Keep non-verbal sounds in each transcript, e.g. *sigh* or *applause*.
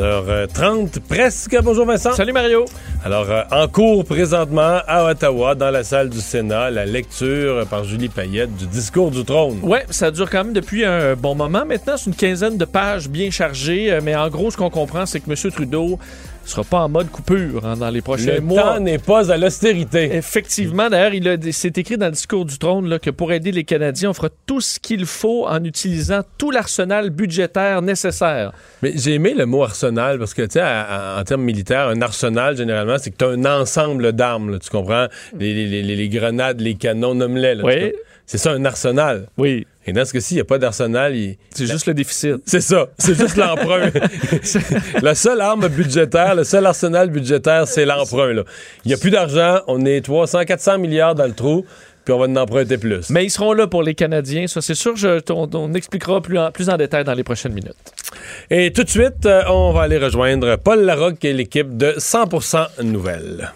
15h30 presque. Bonjour Vincent. Salut Mario. Alors, euh, en cours présentement à Ottawa, dans la salle du Sénat, la lecture par Julie Payette du discours du trône. Ouais, ça dure quand même depuis un bon moment. Maintenant, c'est une quinzaine de pages bien chargées. euh, Mais en gros, ce qu'on comprend, c'est que M. Trudeau sera pas en mode coupure hein, dans les prochains Le mois. temps n'est pas à l'austérité. Effectivement, d'ailleurs, il c'est écrit dans le discours du trône là, que pour aider les Canadiens, on fera tout ce qu'il faut en utilisant tout l'arsenal budgétaire nécessaire. Mais j'ai aimé le mot arsenal parce que, tu sais, en termes militaires, un arsenal, généralement, c'est que tu as un ensemble d'armes, tu comprends? Les, les- les- les grenades, les canons, nomme-les. Oui. C'est ça, un arsenal. Oui. Et dans ce cas-ci, il n'y a pas d'arsenal. il- C'est juste le déficit. *laughs* C'est ça. C'est juste l'emprunt. *laughs* la seule arme budgétaire, le seul arsenal budgétaire, c'est l'emprunt. Il n'y a plus d'argent. On est 300, 400 milliards dans le trou, puis on va en emprunter plus. Mais ils seront là pour les Canadiens, ça c'est sûr. Je, on, on expliquera plus en, plus en détail dans les prochaines minutes. Et tout de suite, euh, on va aller rejoindre Paul Larocque et l'équipe de 100% Nouvelles.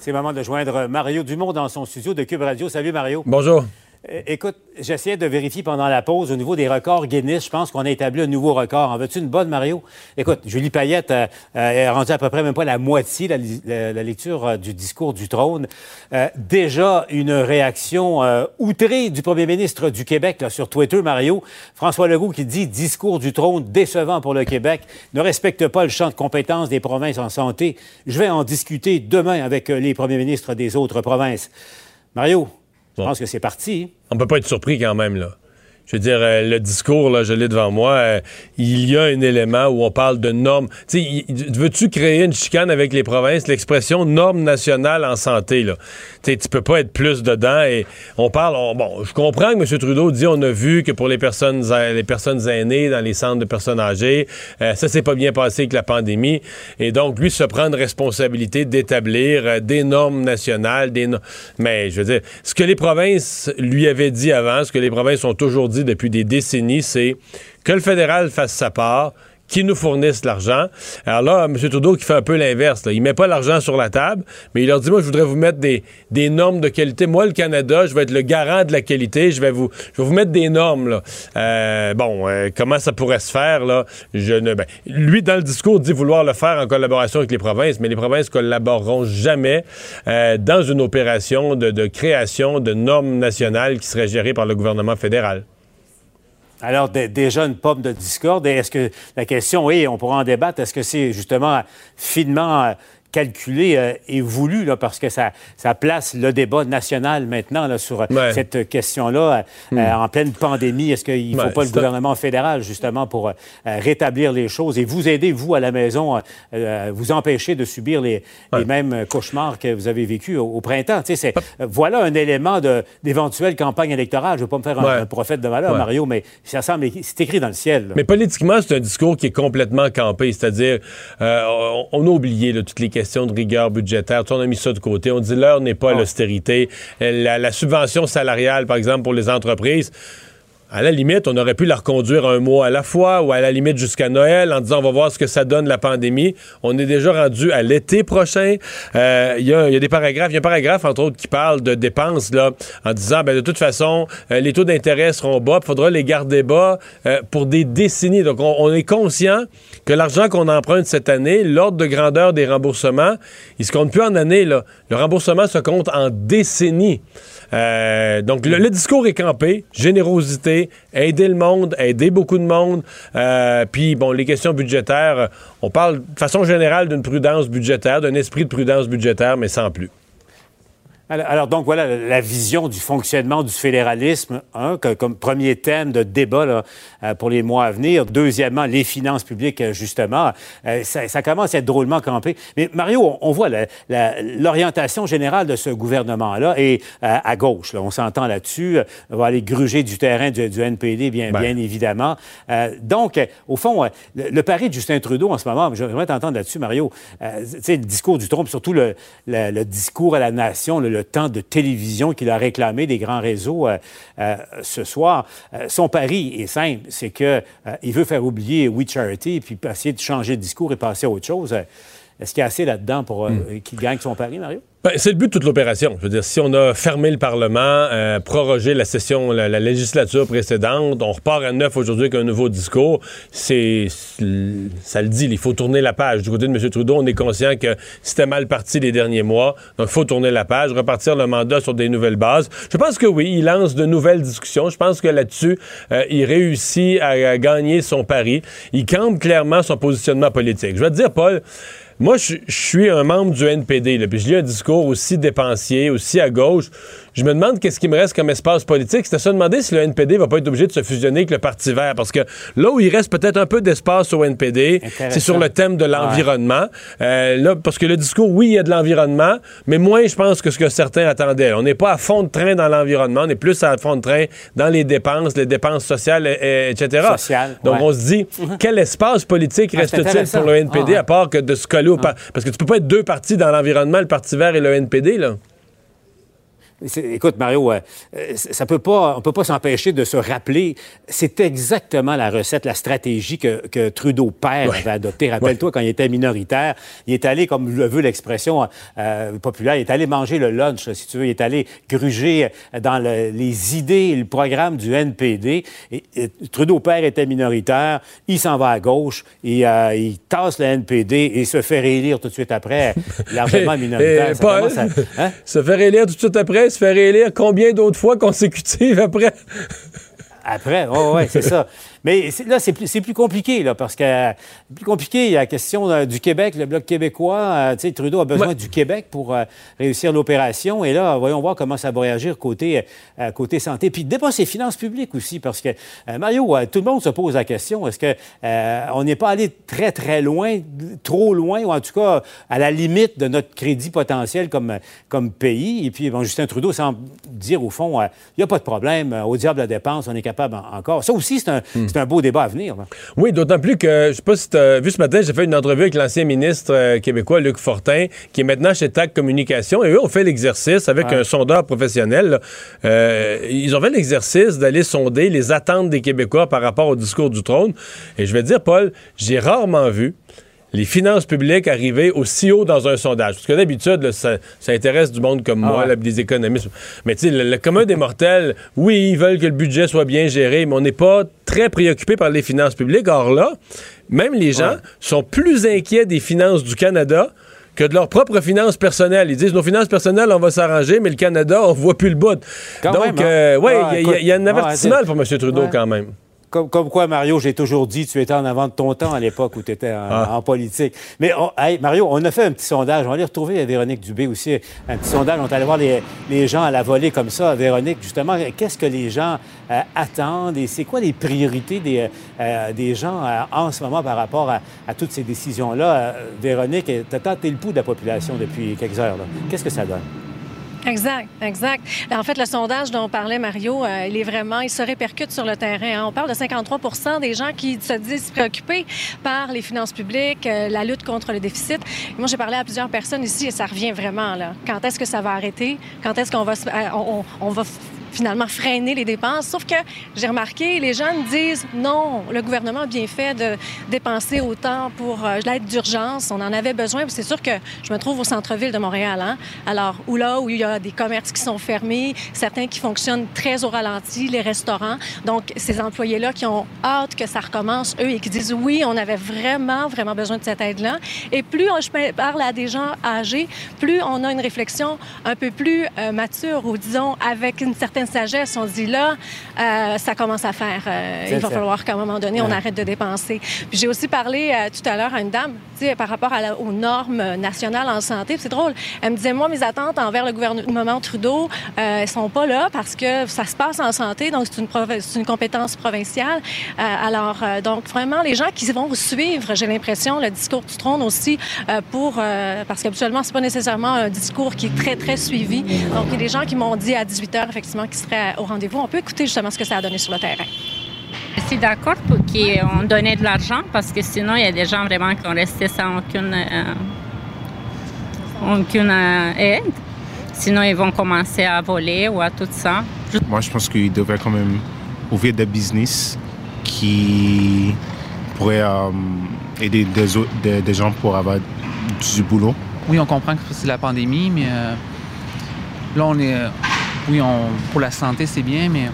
C'est le moment de joindre Mario Dumont dans son studio de Cube Radio. Salut Mario. Bonjour. Écoute, j'essayais de vérifier pendant la pause au niveau des records Guinness. Je pense qu'on a établi un nouveau record. En veux-tu une bonne, Mario? Écoute, Julie Payette euh, euh, est rendue à peu près même pas la moitié la, la- la lecture euh, du discours du trône. Euh, déjà une réaction euh, outrée du premier ministre du Québec là, sur Twitter, Mario. François Legault qui dit discours du trône décevant pour le Québec, ne respecte pas le champ de compétences des provinces en santé. Je vais en discuter demain avec les premiers ministres des autres provinces. Mario, je pense que c'est parti. On peut pas être surpris quand même, là. Je veux dire, euh, le discours, là, je l'ai devant moi, euh, il y a un élément où on parle de normes. Tu veux-tu créer une chicane avec les provinces? L'expression norme nationale en santé, là. Tu tu peux pas être plus dedans et on parle, on- bon, je comprends que M. Trudeau dit, on a vu que pour les personnes, les personnes aînées dans les centres de personnes âgées, euh, ça s'est pas bien passé avec la pandémie. Et donc, lui, se prendre responsabilité d'établir euh, des normes nationales, des mais je veux dire, ce que les provinces lui avaient dit avant, ce que les provinces ont toujours dit depuis des décennies, c'est que le fédéral fasse sa part, qui nous fournissent l'argent. Alors là, M. Trudeau qui fait un peu l'inverse. Il met pas l'argent sur la table, mais il leur dit, moi, je voudrais vous mettre des, normes de qualité. Moi, le Canada, je vais être le garant de la qualité. Je vais vous, je vais vous mettre des normes. Euh, bon, euh, comment ça pourrait se faire? Là? Ben, lui, dans le discours, dit vouloir le faire en collaboration avec les provinces, mais les provinces collaboreront jamais euh, dans une opération de, de création de normes nationales qui seraient gérées par le gouvernement fédéral. Alors, dé- déjà une pomme de discorde. Est-ce que la question, oui, on pourra en débattre, est-ce que c'est justement finement euh, calculé euh, et voulu, là, parce que ça, ça place le débat national maintenant là, sur euh, Ouais. cette question-là, euh, euh, en pleine pandémie. Est-ce qu'il ne faut pas le gouvernement fédéral, justement, pour euh, rétablir les choses et vous aider, vous, à la maison, vous empêcher de subir les, les mêmes cauchemars que vous avez vécu au, au printemps? Tu sais, c'est- voilà un élément d'éventuelle campagne électorale. Je ne veux pas me faire un, prophète de malheur, Ouais. Mario, mais ça semble, c'est écrit dans le ciel. là. Mais politiquement, c'est un discours qui est complètement campé. C'est-à-dire, on, on a oublié là, toutes les questions de rigueur budgétaire. Sais, on a mis ça de côté. On dit l'heure n'est pas à l'austérité. Euh, La, la subvention salariale, par exemple, pour les entreprises. À la limite, on aurait pu la reconduire un mois à la fois ou à la limite jusqu'à Noël en disant on va voir ce que ça donne la pandémie. On est déjà rendu à l'été prochain. Euh, Il y, a, des paragraphes. Il y a un paragraphe, entre autres, qui parle de dépenses là, en disant ben, de toute façon, euh, les taux d'intérêt seront bas. Il faudra les garder bas euh, pour des décennies. Donc, on, est conscient que l'argent qu'on emprunte cette année, l'ordre de grandeur des remboursements, il se compte plus en années. Le remboursement se compte en décennies. Euh, donc, le, le discours est campé, générosité, aider le monde, aider beaucoup de monde. Euh, puis, bon, les questions budgétaires, euh, on parle de façon générale d'une prudence budgétaire, d'un esprit de prudence budgétaire, mais sans plus. Alors, donc, voilà la vision du fonctionnement du fédéralisme, hein, comme premier thème de débat euh, pour les mois à venir. Deuxièmement, les finances publiques, euh, justement. Euh, ça, commence à être drôlement campé. Mais Mario, on, voit l'orientation générale de ce gouvernement-là et à gauche. on s'entend là-dessus. On va aller gruger du terrain du, NPD, bien, bien évidemment. donc, au fond, le, pari de Justin Trudeau en ce moment, j'aimerais t'entendre là-dessus, Mario. tu sais, le discours du Trump, surtout le, discours à la nation, le le temps de télévision qu'il a réclamé des grands réseaux euh, euh, ce soir. Euh, son pari est simple, c'est qu'il veut faire oublier We Charity puis essayer de changer de discours et passer à autre chose. Est-ce qu'il y a assez là-dedans pour hmm. qu'il gagne son pari, Mario? Ben, c'est le but de toute l'opération. Je veux dire, si on a fermé le Parlement, euh, prorogé la session, la, législature précédente, on repart à neuf aujourd'hui avec un nouveau discours, c'est, ça le dit, il faut tourner la page. Du côté de M. Trudeau, on est conscient que c'était mal parti les derniers mois, donc il faut tourner la page, repartir le mandat sur des nouvelles bases. Je pense que oui, il lance de nouvelles discussions. Je pense que là-dessus, euh, il réussit à, gagner son pari. Il campe clairement son positionnement politique. Je vais te dire, Paul, moi, je suis un membre du NPD, puis je lis un discours aussi dépensier, aussi à gauche je me demande qu'est-ce qui me reste comme espace politique. C'est à se demander si le NPD va pas être obligé de se fusionner avec le Parti vert. Parce que là où il reste peut-être un peu d'espace au NPD, c'est sur le thème de l'environnement. Euh, là, parce que le discours, oui, il y a de l'environnement, mais moins, je pense, que ce que certains attendaient. On n'est pas à fond de train dans l'environnement, on est plus à fond de train dans les dépenses, les dépenses sociales, etc. Donc, on se dit, *laughs* quel espace politique ah, reste-t-il pour le NPD, ah, à part que de se coller au... Ah. Parce que tu peux pas être deux partis dans l'environnement, le Parti vert et le NPD, là. Écoute, Mario, euh, euh, ça peut pas, on peut pas s'empêcher de se rappeler, c'est exactement la recette, la stratégie que, Trudeau père avait adoptée. Rappelle-toi, quand il était minoritaire, il est allé, comme le veut l'expression euh, populaire, il est allé manger le lunch, si tu veux. Il est allé gruger dans les idées et le programme du NPD. Et, Trudeau père était minoritaire, il s'en va à gauche, et, il tasse le NPD et se fait réélire tout de suite après, *laughs* largement minoritaire. ça, hein? se fait réélire tout de suite après, se faire élire combien d'autres fois consécutives après? Après, oh, oui, c'est ça. *laughs* Mais là, c'est plus, plus, compliqué, là, parce que plus compliqué, il y a la question euh, du Québec, le Bloc québécois. Euh, tu sais, Trudeau a besoin du Québec pour euh, réussir l'opération. Et là, voyons voir comment ça va réagir côté, côté santé. Puis dépenser ses finances publiques aussi, parce que, Mario, tout le monde se pose la question, est-ce qu'on n'est pas allé très, très loin, trop loin, ou en tout cas à la limite de notre crédit potentiel comme, comme pays? Et puis, bon, Justin Trudeau semble dire, au fond, il n'y a pas de problème, au diable la dépense, on est capable encore. Ça aussi, c'est un, hmm c'est un beau débat à venir. Oui, d'autant plus que, je sais pas si tu as vu ce matin, j'ai fait une entrevue avec l'ancien ministre euh, québécois, Luc Fortin, qui est maintenant chez TAC Communication. Et eux ont fait l'exercice avec un sondeur professionnel. Euh, ils ont fait l'exercice d'aller sonder les attentes des Québécois par rapport au discours du trône. Et je vais dire, Paul, j'ai rarement vu les finances publiques arriver aussi haut dans un sondage. Parce que d'habitude, ça, intéresse du monde comme ah moi, des économistes. Mais tu sais, le, commun des mortels, oui, ils veulent que le budget soit bien géré, mais on n'est pas très préoccupé par les finances publiques. Or là, même les gens sont plus inquiets des finances du Canada que de leurs propres finances personnelles. Ils disent nos finances personnelles, on va s'arranger, mais le Canada, on voit plus le bout. Donc, euh, oui, il y, a un avertissement pour M. Trudeau quand même. Comme, quoi, Mario, j'ai toujours dit, tu étais en avant de ton temps à l'époque où tu étais ah. en, politique. Mais Mario, on a fait un petit sondage. On va aller retrouver Véronique Dubé aussi. Un petit sondage. On est allé voir les, gens à la volée comme ça. Véronique, justement, qu'est-ce que les gens euh, attendent et c'est quoi les priorités des, euh, des gens euh, en ce moment par rapport à, toutes ces décisions-là? Véronique, tu as tenté le pouls de la population depuis quelques heures. Qu'est-ce que ça donne? Exact, exact. En fait, le sondage dont parlait Mario, euh, il est vraiment, il se répercute sur le terrain. Hein. On parle de 53% des gens qui se disent préoccupés par les finances publiques, euh, la lutte contre le déficit. moi, j'ai parlé à plusieurs personnes ici et ça revient vraiment là. Quand est-ce que ça va arrêter? Quand est-ce qu'on va, euh, on, on va finalement freiner les dépenses. Sauf que j'ai remarqué, les jeunes disent non, le gouvernement a bien fait de dépenser autant pour euh, l'aide d'urgence. On en avait besoin. C'est sûr que je me trouve au centre-ville de Montréal. Hein? Alors, où là, où il y a des commerces qui sont fermés, certains qui fonctionnent très au ralenti, les restaurants. Donc, ces employés-là qui ont hâte que ça recommence, eux, et qui disent oui, on avait vraiment, vraiment besoin de cette aide-là. Et plus je parle à des gens âgés, plus on a une réflexion un peu plus euh, mature ou disons avec une certaine certaine sagesse. On dit là, euh, ça commence à faire. euh, il va ça. falloir qu'à un moment donné, on arrête de dépenser. Puis j'ai aussi parlé euh, tout à l'heure à une dame, par rapport à la- aux normes nationales en santé. C'est drôle. Elle me disait, moi, mes attentes envers le gouvernement Trudeau, elles sont pas là parce que ça se passe en santé, donc c'est une, compétence provinciale. Alors, donc vraiment, les gens qui vont suivre, j'ai l'impression, le discours du trône aussi, pour parce qu'habituellement, c'est pas nécessairement un discours qui est très très suivi. Donc, il y a des gens qui m'ont dit à 18 h effectivement qu'ils seraient au rendez-vous. On peut écouter justement ce que ça a donné sur le terrain. Je suis d'accord pour qu'on donne de l'argent parce que sinon, il y a des gens vraiment qui ont resté sans aucune, euh, aucune euh, aide. Sinon, ils vont commencer à voler ou à tout ça. Moi, je pense qu'il devrait quand même ouvrir des business qui pourraient euh, aider des, des- des gens pour avoir du boulot. Oui, on comprend que c'est la pandémie, mais euh, là, on est. oui, on, pour la santé, c'est bien, mais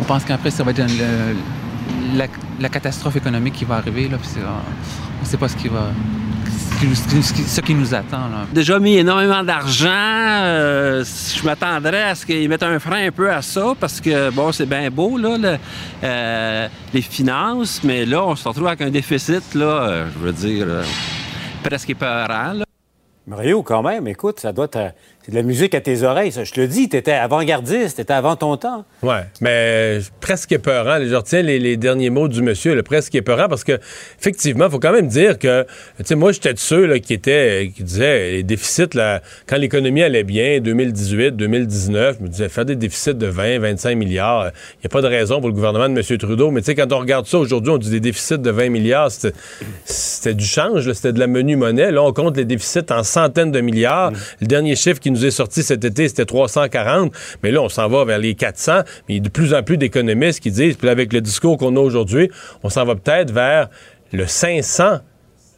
on pense qu'après, ça va être le- la, la catastrophe économique qui va arriver. Là, on ne sait pas ce qui va. Ce qui, nous- ce qui- ce qui nous attend. Là. déjà mis énormément d'argent. euh, je m'attendrais à ce qu'ils mettent un frein un peu à ça parce que, bon, c'est bien beau, là, le- euh, les finances, mais là, on se retrouve avec un déficit, là, euh, je veux dire, euh, presque épeurant. là. Mario, quand même, écoute, ça doit être. C'est de la musique à tes oreilles, ça. Je te le dis, t'étais avant-gardiste, t'étais avant ton temps. Ouais, mais presque épeurant. Je retiens les, les derniers mots du monsieur, le presque épeurant, parce que effectivement, il faut quand même dire que, tu sais, moi, j'étais de ceux là, qui étaient, qui disaient les déficits là, quand l'économie allait bien, 2018, 2019, je me disais faire des déficits de 20, 25 milliards, il n'y a pas de raison pour le gouvernement de M. Trudeau. Mais tu sais, quand on regarde ça aujourd'hui, on dit des déficits de 20 milliards, c'était du change, c'était de la menu monnaie. Là, on compte les déficits en centaines de milliards. Le dernier chiffre qui nous est sorti cet été, c'était 340. Mais là, on s'en va vers les 400. Mais il y a de plus en plus d'économistes qui disent, puis avec le discours qu'on a aujourd'hui, on s'en va peut-être vers le 500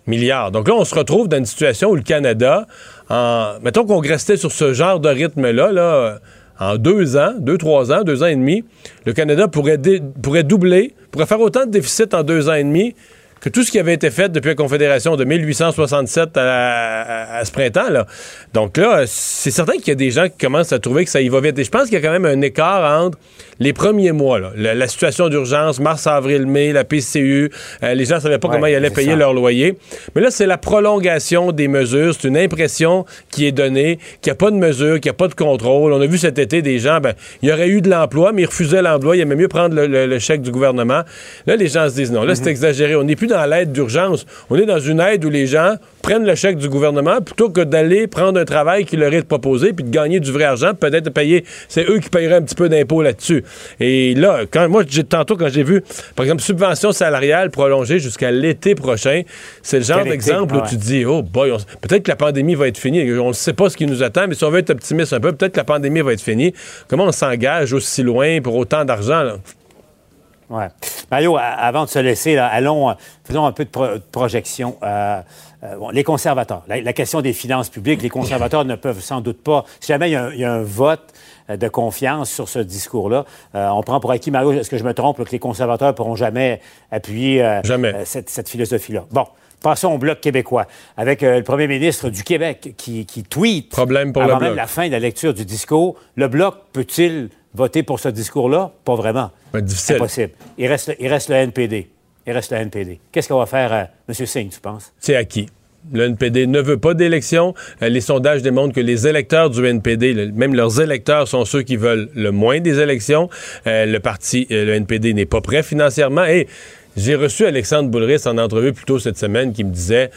milliards. Donc là, on se retrouve dans une situation où le Canada, en, mettons qu'on restait sur ce genre de rythme-là, là, en deux ans, deux, trois ans, deux ans et demi, le Canada pourrait, doubler, pourrait faire autant de déficit en deux ans et demi que tout ce qui avait été fait depuis la Confédération de 1867 à, à- à ce printemps. Là. Donc là, c'est certain qu'il y a des gens qui commencent à trouver que ça y va vite. Et je pense qu'il y a quand même un écart entre les premiers mois, là, la, la situation d'urgence, mars, avril, mai, la PCU, euh, les gens ne savaient pas Ouais, comment ils allaient payer ça. leur loyer. Mais là, c'est la prolongation des mesures. C'est une impression qui est donnée, qu'il n'y a pas de mesure, qu'il n'y a pas de contrôle. On a vu cet été des gens, ben, il y aurait eu de l'emploi, mais ils refusaient l'emploi. Il aimait mieux prendre le, le- le chèque du gouvernement. Là, les gens se disent non, là, c'est exagéré. On n'est plus dans l'aide d'urgence. On est dans une aide où les gens prennent le chèque du gouvernement plutôt que d'aller prendre un travail qui leur est proposé puis de gagner du vrai argent, peut-être payer. C'est eux qui paieraient un petit peu d'impôts là-dessus. Et là, quand moi, j'ai tantôt, quand j'ai vu, par exemple, subvention salariale prolongée jusqu'à l'été prochain, c'est le genre d'exemple où tu te dis, oh boy, peut-être que la pandémie va être finie. On ne sait pas ce qui nous attend, mais si on veut être optimiste un peu, peut-être que la pandémie va être finie. Comment on s'engage aussi loin pour autant d'argent? Ouais. Mario, avant de se laisser, là, allons, euh, faisons un peu de, pro- de projection. Euh, euh, bon, les conservateurs, la, la question des finances publiques, les conservateurs ne peuvent sans doute pas, si jamais il y a un, il y a un vote euh, de confiance sur ce discours-là, euh, on prend pour acquis, Mario, est-ce que je me trompe, là, que les conservateurs ne pourront jamais appuyer Jamais. cette, cette philosophie-là? Bon. Passons au Bloc québécois, avec euh, le premier ministre du Québec qui, qui tweet Problème pour le avant même Bloc. la fin de la lecture du discours. Le Bloc peut-il voter pour ce discours-là? Pas vraiment. Être difficile. Impossible. Il reste, le- il reste le NPD. Il reste le NPD. Qu'est-ce qu'on va faire, euh, M. Singh, tu penses? c'est acquis. Le NPD ne veut pas d'élection. Euh, les sondages démontrent que les électeurs du NPD, même leurs électeurs, sont ceux qui veulent le moins des élections. Euh, le parti, le NPD n'est pas prêt financièrement. Et j'ai reçu Alexandre Boulris en entrevue plus tôt cette semaine qui me disait,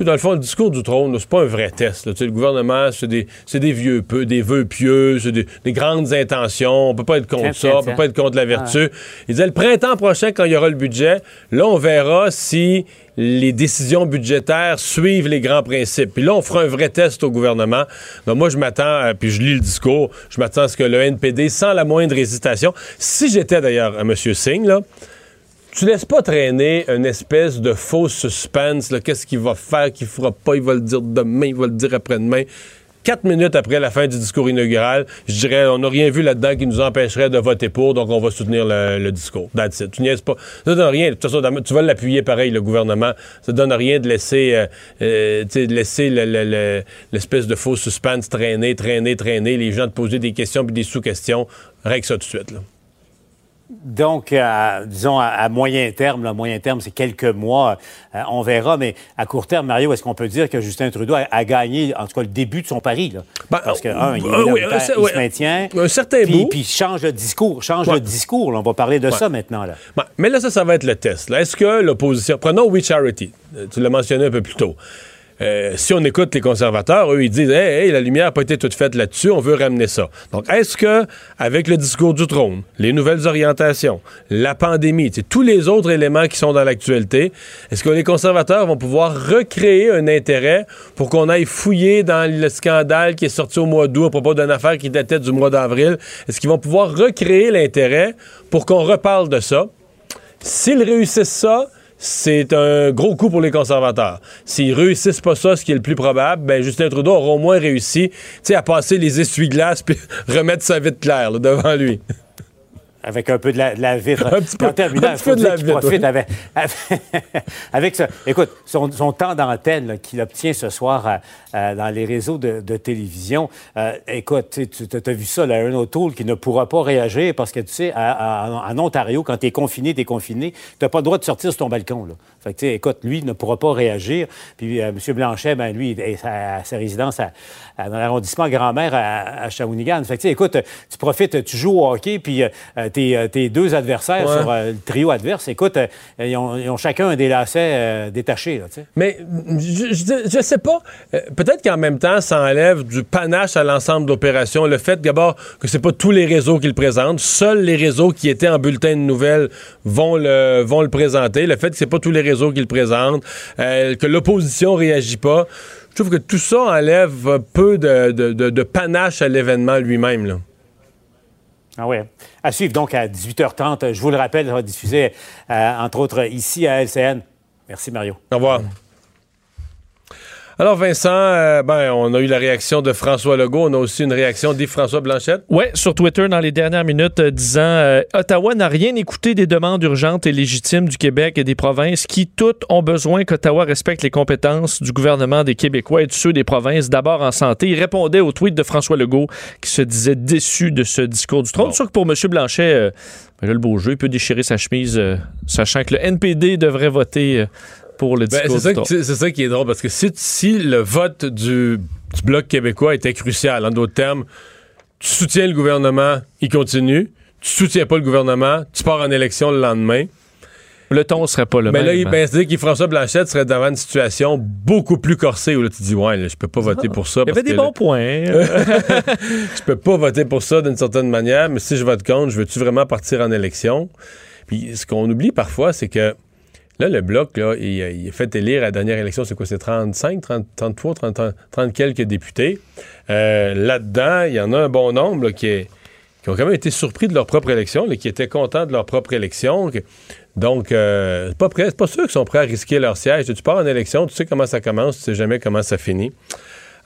sais, dans le fond, le discours du trône, c'est pas un vrai test. là. Tu sais, le gouvernement, c'est des, vieux peu, des vœux pieux, c'est des, des grandes intentions. On peut pas être contre ça, on peut pas être contre la vertu. Il disait le printemps prochain, quand il y aura le budget, là, on verra si les décisions budgétaires suivent les grands principes. Puis là, on fera un vrai test au gouvernement. Donc moi, je m'attends, euh, puis je lis le discours, je m'attends à ce que le NPD, sans la moindre hésitation, si j'étais d'ailleurs à M. Singh, là, tu laisses pas traîner une espèce de faux suspense, qu'est-ce qu'il va faire, qu'il fera pas, il va le dire demain, il va le dire après-demain. quatre minutes après la fin du discours inaugural, je dirais, on n'a rien vu là-dedans qui nous empêcherait de voter pour, donc on va soutenir le, discours. That's it. Tu pas. Ça donne rien. De toute façon, tu vas l'appuyer pareil, le gouvernement. Ça donne rien de laisser, euh, euh, de laisser l'espèce de faux suspense traîner, traîner, traîner, les gens te poser des questions puis des sous-questions. Règle ça tout de suite. Donc, disons, à, moyen terme, là, moyen terme, c'est quelques mois, euh, on verra, mais à court terme, Mario, est-ce qu'on peut dire que Justin Trudeau a, gagné, en tout cas, le début de son pari? Là? Ben, Parce que, un, il, euh, se maintient. Un certain puis, bout. Puis, change le discours. Change le discours. on va parler de ça maintenant. Là. mais là, ça, ça va être le test. Est-ce que l'opposition. Prenons We Charity. Tu l'as mentionné un peu plus tôt. Euh, si on écoute les conservateurs, eux, ils disent hey, la lumière n'a pas été toute faite là-dessus, on veut ramener ça. Donc, est-ce que, avec le discours du trône, les nouvelles orientations, la pandémie, tous les autres éléments qui sont dans l'actualité, est-ce que les conservateurs vont pouvoir recréer un intérêt pour qu'on aille fouiller dans le scandale qui est sorti au mois d'août à propos d'une affaire qui datait du mois d'avril? Est-ce qu'ils vont pouvoir recréer l'intérêt pour qu'on reparle de ça? S'ils réussissent ça, c'est un gros coup pour les conservateurs. S'ils réussissent pas ça, ce qui est le plus probable, ben Justin Trudeau aura au moins réussi à passer les essuie-glaces *laughs* puis remettre sa vitre claire devant lui. Avec un peu de la, de la vitre. *laughs* un petit peu, en terminant, il de la vitre, profite avec, *laughs* avec, ça. Écoute, son, son temps d'antenne qu'il obtient ce soir à, dans les réseaux de, de télévision, euh, écoute, tu as vu ça, là, un O'Toole qui ne pourra pas réagir parce que, tu sais, en Ontario, quand tu es confiné, tu es confiné, tu n'as pas le droit de sortir sur ton balcon. Là. Fait que, écoute, lui ne pourra pas réagir. Puis euh, M. Blanchet, ben, lui, est à, sa résidence à, dans l'arrondissement Grand-Mère à, Shawinigan. Fait que, écoute, tu profites, tu joues au hockey, puis... Euh, euh, tes, deux adversaires sur euh, le trio adverse, écoute, ils, ont, chacun un des lacets détachés. Mais je, ne sais pas. Peut-être qu'en même temps, ça enlève du panache à l'ensemble de l'opération. Le fait, d'abord, que c'est pas tous les réseaux qui le présentent. Seuls les réseaux qui étaient en bulletin de nouvelles vont le, vont le présenter. Le fait que c'est pas tous les réseaux qui le présentent, que l'opposition réagit pas. Je trouve que tout ça enlève peu de, de panache à l'événement lui-même. Ah oui. À suivre donc à 18h30. Je vous le rappelle, ça va diffuser, euh, entre autres, ici à LCN. Merci, Mario. Au revoir. Alors, Vincent, euh, ben, on a eu la réaction de François Legault. On a aussi une réaction d'Yves-François Blanchette. Oui, sur Twitter dans les dernières minutes, euh, disant euh, Ottawa n'a rien écouté des demandes urgentes et légitimes du Québec et des provinces qui toutes ont besoin qu'Ottawa respecte les compétences du gouvernement des Québécois et de ceux des provinces, d'abord en santé. Il répondait au tweet de François Legault qui se disait déçu de ce discours du trône. Bon. Sûr que pour M. Blanchet, ben le beau jeu, il peut déchirer sa chemise, sachant que le NPD devrait voter le ben, c'est, ça, qui est drôle, parce que si, le vote du, Bloc québécois était crucial, en d'autres termes, tu soutiens le gouvernement, il continue. Tu soutiens pas le gouvernement, tu pars en élection le lendemain. Le ton serait pas le ben même. Là, ben, c'est-à-dire que François Blanchette serait devant une situation beaucoup plus corsée où là, tu dis, ouais, je peux pas voter pour ça. Il y avait des bons points. *laughs* je peux pas voter pour ça d'une certaine manière, mais si je vote contre, je veux-tu vraiment partir en élection? Puis ce qu'on oublie parfois, c'est que Là, le Bloc, là, il, a fait élire à la dernière élection, c'est quoi, c'est 35, 30, 33, 30, 30, quelques députés. Euh, là-dedans, il y en a un bon nombre qui, ont quand même été surpris de leur propre élection, qui étaient contents de leur propre élection. donc, euh, c'est pas, pas sûr qu'ils sont prêts à risquer leur siège. Tu pars en élection, tu sais comment ça commence, tu sais jamais comment ça finit.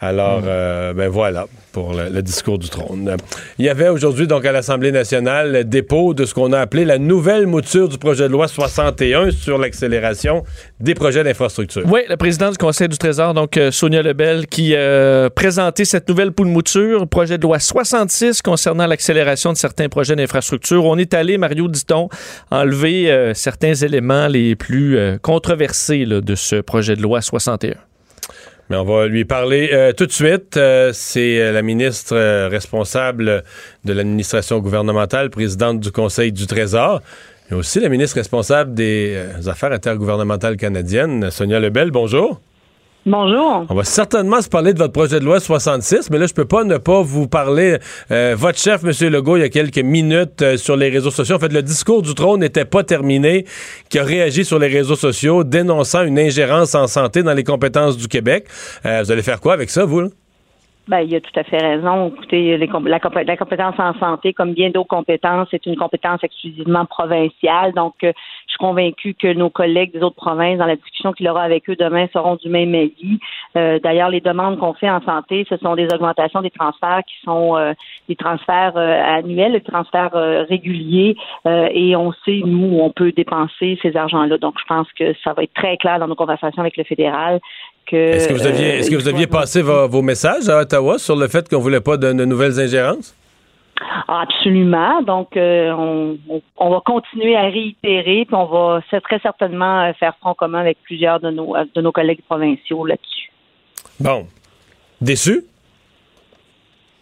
Alors, mm. euh, ben voilà pour le, discours du trône. Il y avait aujourd'hui, donc, à l'Assemblée nationale, le dépôt de ce qu'on a appelé la nouvelle mouture du projet de loi 61 sur l'accélération des projets d'infrastructure. Oui, le président du Conseil du Trésor, donc euh, Sonia Lebel, qui a euh, présenté cette nouvelle poule mouture, projet de loi 66 concernant l'accélération de certains projets d'infrastructure. On est allé, Mario dit-on, enlever certains éléments les plus controversés de ce projet de loi 61. Mais on va lui parler euh, tout de suite. Euh, c'est euh, la ministre responsable de l'administration gouvernementale, présidente du Conseil du Trésor. Et aussi la ministre responsable des Affaires intergouvernementales canadiennes, Sonia Lebel. Bonjour. Bonjour. On va certainement se parler de votre projet de loi 66, mais là, je peux pas ne pas vous parler. Euh, votre chef, M. Legault, il y a quelques minutes euh, sur les réseaux sociaux. En fait, le discours du trône n'était pas terminé, qui a réagi sur les réseaux sociaux, dénonçant une ingérence en santé dans les compétences du Québec. Euh, vous allez faire quoi avec ça, vous? Ben, il a tout à fait raison. Écoutez, la, compétence en santé, comme bien d'autres compétences, c'est une compétence exclusivement provinciale. Donc, je suis convaincue que nos collègues des autres provinces, dans la discussion qu'il aura avec eux demain, seront du même avis. Euh, D'ailleurs, les demandes qu'on fait en santé, ce sont des augmentations des transferts qui sont euh, des transferts euh, annuels, des transferts euh, réguliers, et on sait, nous, où on peut dépenser ces argents-là. Donc, je pense que ça va être très clair dans nos conversations avec le fédéral. Est-ce que vous aviez, est-ce que vous aviez passé vos, vos, messages à Ottawa sur le fait qu'on voulait pas de, de nouvelles ingérences? Absolument. Donc, euh, on, on, va continuer à réitérer, puis on va très certainement euh, faire front commun avec plusieurs de nos, de nos collègues provinciaux là-dessus. Bon. Déçu?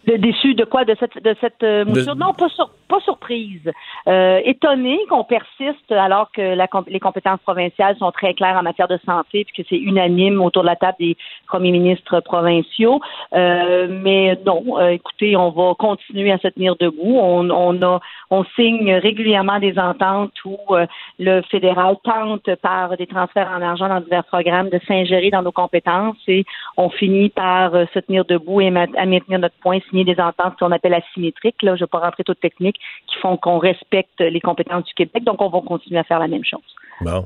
De, déçu de quoi? De cette, de cette euh, mouture? Non, pas, sur, pas surprise. Euh, étonné qu'on persiste alors que la, les compétences provinciales sont très claires en matière de santé puis que c'est unanime autour de la table des premiers ministres provinciaux. Euh, mais non, euh, écoutez, on va continuer à se tenir debout. On, on, a, on signe régulièrement des ententes où euh, le fédéral tente par des transferts en argent dans divers programmes de s'ingérer dans nos compétences et on finit par euh, se tenir debout et à maintenir notre point, signer des ententes qu'on appelle asymétriques. Là, je ne vais pas rentrer toute technique, qui font qu'on respecte les compétences du Québec. Donc, on va continuer à faire la même chose. Bon.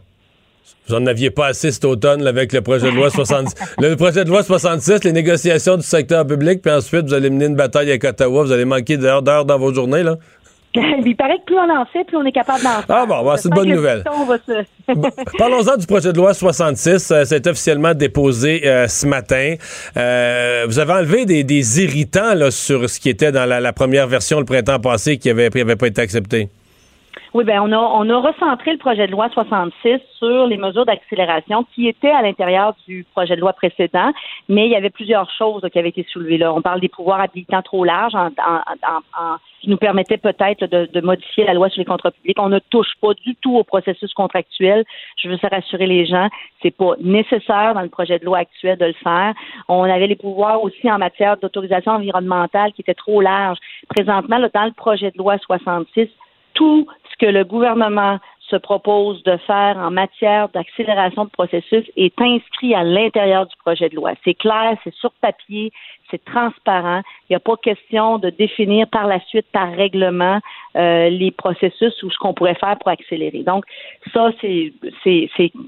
Vous n'en aviez pas assez cet automne avec le projet de loi 66. *laughs* le projet de loi 66, les négociations du secteur public, puis ensuite, vous allez mener une bataille avec Ottawa. Vous allez manquer d'heures d'heures dans vos journées, là? *laughs* Il paraît que plus on en fait, plus on est capable d'en faire. Ah bon, c'est une bonne nouvelle. *laughs* Parlons-en du projet de loi 66. Euh, c'est officiellement déposé euh, ce matin. Euh, vous avez enlevé des, des, irritants là, sur ce qui était dans la, la, première version le printemps passé qui avait, qui avait pas été accepté. Oui, ben on a on a recentré le projet de loi 66 sur les mesures d'accélération qui étaient à l'intérieur du projet de loi précédent, mais il y avait plusieurs choses qui avaient été soulevées là. On parle des pouvoirs habilitants trop larges en, en, en, qui nous permettaient peut-être de, de, modifier la loi sur les contrats publics. On ne touche pas du tout au processus contractuel. Je veux rassurer les gens, c'est pas nécessaire dans le projet de loi actuel de le faire. On avait les pouvoirs aussi en matière d'autorisation environnementale qui étaient trop larges. Présentement, là, dans le projet de loi 66, tout que le gouvernement se propose de faire en matière d'accélération de processus est inscrit à l'intérieur du projet de loi. C'est clair, c'est sur papier, c'est transparent. Il n'y a pas question de définir par la suite, par règlement, euh, les processus ou ce qu'on pourrait faire pour accélérer. Donc, ça, c'est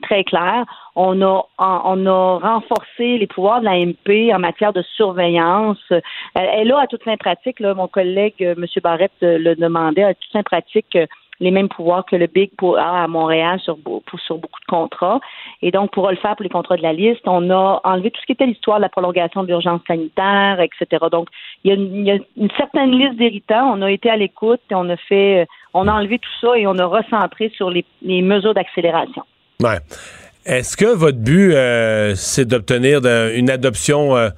très clair. On a, on a renforcé les pouvoirs de la MP en matière de surveillance. Elle, a à toute fin pratique, là, mon collègue euh, M. Barrette euh, le demandait, à toute fin pratique, les mêmes pouvoirs que le Big a à Montréal sur, sur beaucoup de contrats. Et donc, pour le faire pour les contrats de la liste, on a enlevé tout ce qui était l'histoire de la prolongation de l'urgence sanitaire, etc. Donc, il y, a une, certaine liste d'héritants. On a été à l'écoute et on a fait, on a enlevé tout ça et on a recentré sur les, les mesures d'accélération. Ouais. Est-ce que votre but, euh, c'est d'obtenir une adoption euh,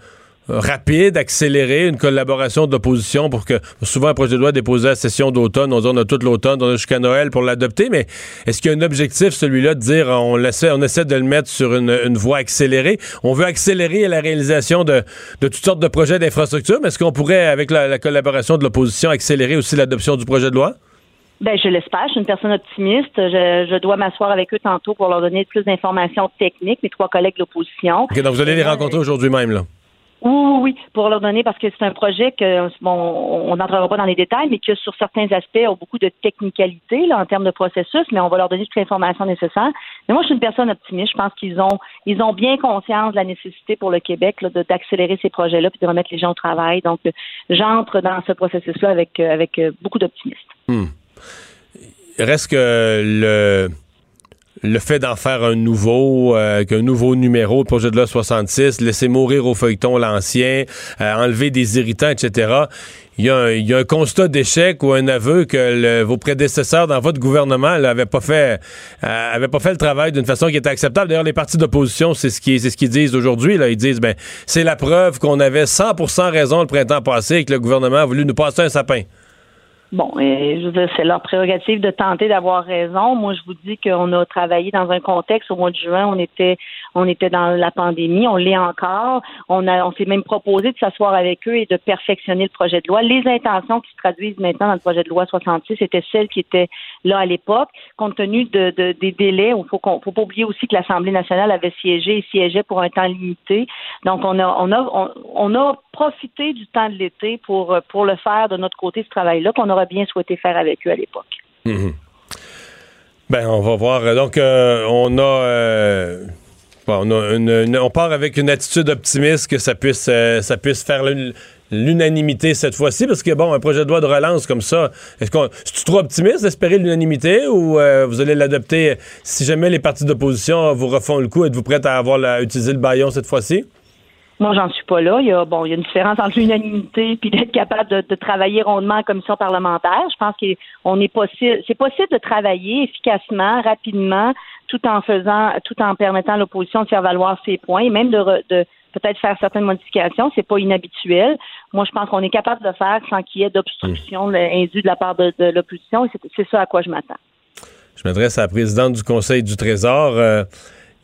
rapide, accéléré, une collaboration d'opposition pour que souvent un projet de loi déposé à la session d'automne, on dit on a toute l'automne, on a jusqu'à Noël pour l'adopter, mais est-ce qu'il y a un objectif, celui-là, de dire on essaie, on essaie de le mettre sur une, une voie accélérée? On veut accélérer la réalisation de, de toutes sortes de projets d'infrastructure, mais est-ce qu'on pourrait, avec la, la collaboration de l'opposition, accélérer aussi l'adoption du projet de loi? Ben, je l'espère. Je suis une personne optimiste. Je, je dois m'asseoir avec eux tantôt pour leur donner plus d'informations techniques, mes trois collègues de l'opposition. OK, donc vous allez les rencontrer aujourd'hui même, là? Oui, oui, pour leur donner, parce que c'est un projet que, bon, on n'entrera pas dans les détails, mais qui, sur certains aspects, a beaucoup de technicalité là, en termes de processus, mais on va leur donner toutes les informations nécessaires. Mais moi, je suis une personne optimiste. Je pense qu'ils ont, ils ont bien conscience de la nécessité pour le Québec d'accélérer ces projets-là puis de remettre les gens au travail. Donc, j'entre dans ce processus-là avec, avec beaucoup d'optimisme. Hmm. Reste que le le fait d'en faire un nouveau, euh, qu'un nouveau numéro, de projet de loi 66, laisser mourir au feuilleton l'ancien, euh, enlever des irritants, etc. Il y, a un, constat d'échec ou un aveu que le, vos prédécesseurs dans votre gouvernement n'avaient pas fait euh, pas fait le travail d'une façon qui était acceptable. D'ailleurs, les partis d'opposition, c'est ce qui c'est ce qu'ils disent aujourd'hui. Là, ils disent ben c'est la preuve qu'on avait 100% raison le printemps passé et que le gouvernement a voulu nous passer un sapin. Bon, c'est leur prérogative de tenter d'avoir raison. Moi, je vous dis qu'on a travaillé dans un contexte au mois de juin, on était, on était dans la pandémie, on l'est encore. On a, on s'est même proposé de s'asseoir avec eux et de perfectionner le projet de loi. Les intentions qui se traduisent maintenant dans le projet de loi 66 étaient celles qui étaient là à l'époque, compte tenu de, de des délais. Il faut qu'on, faut pas oublier aussi que l'Assemblée nationale avait siégé et siégeait pour un temps limité. Donc, on a, on a, on, a profité du temps de l'été pour, pour le faire de notre côté, ce travail-là qu'on bien souhaité faire avec eux à l'époque. Mhm. Ben, on va voir. Donc, euh, on a. euh, on, une- on part avec une attitude optimiste que ça puisse, euh, ça puisse faire l'un- l'unanimité cette fois-ci, parce que, bon, un projet de loi de relance comme ça, est-ce qu'on. C'est trop optimiste d'espérer l'unanimité ou vous allez l'adopter si jamais les partis d'opposition vous refont le coup? Êtes-vous prête à avoir la, utiliser le baillon cette fois-ci? Moi, j'en suis pas là. Il y a, bon, il y a une différence entre l'unanimité puis d'être capable de, de travailler rondement en commission parlementaire. Je pense qu'on est possible, c'est possible de travailler efficacement, rapidement, tout en faisant, tout en permettant à l'opposition de faire valoir ses points et même de, re- de peut-être faire certaines modifications. C'est pas inhabituel. Moi, je pense qu'on est capable de le faire sans qu'il y ait d'obstruction Mmh. indue de la part de, de l'opposition et c'est, c'est ça à quoi je m'attends. Je m'adresse à la présidente du Conseil du Trésor. Euh,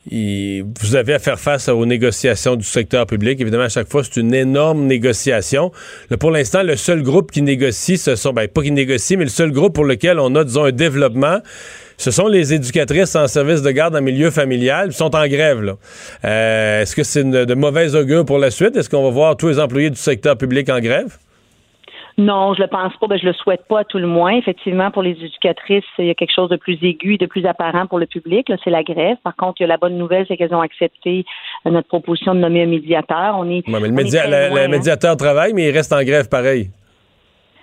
vous avez à faire face aux négociations du secteur public. Évidemment, à chaque fois, c'est une énorme négociation. Pour l'instant, le seul groupe qui négocie, ce sont, ben, pas qui négocie, mais le seul groupe pour lequel on a, disons, un développement, ce sont les éducatrices en service de garde en milieu familial. Ils sont en grève. Euh, Est-ce que c'est de mauvaise augure pour la suite? Est-ce qu'on va voir tous les employés du secteur public en grève? Non, je le pense pas. Ben, je le souhaite pas à tout le moins. Effectivement, pour les éducatrices, il y a quelque chose de plus aigu et de plus apparent pour le public. C'est la grève. Par contre, il y a la bonne nouvelle, c'est qu'elles ont accepté euh, notre proposition de nommer un médiateur. On est, Ouais, mais le, est média- le- hein. médiateur travaille, mais il reste en grève pareil.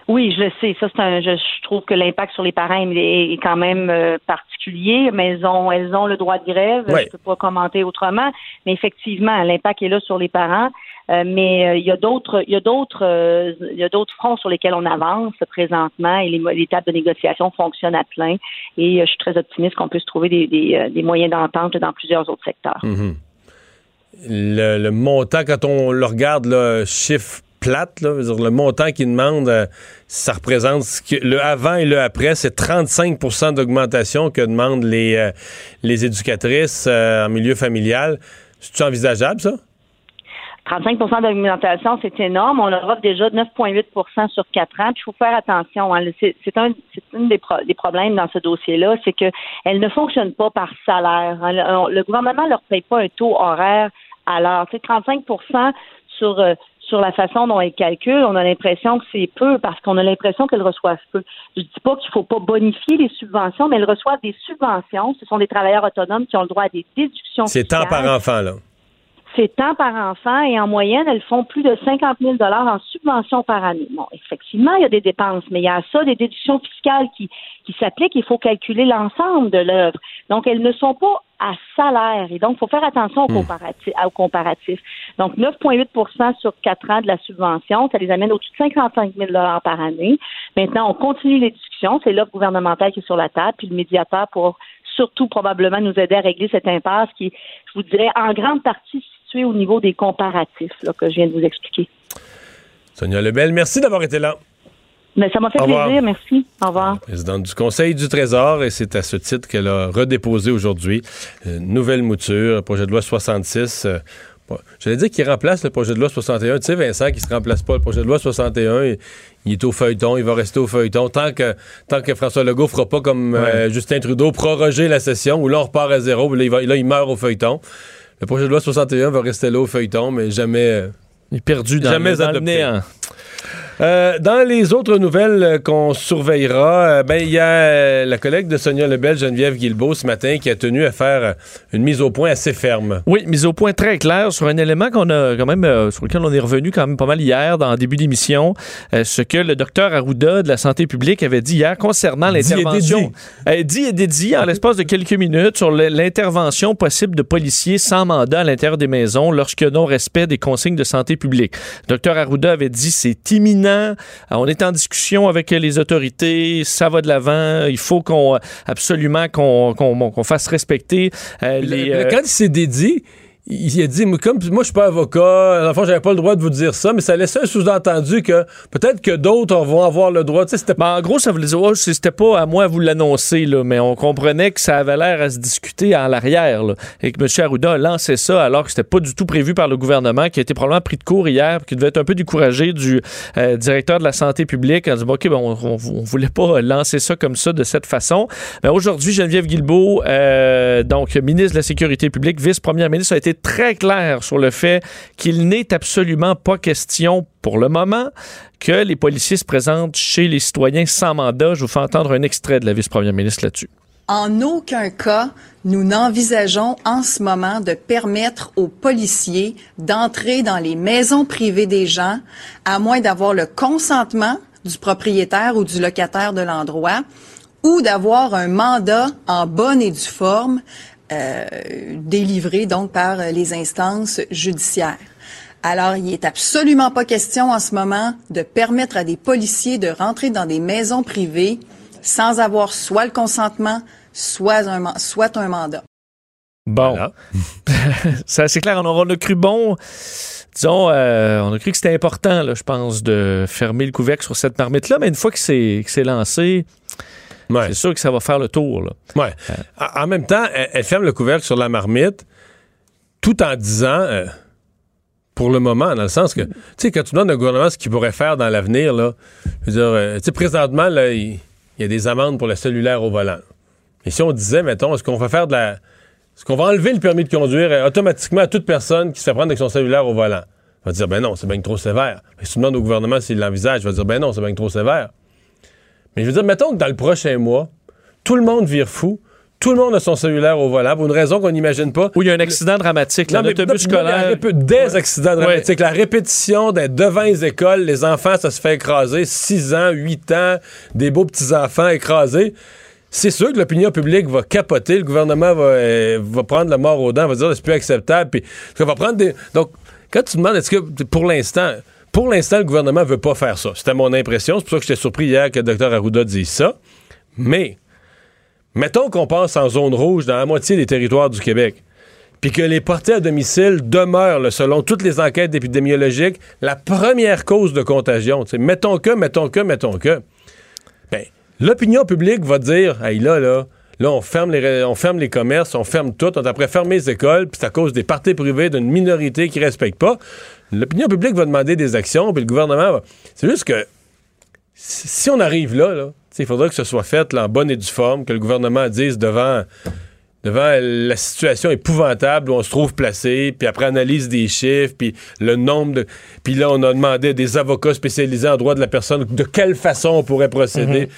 Oui, je le sais. Ça, c'est un. Je, je trouve que l'impact sur les parents est, est quand même euh, particulier, mais elles ont, elles ont le droit de grève. Ouais. Je peux pas commenter autrement, mais effectivement, l'impact est là sur les parents. Euh, mais euh, euh, il y a d'autres fronts sur lesquels on avance présentement et les, les tables de négociation fonctionnent à plein. Et je suis très optimiste qu'on puisse trouver des, moyens d'entente dans plusieurs autres secteurs. Mhm. le, montant, quand on le regarde, le chiffre plate, le montant qu'il demande, ça représente ce que- le avant et le après, c'est 35% d'augmentation que demandent les, les éducatrices en milieu familial. C'est-tu envisageable, ça? 35% d'augmentation, c'est énorme. On leur offre déjà 9,8% sur quatre ans. Puis il faut faire attention. hein. C'est un, une des, pro- des problèmes dans ce dossier-là, c'est qu'elle ne fonctionne pas par salaire. hein. Le, le gouvernement ne leur paye pas un taux horaire à l'heure. C'est 35 sur euh, sur la façon dont elles calculent, on a l'impression que c'est peu parce qu'on a l'impression qu'elles reçoivent peu. Je dis pas qu'il faut pas bonifier les subventions, mais elles reçoivent des subventions. Ce sont des travailleurs autonomes qui ont le droit à des déductions. C'est temps par enfant, là. C'est temps par enfant et en moyenne, elles font plus de 50 000 en subvention par année. Bon, effectivement, il y a des dépenses, mais il y a ça, des déductions fiscales qui, qui s'appliquent. Il faut calculer l'ensemble de l'œuvre. Donc, elles ne sont pas à salaire et donc, il faut faire attention au comparatif. Au comparatif. Donc, 9,8% sur quatre ans de la subvention, ça les amène au-dessus de 55 000 par année. Maintenant, on continue les discussions. C'est l'offre gouvernementale qui est sur la table, puis le médiateur pour surtout probablement nous aider à régler cette impasse qui, je vous dirais, en grande partie au niveau des comparatifs là, que je viens de vous expliquer. Sonia Lebel, merci d'avoir été là. Mais ça m'a fait plaisir, merci. Au revoir. présidente du Conseil du Trésor, et c'est à ce titre qu'elle a redéposé aujourd'hui une nouvelle mouture, projet de loi 66. euh, bon, J'allais dire qu'il remplace le projet de loi 61. Tu sais, Vincent, qui se remplace pas. Le projet de loi 61, il, il est au feuilleton, il va rester au feuilleton. Tant que, tant que François Legault fera pas comme euh, Justin Trudeau, proroger la session, où là, on repart à zéro, puis là, il, va- là, il meurt au feuilleton. Le projet de loi 61 va rester là au feuilleton, mais jamais... euh, Il est perdu dans, Jamais le- dans le adopté. néant. Euh, dans les autres nouvelles euh, qu'on surveillera, euh, ben il y a la collègue de Sonia Lebel, Geneviève Guilbeault, ce matin, qui a tenu à faire une mise au point assez ferme. Oui, mise au point très clair sur un élément qu'on a quand même euh, sur lequel on est revenu quand même pas mal hier dans le début d'émission, euh, ce que le docteur Arruda de la santé publique avait dit hier concernant l'intervention dit et dédié en l'espace de quelques minutes sur le- l'intervention possible de policiers sans mandat à l'intérieur des maisons lorsque non-respect des consignes de santé publique. Docteur Arruda avait dit c'est imminent, Euh, on est en discussion avec les autorités, ça va de l'avant, il faut qu'on absolument qu'on fasse respecter euh, les Le- euh, Quand il s'est dédié, il a dit, moi, comme moi je suis pas avocat, dans le fond, j'avais pas le droit de vous dire ça, mais ça laissait un sous-entendu que peut-être que d'autres vont avoir le droit. C'était Ben, en gros, ça voulait dire, oh, c'était pas à moi à vous l'annoncer, là, mais on comprenait que ça avait l'air à se discuter à l'arrière, et que M. Arruda a lancé ça alors que c'était pas du tout prévu par le gouvernement, qui a été probablement pris de court hier, qui devait être un peu découragé du euh, directeur de la santé publique en disant, OK, ben, on voulait pas lancer ça comme ça, de cette façon. Mais aujourd'hui, Geneviève Guilbeault, euh, donc ministre de la Sécurité publique, vice-première ministre, a été très clair sur le fait qu'il n'est absolument pas question pour le moment que les policiers se présentent chez les citoyens sans mandat. Je vous fais entendre un extrait de la vice-première ministre là-dessus. En aucun cas, nous n'envisageons en ce moment de permettre aux policiers d'entrer dans les maisons privées des gens, à moins d'avoir le consentement du propriétaire ou du locataire de l'endroit, ou d'avoir un mandat en bonne et due forme euh, délivré donc par les instances judiciaires. Alors, il est absolument pas question en ce moment de permettre à des policiers de rentrer dans des maisons privées sans avoir soit le consentement, soit un, soit un mandat. Bon. *laughs* c'est assez clair. On a, cru bon. Disons, euh, on a cru que c'était important, là, je pense, de fermer le couvercle sur cette marmite-là, mais une fois que c'est lancé, c'est sûr que ça va faire le tour. Là. Ouais. en même temps, elle, ferme le couvercle sur la marmite tout en disant, euh, pour le moment, dans le sens que, tu sais, quand tu demandes au gouvernement ce qu'il pourrait faire dans l'avenir, là, je veux dire, euh, tu sais, présentement, là, il y a des amendes pour le cellulaire au volant. Et si on disait, mettons, est-ce qu'on va faire de la. Est-ce qu'on va enlever le permis de conduire euh, automatiquement à toute personne qui se fait prendre avec son cellulaire au volant? On va dire, ben non, c'est bien trop sévère. Mais si tu demandes au gouvernement s'il l'envisage, il va dire, ben non, c'est bien trop sévère. Mais je veux dire, mettons que dans le prochain mois, tout le monde vire fou, tout le monde a son cellulaire au volant pour une raison qu'on n'imagine pas. Ou il y a un accident dramatique, là, l'autobus scolaire. Des accidents dramatiques. La répétition d'être devant les écoles, les enfants, ça se fait écraser. 6 ans, 8 ans, des beaux petits-enfants écrasés. C'est sûr que l'opinion publique va capoter, le gouvernement va, euh, va prendre la mort aux dents, va dire c'est plus acceptable. Puis, va prendre des. Donc, quand tu demandes, est-ce que pour l'instant, pour l'instant, le gouvernement veut pas faire ça. C'était mon impression. C'est pour ça que j'étais surpris hier que le Dr. Arruda dise ça. Mais Mettons qu'on passe en zone rouge dans la moitié des territoires du Québec, puis que les portées à domicile demeurent, selon toutes les enquêtes épidémiologiques, la première cause de contagion. mettons que, mettons que, mettons que. Ben, l'opinion publique va dire, hey, là, là, Là, on ferme, les, on ferme les commerces, on ferme tout, on a après fermé les écoles, puis c'est à cause des parties privées d'une minorité qui ne respecte pas. L'opinion publique va demander des actions, puis le gouvernement va. C'est juste que si on arrive là, là il faudrait que ce soit fait en bonne et due forme, que le gouvernement dise devant, devant la situation épouvantable où on se trouve placé, puis après analyse des chiffres, puis le nombre de... Puis là, on a demandé des avocats spécialisés en droit de la personne de quelle façon on pourrait procéder. Mhm.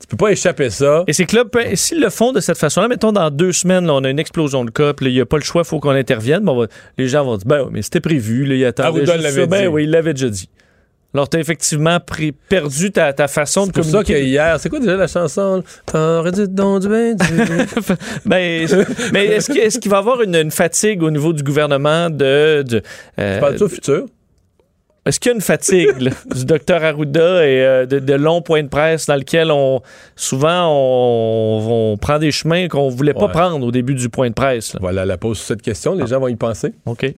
Tu peux pas échapper ça. Et ces clubs, s'ils le font de cette façon-là, mettons dans deux semaines, on a une explosion de cas, il n'y a pas le choix, il faut qu'on intervienne. les gens vont dire, ben mais c'était prévu, là, il attendait ah, Ben oui, il l'avait déjà dit. Alors, t'as effectivement pris, perdu ta, ta façon de communiquer. C'est pour ça qu'hier, c'est quoi déjà la chanson? T'aurais dit donc du *laughs* ben, mais est-ce qu'il est va y avoir une, fatigue au niveau du gouvernement de. de euh, tu parles au futur? Est-ce qu'il y a une fatigue du docteur Arruda et euh, de, longs points de presse dans lesquels on souvent on, prend des chemins qu'on voulait pas prendre au début du point de presse? Voilà la pose sur cette question, les gens vont y penser. OK.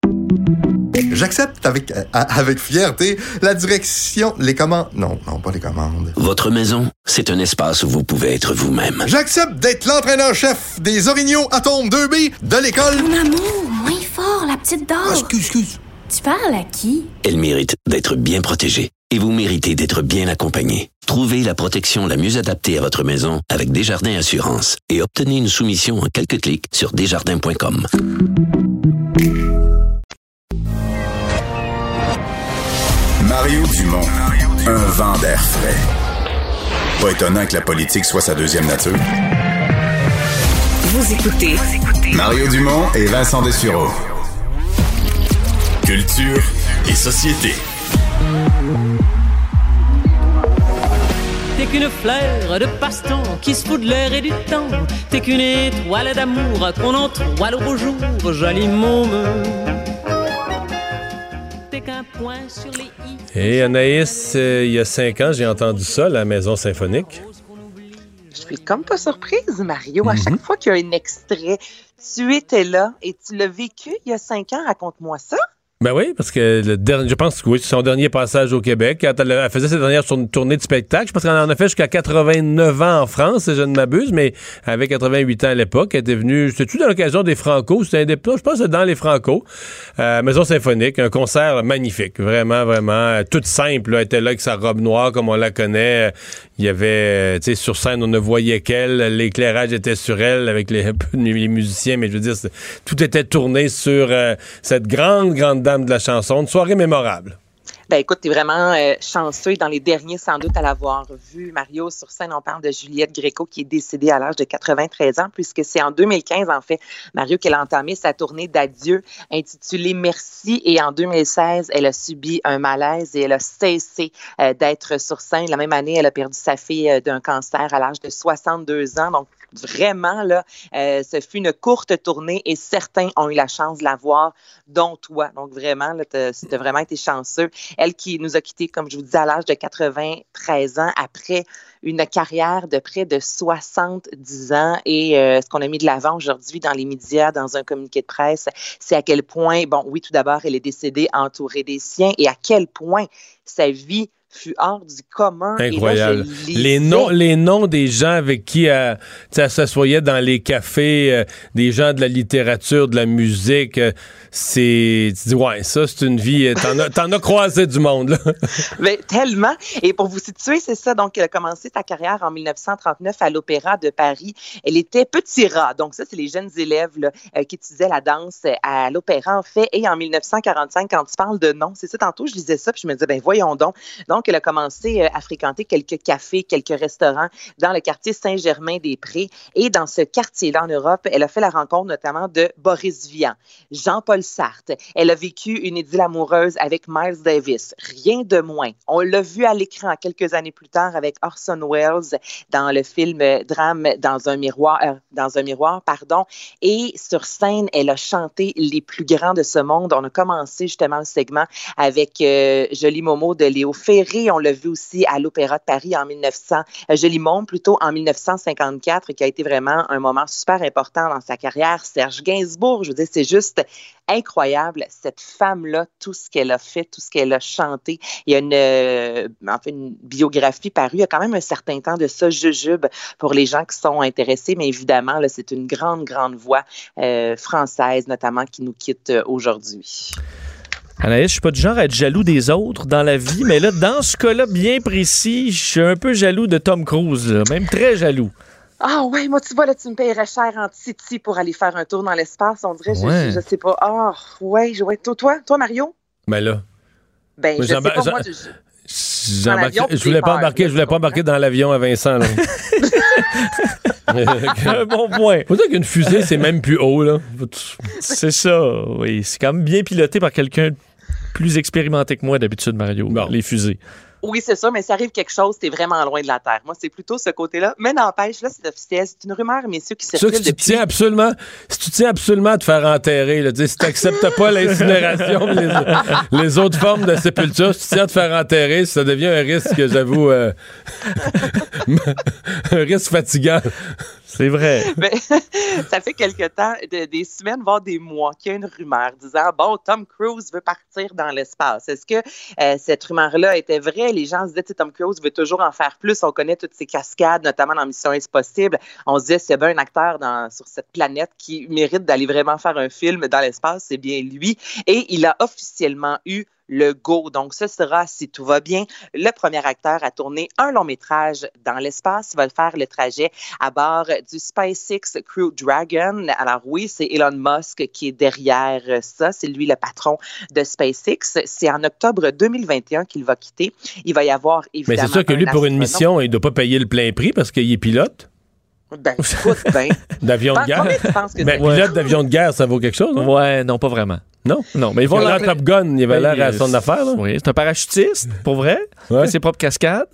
J'accepte avec, euh, avec fierté la direction, les commandes. Non, non, pas les commandes. Votre maison, c'est un espace où vous pouvez être vous-même. J'accepte d'être l'entraîneur-chef des Orignaux Atomes 2B de l'école. Mon amour, moins fort, la petite dame. Ah, excuse, excuse. Tu parles à qui? Elle mérite d'être bien protégée. Et vous méritez d'être bien accompagné. Trouvez la protection la mieux adaptée à votre maison avec Desjardins Assurance et obtenez une soumission en quelques clics sur desjardins.com. Mario Dumont, un vent d'air frais. Pas étonnant que la politique soit sa deuxième nature. Vous écoutez Mario Dumont et Vincent Dessureau. Culture et société. T'es qu'une fleur de passe-temps qui se fout de l'air et du temps. T'es qu'une étoile d'amour qu'on entoile au beau jour, joli môme. Et Anaïs, euh, il y a cinq ans, j'ai entendu ça, la Maison Symphonique. Je suis comme pas surprise, Mario. À chaque mhm. fois qu'il y a un extrait, tu étais là et tu l'as vécu il y a cinq ans. Raconte-moi ça. Ben oui, parce que le dernier, je pense que oui, son dernier passage au Québec, quand elle, faisait sa dernière tournée de spectacle, je pense qu'elle en a fait jusqu'à 89 ans en France, si je ne m'abuse, mais avec 88 ans à l'époque, elle était venue, c'était-tu dans l'occasion des Franco, c'était un des, je pense que dans les Franco, euh, Maison Symphonique, un concert magnifique, vraiment, vraiment, toute simple, elle était là avec sa robe noire comme on la connaît, il y avait, tu sais, sur scène, on ne voyait qu'elle, l'éclairage était sur elle avec les, *laughs* musiciens, mais je veux dire, tout était tourné sur euh, cette grande, grande dame de la chanson. Une soirée mémorable. Ben écoute, t'es vraiment euh, chanceux dans les derniers sans doute à l'avoir vu. Mario, sur scène, on parle de Juliette Gréco qui est décédée à l'âge de 93 ans puisque c'est en 2015, en fait, Mario, qu'elle a entamé sa tournée d'adieu intitulée Merci et en 2016, elle a subi un malaise et elle a cessé euh, d'être sur scène. La même année, elle a perdu sa fille euh, d'un cancer à l'âge de 62 ans. Donc, vraiment, là, euh, ce fut une courte tournée et certains ont eu la chance de la voir, dont toi. Donc, vraiment, tu as vraiment été chanceux. Elle qui nous a quittés, comme je vous disais, à l'âge de 93 ans, après une carrière de près de 70 ans. Et euh, ce qu'on a mis de l'avant aujourd'hui dans les médias, dans un communiqué de presse, c'est à quel point, bon, oui, tout d'abord, elle est décédée entourée des siens et à quel point sa vie fut hors du commun. Incroyable. Et là, les, noms, les noms des gens avec qui elle, sais, elle s'assoyait dans les cafés, euh, des gens de la littérature, de la musique, euh, c'est. Tu dis, ouais, ça, c'est une vie. euh, T'en as, *laughs* t'en as croisé du monde, là. *laughs* Mais tellement. Et pour vous situer, c'est ça. Donc, elle a commencé sa carrière en 1939 à l'Opéra de Paris. Elle était petit rat. Donc, ça, c'est les jeunes élèves là, euh, qui étudiaient la danse à l'Opéra, en fait. Et en 1945, quand tu parles de nom, c'est ça, tantôt, je lisais ça, puis je me disais, ben voyons donc. Donc, elle a commencé euh, à fréquenter quelques cafés, quelques restaurants dans le quartier Saint-Germain-des-Prés. Et dans ce quartier-là, en Europe, elle a fait la rencontre notamment de Boris Vian, Jean-Paul Sartre. Elle a vécu une idylle amoureuse avec Miles Davis. Rien de moins. On l'a vu à l'écran quelques années plus tard avec Orson Welles dans le film euh, Drame dans un miroir, euh, dans un miroir, pardon. Et sur scène, elle a chanté les plus grands de ce monde. On a commencé justement le segment avec euh, Jolie Momo de Léo Ferré. On l'a vu aussi à l'Opéra de Paris en 1900, euh, Jolie Môme plutôt en 1954, qui a été vraiment un moment super important dans sa carrière. Serge Gainsbourg, je veux dire, c'est juste incroyable, cette femme-là, tout ce qu'elle a fait, tout ce qu'elle a chanté. Il y a une, euh, une biographie parue, il y a quand même un certain temps de ça, jujube, pour les gens qui sont intéressés, mais évidemment, c'est une grande, grande voix euh, française, notamment, qui nous quitte aujourd'hui. Anaïs, je suis pas du genre à être jaloux des autres dans la vie, mais là, dans ce cas-là bien précis, je suis un peu jaloux de Tom Cruise, là, même très jaloux. Ah ouais, moi tu vois là, tu me paierais cher en Titi pour aller faire un tour dans l'espace. On dirait, je- Ouais. je, je sais pas. Ah ouais, je- ouais. Toi, toi, toi, Mario? Mais là. Ben, je sais pas, moi, je- Dans je voulais pas embarquer, je voulais pas embarquer dans l'avion à Vincent. Là. *laughs* *laughs* un bon point. Faut dire qu'une fusée, c'est même plus haut, là. C'est ça, oui. C'est quand même bien piloté par quelqu'un plus expérimenté que moi d'habitude, Mario, les fusées. Oui, c'est ça, mais ça arrive quelque chose, t'es vraiment loin de la Terre. Moi, c'est plutôt ce côté-là. Mais n'empêche, là, c'est officiel. C'est une rumeur, messieurs, qui circule que si tu depuis tiens absolument, si tu tiens absolument à te faire enterrer, là, si tu n'acceptes pas *laughs* l'incinération, les, les autres formes de sépulture, si tu tiens à te faire enterrer, ça devient un risque, j'avoue, euh, *laughs* un risque fatigant. C'est vrai. *laughs* Mais *laughs* ça fait quelque temps, de- des semaines, voire des mois, qu'il y a une rumeur disant bon, Tom Cruise veut partir dans l'espace. Est-ce que euh, cette rumeur-là était vraie? Les gens se disaient, Tom Cruise veut toujours en faire plus. On connaît toutes ses cascades, notamment dans Mission Impossible. On se disait, a bien un acteur sur cette planète qui mérite d'aller vraiment faire un film dans l'espace, c'est bien lui. Et il a officiellement eu le go. Donc, ce sera, si tout va bien, le premier acteur à tourner un long métrage dans l'espace. Il va faire le trajet à bord du SpaceX Crew Dragon. Alors oui, c'est Elon Musk qui est derrière ça. C'est lui le patron de SpaceX. C'est en octobre 2021 qu'il va quitter. Il va y avoir Mais évidemment. c'est sûr que lui, pour une mission, il ne doit pas payer le plein prix parce qu'il est pilote Ben, écoute, ben. *laughs* d'avion de guerre. combien tu penses que Ben, pilote d'avion de guerre, ça vaut quelque chose, non? Ouais, non, pas vraiment. Non? Non, mais ils vont l'entraîner- Top Gun, il avait Ben, l'air à il- son affaire, là. Oui, c'est un parachutiste, pour vrai. Ouais. fait ses propres cascades.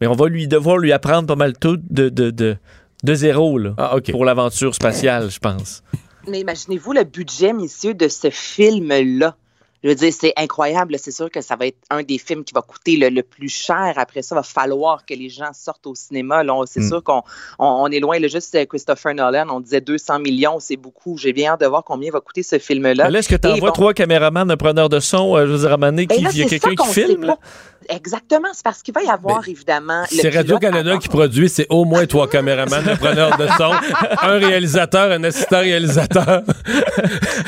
Mais on va lui devoir lui apprendre pas mal tout de, de, de, de zéro là, Ah, pour l'aventure spatiale, je pense. Mais imaginez-vous le budget, messieurs, de ce film-là. Je veux dire, c'est incroyable. C'est sûr que ça va être un des films qui va coûter le, le plus cher. Après ça, il va falloir que les gens sortent au cinéma. C'est Mm. sûr qu'on on, on est loin. Là, juste euh, Christopher Nolan, on disait 200 millions, c'est beaucoup. J'ai bien hâte de voir combien va coûter ce film-là. Là, est-ce que tu envoies bon, trois caméramans, un preneur de son, euh, je veux dire, à donné, ben qui- là, il y a quelqu'un qui filme? Exactement, c'est parce qu'il va y avoir évidemment. le C'est Radio-Canada qui produit, c'est au moins trois *laughs* caméramans, un preneur de son, un réalisateur, un assistant réalisateur.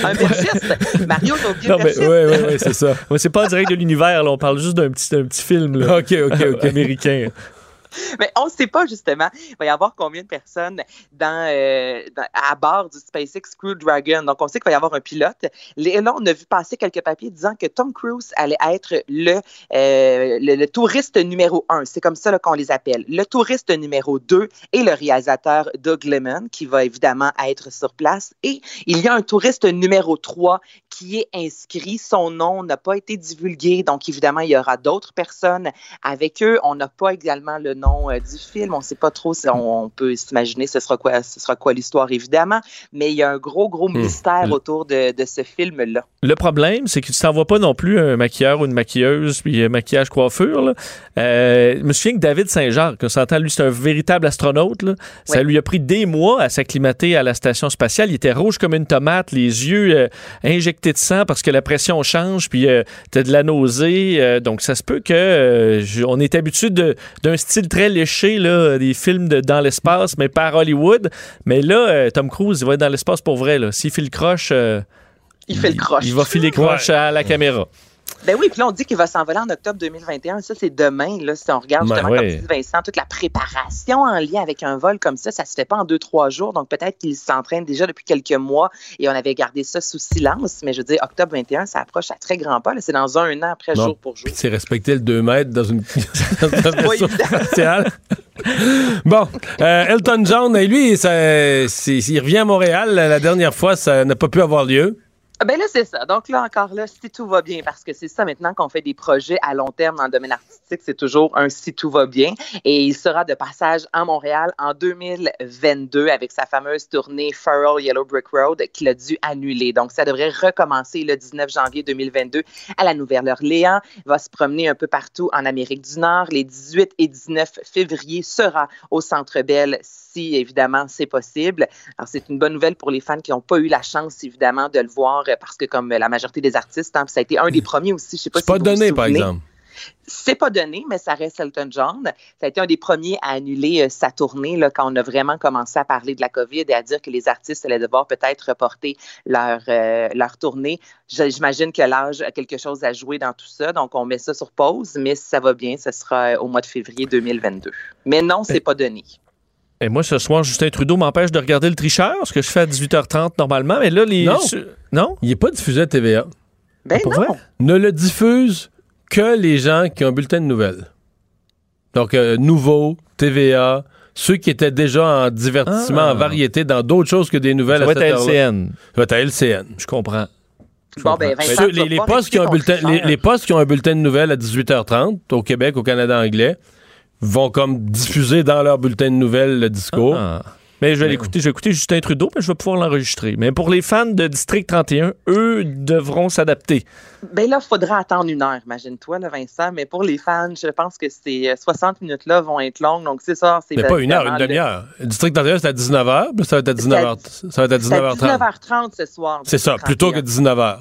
Un bergiste. Mario, mais- bergiste. Oui, oui, oui, c'est ça. Ouais, c'est pas en direct de l'univers, là, on parle juste d'un petit, d'un petit film là, OK, OK, OK. américain. *laughs* Mais on ne sait pas, justement, il va y avoir combien de personnes euh, à bord du SpaceX Crew Dragon? Donc, on sait qu'il va y avoir un pilote. Et là, on a vu passer quelques papiers disant que Tom Cruise allait être le, euh, touriste numéro un. C'est comme ça qu'on les appelle. Le touriste numéro deux et le réalisateur Doug Lemon, qui va évidemment être sur place. Et il y a un touriste numéro trois qui est inscrit. Son nom n'a pas été divulgué. Donc, évidemment, il y aura d'autres personnes avec eux. On n'a pas également le nom euh, du film. On ne sait pas trop si on, on peut s'imaginer ce sera quoi, ce sera quoi l'histoire, évidemment. Mais il y a un gros, gros mystère autour de, de ce film-là. Le problème, c'est que tu t'envoies pas non plus un maquilleur ou une maquilleuse, puis un maquillage coiffure. Là. Euh, je me souviens que David Saint-Jacques, on s'entend, lui, c'est un véritable astronaute. là. Ça lui a pris des mois à s'acclimater à la station spatiale. Il était rouge comme une tomate, les yeux euh, injectés de sang parce que la pression change, puis euh, t'as de la nausée. euh, donc, ça se peut que on est habitué d'un style très léché, là, des films de, dans l'espace, mais par Hollywood. Mais là, euh, Tom Cruise, il va être dans l'espace pour vrai. là. S'il fait le croche... euh, Il fait le croche. il va filer croche à la caméra. Ben oui, puis là, on dit qu'il va s'envoler en octobre 2021. Ça, c'est demain. Là, si on regarde Ben justement, comme dit Vincent, toute la préparation en lien avec un vol comme ça, ça se fait pas en deux, trois jours. Donc, peut-être qu'il s'entraîne déjà depuis quelques mois et on avait gardé ça sous silence. Mais je veux dire, octobre 21, ça approche à très grands pas. C'est dans un an après, Non. jour pour jour. C'est respecter le 2 mètres dans une *laughs* *laughs* *laughs* bon, euh, Elton John, et lui, ça, il revient à Montréal. La dernière fois, ça n'a pas pu avoir lieu. Ah, Ben là, c'est ça. Donc là, encore là, si tout va bien, parce que c'est ça maintenant qu'on fait des projets à long terme dans le domaine artistique, c'est toujours un si tout va bien. Et il sera de passage à Montréal en 2022 avec sa fameuse tournée Farrell Yellow Brick Road qu'il a dû annuler. Donc ça devrait recommencer le 19 janvier 2022 à la Nouvelle-Orléans. Il va se promener un peu partout en Amérique du Nord. Les 18 et 19 février sera au Centre Bell si évidemment c'est possible. Alors c'est une bonne nouvelle pour les fans qui n'ont pas eu la chance évidemment de le voir parce que comme la majorité des artistes, hein, ça a été un des premiers aussi. Je sais pas pas si vous donné, par exemple. C'est pas donné, mais ça reste Elton John. Ça a été un des premiers à annuler euh, sa tournée là, quand on a vraiment commencé à parler de la COVID et à dire que les artistes allaient devoir peut-être reporter leur, euh, leur tournée. J'imagine que l'âge a quelque chose à jouer dans tout ça, donc on met ça sur pause, mais si ça va bien, ce sera euh, au mois de février 2022. Mais non, c'est pas donné. Et moi, ce soir, Justin Trudeau m'empêche de regarder le tricheur, ce que je fais à 18h30 normalement. Mais là, les. Non. Non? Il n'est pas diffusé à TVA. Ben Pour non. vrai? Ne le diffuse que les gens qui ont un bulletin de nouvelles. Donc, euh, Nouveau, TVA, ceux qui étaient déjà en divertissement, Ah. en variété, dans d'autres choses que des nouvelles Ça va à cette être à. LCN. Ça va être à LCN. Je comprends. Bon, ben, Vincent, Ceux- tu vas les, les pouvoir postes qui ont un écouter ton bulletin, les, tricheur. les postes qui ont un bulletin de nouvelles à 18h30 au Québec, au Canada anglais, vont comme diffuser dans leur bulletin de nouvelles le discours. Ah. Mais je vais l'écouter, je vais écouter Justin Trudeau, mais je vais pouvoir l'enregistrer. Mais pour les fans de District 31, eux devront s'adapter. Ben là, il faudra attendre une heure, imagine-toi, Vincent. Mais pour les fans, je pense que ces euh, 60 minutes-là vont être longues. Donc, c'est ça. C'est Mais pas une heure, une demi-heure. Le District 31, c'est à 19h, puis ça va être à 19h, ça va être à C'est à 19h30. 19h30 ce soir. C'est ça, plutôt que 19h.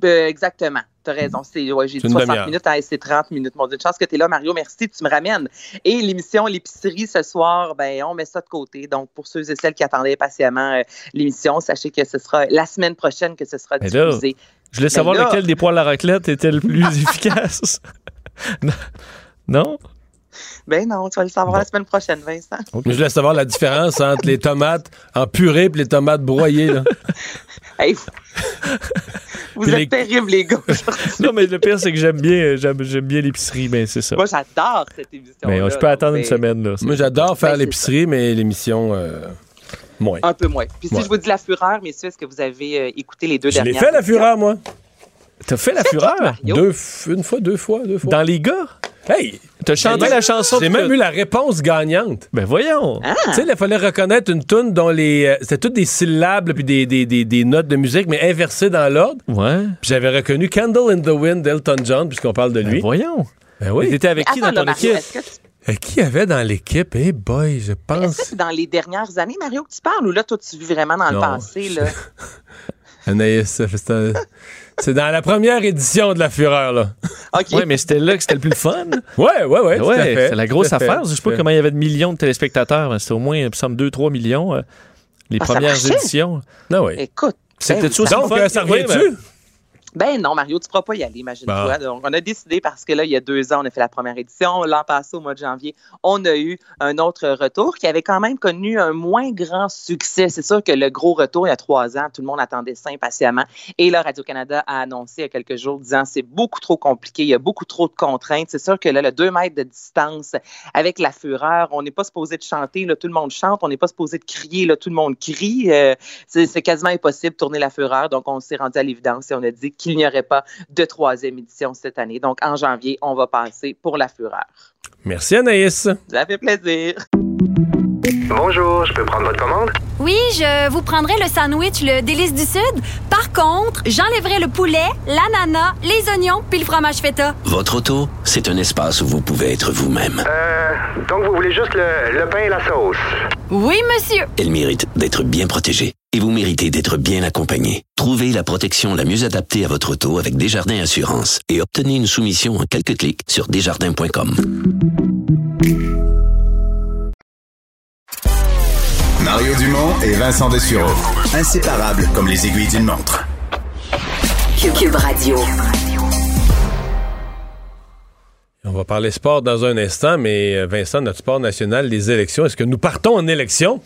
Ben, exactement. Tu as raison. C'est, ouais, j'ai dit une 60 demi-heure. minutes, hein, c'est 30 minutes. Mon Dieu, une chance que tu es là, Mario. Merci, tu me ramènes. Et l'émission L'épicerie ce soir, ben, on met ça de côté. Donc, pour ceux et celles qui attendaient patiemment euh, l'émission, sachez que ce sera la semaine prochaine que ce sera diffusé. je voulais Ben savoir là- lequel des poils à raclette était le plus *laughs* efficace. *laughs* non? Ben non, tu vas le savoir la semaine prochaine, Vincent. Mais je voulais savoir la différence entre les tomates en purée et les tomates broyées. Là. *laughs* Hey, vous êtes les- terribles, les gars. non, mais le pire, c'est que j'aime bien, j'aime, bien l'épicerie, mais c'est ça. Moi, j'adore cette émission. Mais euh, je peux attendre une semaine. Là, Moi, j'adore faire Ben, l'épicerie, mais l'émission, euh, moins. Un peu moins. Puis si je vous dis la fureur, messieurs, est-ce que vous avez euh, écouté les deux Je l'ai dernières fait, la fureur, moi. T'as fait la fureur? Deux, une fois, deux fois, deux fois. Dans les gars? Hey! T'as chanté J'ai la même- chanson? J'ai même eu la réponse gagnante. Ben voyons. Ah. Tu sais, il fallait reconnaître une tune dont les. euh, C'était toutes des syllabes puis des, des, des, des notes de musique, mais inversées dans l'ordre. Ouais. Puis j'avais reconnu Candle in the Wind d'Elton John, puisqu'on parle de lui. Ben voyons. Ben oui. T'étais avec Mais qui attends, dans ton équipe? Euh, qui y avait dans l'équipe? Eh boy, je Est-ce que pense. c'est dans les dernières années, Mario, que tu parles, ou là, toi, tu vis vraiment dans le passé, là? *laughs* Anaïs, c'est un- *laughs* c'est dans la première édition de La Fureur, là. OK. Ouais, mais c'était là que c'était le plus fun. *laughs* Ouais, ouais, ouais. tout à ouais, c'est la tout grosse affaire. Je sais pas comment il y avait de millions de téléspectateurs. mais C'était au moins, il me semble, 2-3 millions. euh, les Ah, ça premières éditions. Non, oui. Écoute. C'était ben, tout aussi Donc, fun. euh, ça Oui, revient-tu? Ben, non, Mario, tu ne pourras pas y aller, imagine-toi. Donc, on a décidé parce que là, il y a deux ans, on a fait la première édition. L'an passé, au mois de janvier, on a eu un autre retour qui avait quand même connu un moins grand succès. C'est sûr que le gros retour, il y a trois ans, tout le monde attendait ça impatiemment. Et là, Radio-Canada a annoncé il y a quelques jours, disant c'est beaucoup trop compliqué, il y a beaucoup trop de contraintes. C'est sûr que là, le deux mètres de distance avec la fureur, on n'est pas supposé de chanter, là, tout le monde chante. On n'est pas supposé de crier, là, tout le monde crie. Euh, c'est quasiment impossible de tourner la fureur. Donc, on s'est rendu à l'évidence et on a dit qu'il n'y aurait pas de troisième édition cette année. Donc, en janvier, on va passer pour la fureur. Merci Anaïs. Ça fait plaisir. Bonjour, je peux prendre votre commande? Oui, je vous prendrai le sandwich, le délice du Sud. Par contre, j'enlèverai le poulet, l'ananas, les oignons puis le fromage feta. Votre auto, c'est un espace où vous pouvez être vous-même. Euh, donc vous voulez juste le, le pain et la sauce? Oui, monsieur. Elle mérite d'être bien protégée et vous méritez d'être bien accompagné. Trouvez la protection la mieux adaptée à votre auto avec Desjardins Assurance et obtenez une soumission en quelques clics sur desjardins.com. Mario Dumont et Vincent Dessureau. Inséparables comme les aiguilles d'une montre. Cube Radio. On va parler sport dans un instant, mais euh, Vincent, notre sport national, les élections, est-ce que nous partons en élection?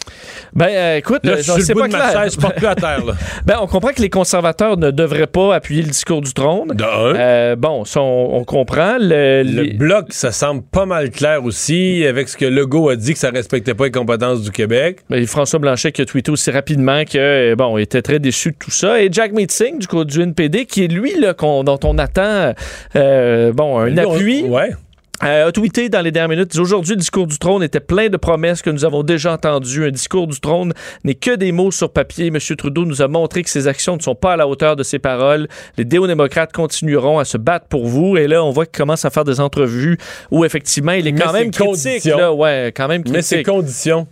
Ben, euh, écoute, Là, euh, je sais pas de clair. je porte plus à terre. Là. *laughs* Ben, on comprend que les conservateurs ne devraient pas appuyer le discours du trône. Euh, bon, ça, on, on comprend. Le, Le les- bloc, ça semble pas mal clair aussi, avec ce que Legault a dit que ça respectait pas les compétences du Québec. Ben, François Blanchet qui a tweeté aussi rapidement que bon, il était très déçu de tout ça. Et Jack Meeting du côté du NPD, qui est lui là, dont on attend euh, bon un Lui, on- appui. ouais. Euh, a tweeté dans les dernières minutes. Aujourd'hui, le discours du trône était plein de promesses que nous avons déjà entendues. Un discours du trône n'est que des mots sur papier. M. Trudeau nous a montré que ses actions ne sont pas à la hauteur de ses paroles. Les démocrates continueront à se battre pour vous. Et là, on voit qu'il commence à faire des entrevues où effectivement, il est Mais quand même critique. conditions. Là, ouais, quand même critique. Mais ses conditions.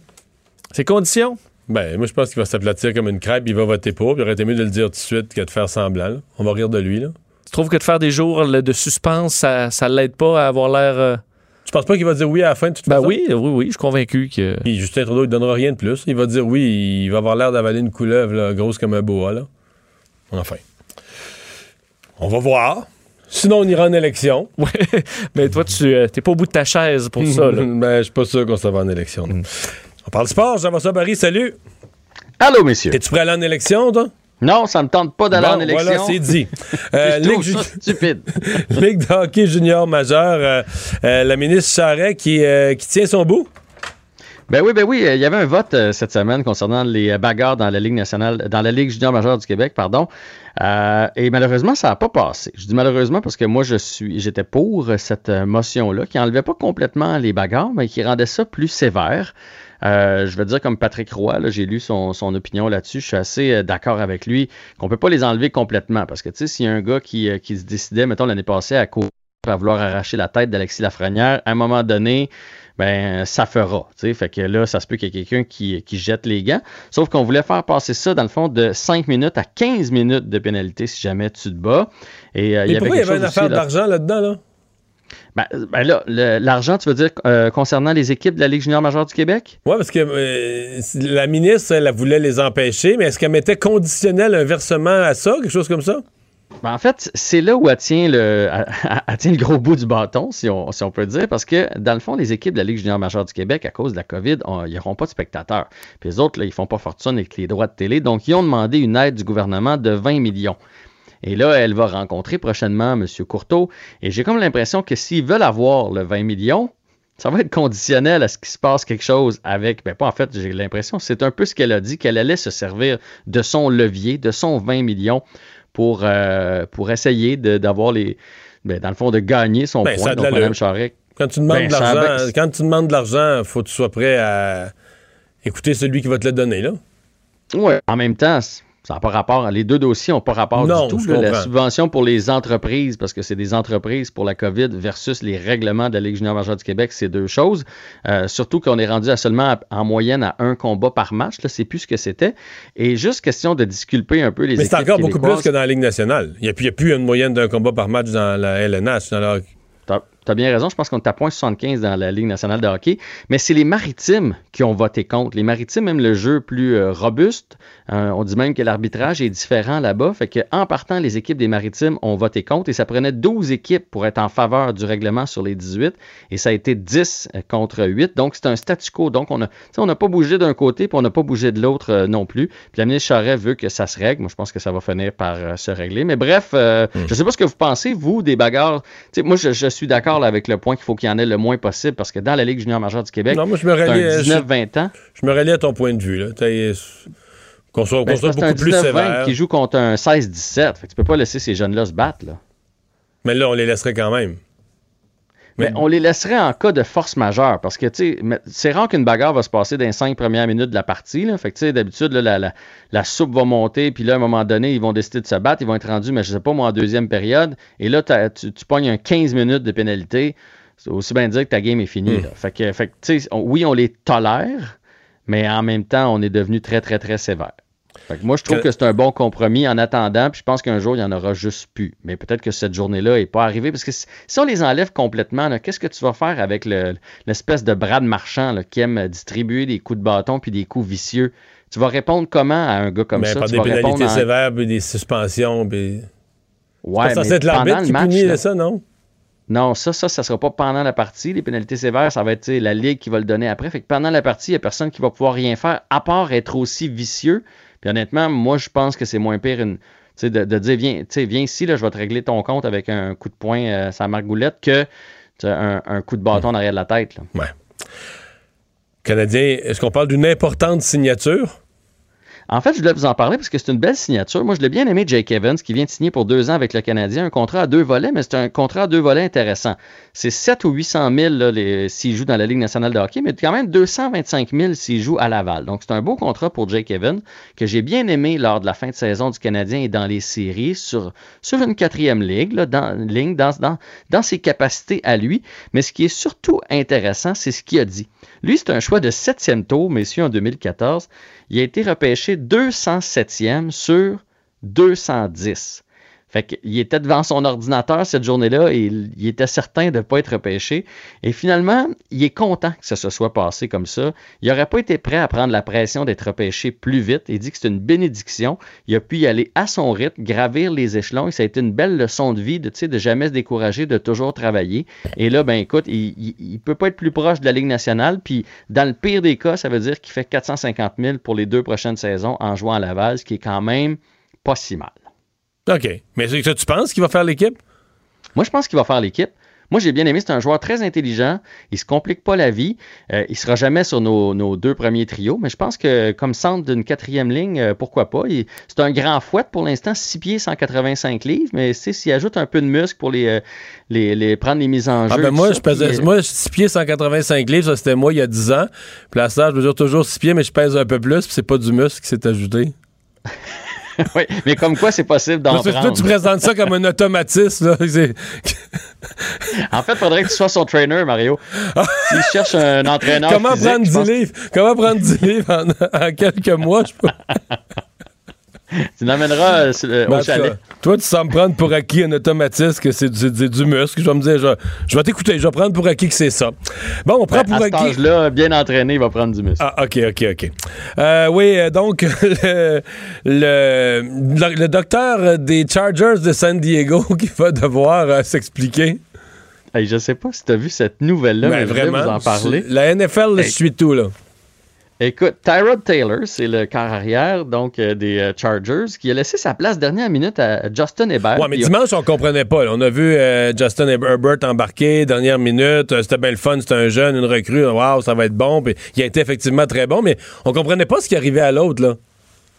Ses conditions? Ben, moi, je pense qu'il va s'aplatir comme une crêpe, il va voter pour, puis il aurait été mieux de le dire tout de suite que de faire semblant. là. On va rire de lui, là. Tu trouves que de faire des jours là, de suspense, ça, ça l'aide pas à avoir l'air. euh, Tu penses pas qu'il va dire oui à la fin, de toute Ben façon? oui, oui, oui, je suis convaincu que. Puis Justin Trudeau, il donnera rien de plus. Il va dire oui, il va avoir l'air d'avaler une couleuvre là, grosse comme un boa, là. Enfin. On va voir. Sinon, on ira en élection. *laughs* Ouais, mais toi, tu euh, t'es pas au bout de ta chaise pour ça. Là. *laughs* ben, je suis pas sûr qu'on s'en va en élection. non. On parle sport, Jean-François Barry, salut. Allô, messieurs. Es-tu prêt à aller en élection, toi? Non, ça me tente pas d'aller Bon, en élection. Voilà, c'est dit. *laughs* Euh, Ligue, ju- stupide. *laughs* Ligue de hockey junior majeur, euh, euh, la ministre Charret qui, euh, qui tient son bout. Ben oui, ben oui, euh, il y avait un vote euh, cette semaine concernant les euh, bagarres dans la Ligue nationale, dans la Ligue junior majeure du Québec, pardon. Euh, et malheureusement, ça n'a pas passé. Je dis malheureusement parce que moi, je suis, j'étais pour euh, cette euh, motion-là qui enlevait pas complètement les bagarres, mais qui rendait ça plus sévère. Euh, je veux dire comme Patrick Roy, là, j'ai lu son, son opinion là-dessus. Je suis assez euh, d'accord avec lui qu'on peut pas les enlever complètement parce que tu sais, s'il y a un gars qui, euh, qui se décidait, mettons l'année passée, à courir à vouloir arracher la tête d'Alexis Lafrenière, à un moment donné, ben ça fera. tu sais. Fait que là, ça se peut qu'il y ait quelqu'un qui, qui jette les gants. Sauf qu'on voulait faire passer ça, dans le fond, de 5 minutes à 15 minutes de pénalité si jamais tu te bats. Et euh, il y avait pourquoi il y avait une affaire d'argent là-dedans, là? Ben, ben là, l'argent, tu veux dire euh, concernant les équipes de la Ligue junior majeure du Québec? Oui, parce que euh, la ministre, elle, elle voulait les empêcher, mais est-ce qu'elle mettait conditionnel un versement à ça, quelque chose comme ça? Ben, en fait, c'est là où elle tient, le, *laughs* elle, elle tient le gros bout du bâton, si on, si on peut dire, parce que dans le fond, les équipes de la Ligue junior majeure du Québec, à cause de la COVID, on- ils n'auront pas de spectateurs. Puis les autres, là, ils font pas fortune avec les droits de télé, donc ils ont demandé une aide du gouvernement de 20 millions. Et là, elle va rencontrer prochainement M. Courteau. Et j'ai comme l'impression que s'ils veulent avoir le 20 millions, ça va être conditionnel à ce qu'il se passe quelque chose avec. Ben, pas en fait, j'ai l'impression, c'est un peu ce qu'elle a dit, qu'elle allait se servir de son levier, de son 20 millions pour, euh, pour essayer de- d'avoir les. Ben, dans le fond, de gagner son Ben, point. Donc. Mme Charest. Quand tu demandes Ben, de l'argent, quand tu demandes de l'argent, faut que tu sois prêt à écouter celui qui va te le donner, là. Oui, en même temps, ça n'a pas rapport. Les deux dossiers n'ont pas rapport Non, du tout. là. la subvention pour les entreprises, parce que c'est des entreprises pour la COVID versus les règlements de la Ligue junior majeure du Québec, c'est deux choses. Euh, surtout qu'on est rendu à seulement à- en moyenne à un combat par match. Là, c'est plus ce que c'était. Et juste question de disculper un peu les Mais c'est encore beaucoup plus que dans la Ligue nationale. Il n'y a, plus- a une moyenne d'un combat par match dans la LNH. Dans la... Tu as bien raison. Je pense qu'on est à 0.75 dans la Ligue nationale de hockey. Mais c'est les maritimes qui ont voté contre. Les maritimes même le jeu plus euh, robuste. Euh, on dit même que l'arbitrage est différent là-bas. Fait que, en partant, les équipes des maritimes ont voté contre et ça prenait 12 équipes pour être en faveur du règlement sur les 18 et ça a été 10 contre 8. Donc, c'est un statu quo. Donc, on n'a on n'a pas bougé d'un côté puis on n'a pas bougé de l'autre euh, non plus. Puis la ministre Charret veut que ça se règle. Moi, je pense que ça va finir par euh, se régler. Mais bref, euh, Hmm. je ne sais pas ce que vous pensez, vous, des bagarres. Moi, je, je suis d'accord avec le point qu'il faut qu'il y en ait le moins possible parce que dans la Ligue junior majeure du Québec, Non, moi, je me c'est rallie, un euh, 19-20 ans. Je me rallie à ton point de vue. Là. T'as- Qu'on soit, Ben, soit c'est parce beaucoup plus un 19-20 sévère. qui joue contre un 16-17. Fait que tu peux pas laisser ces jeunes-là se battre. Là. Mais là, on les laisserait quand même. Mais on les laisserait en cas de force majeure parce que tu sais, mais c'est rare qu'une bagarre va se passer dans les cinq premières minutes de la partie. Là. Fait que tu sais, d'habitude, la, la, la soupe va monter, puis là, à un moment donné, ils vont décider de se battre, ils vont être rendus, mais je sais pas, moi, en deuxième période. Et là, tu, tu pognes un 15 minutes de pénalité. C'est aussi bien dire que ta game est finie. Hmm. là. Fait que, fait que, tu sais, on- oui, on les tolère, mais en même temps, on est devenu très, très, très sévère. Fait que moi, je trouve Que- que c'est un bon compromis en attendant, puis je pense qu'un jour, il n'y en aura juste plus. Mais peut-être que cette journée-là n'est pas arrivée, parce que si, on les enlève complètement, qu'est-ce que tu vas faire avec le- l'espèce de Brad Marchand là, qui aime distribuer des coups de bâton puis des coups vicieux? Tu vas répondre comment à un gars comme mais ça? par Tu des vas pénalités en- sévères, puis des suspensions. Puis... Ouais, c'est l'arbitre qui match, punit là- ça, non? Non, ça, ça, ça sera pas pendant la partie. Les pénalités sévères, ça va être la Ligue qui va le donner après. Fait que pendant la partie, il n'y a personne qui va pouvoir rien faire, à part être aussi vicieux. Puis honnêtement, moi, je pense que c'est moins pire une, de, de dire viens, viens ici, là, je vais te régler ton compte avec un coup de poing euh, la margoulette que un, un coup de bâton en de la tête. là. Ouais. Canadien, est-ce qu'on parle d'une importante signature? En fait, je voulais vous en parler parce que c'est une belle signature. Moi, je l'ai bien aimé, Jake Evans, qui vient de signer pour deux ans avec le Canadien, un contrat à deux volets, mais c'est un contrat à deux volets intéressant. C'est 7 ou 800 000 là, les- s'il joue dans la Ligue nationale de hockey, mais quand même 225 000 s'il joue à Laval. Donc, c'est un beau contrat pour Jake Evans que j'ai bien aimé lors de la fin de saison du Canadien et dans les séries sur, une quatrième ligue, dans ses capacités à lui. Mais ce qui est surtout intéressant, c'est ce qu'il a dit. Lui, c'est un choix de septième tour, messieurs, en 2014. Il a été repêché 207e sur 210. Fait qu'il était devant son ordinateur cette journée-là et il, était certain de ne pas être repêché. Et finalement, il est content que ça se soit passé comme ça. Il n'aurait pas été prêt à prendre la pression d'être repêché plus vite. Il dit que c'est une bénédiction. Il a pu y aller à son rythme, gravir les échelons ça a été une belle leçon de vie de, de jamais se décourager, de toujours travailler. Et là, ben écoute, il ne peut pas être plus proche de la Ligue nationale. Puis dans le pire des cas, ça veut dire qu'il fait 450 000 pour les deux prochaines saisons en jouant à Laval, ce qui est quand même pas si mal. OK. Mais c'est que tu penses qu'il va faire l'équipe? Moi, je pense qu'il va faire l'équipe. Moi, j'ai bien aimé. C'est un joueur très intelligent. Il se complique pas la vie. Euh, il sera jamais sur nos, nos deux premiers trios. Mais je pense que comme centre d'une quatrième ligne, euh, pourquoi pas? C'est un grand fouet pour l'instant, 6 pieds, 185 livres. Mais s'il ajoute un peu de muscle pour les, euh, les, les prendre les mises en Ah jeu. ben tout moi, ça, je pesais, puis, euh, moi, 6 pieds, 185 livres, ça c'était moi il y a 10 ans. Puis là, ça, je mesure toujours 6 pieds, mais je pèse un peu plus, puis c'est pas du muscle qui s'est ajouté. *laughs* *laughs* oui, mais comme quoi c'est possible d'en que toi, prendre. tu présentes ça comme un automatisme. *laughs* En fait, il faudrait que tu sois son trainer, Mario. S'il cherche un entraîneur Comment physique, prendre je 10 pense- livres? Comment prendre 10 livres en, en quelques mois? Je peux... *laughs* Tu l'emmèneras euh, Ben, au cas, chalet. toi, tu sens me prendre pour acquis un automatisme que c'est du, du muscle. Je vais me dire, je, je vais t'écouter, je vais prendre pour acquis que c'est ça. Bon, on prend Ben, pour à cet acquis. âge-là, bien entraîné, il va prendre du muscle. Ah, OK, OK, OK. Euh, oui, euh, donc, *laughs* le, le, docteur des Chargers de San Diego *laughs* qui va devoir euh, s'expliquer. Hey, je sais pas si tu as vu cette nouvelle-là, Ben, mais je voulais vous en parler. La NFL Hey. suit tout, là. Écoute, Tyrod Taylor, c'est le quart arrière donc euh, des euh, Chargers, qui a laissé sa place dernière minute à Justin Herbert. Ouais, mais dimanche, on comprenait pas. là. On a vu euh, Justin Herbert embarquer, dernière minute. euh, C'était bien le fun. C'était un jeune, une recrue. Waouh, ça va être bon. Puis il a été effectivement très bon, mais on comprenait pas ce qui arrivait à l'autre, là.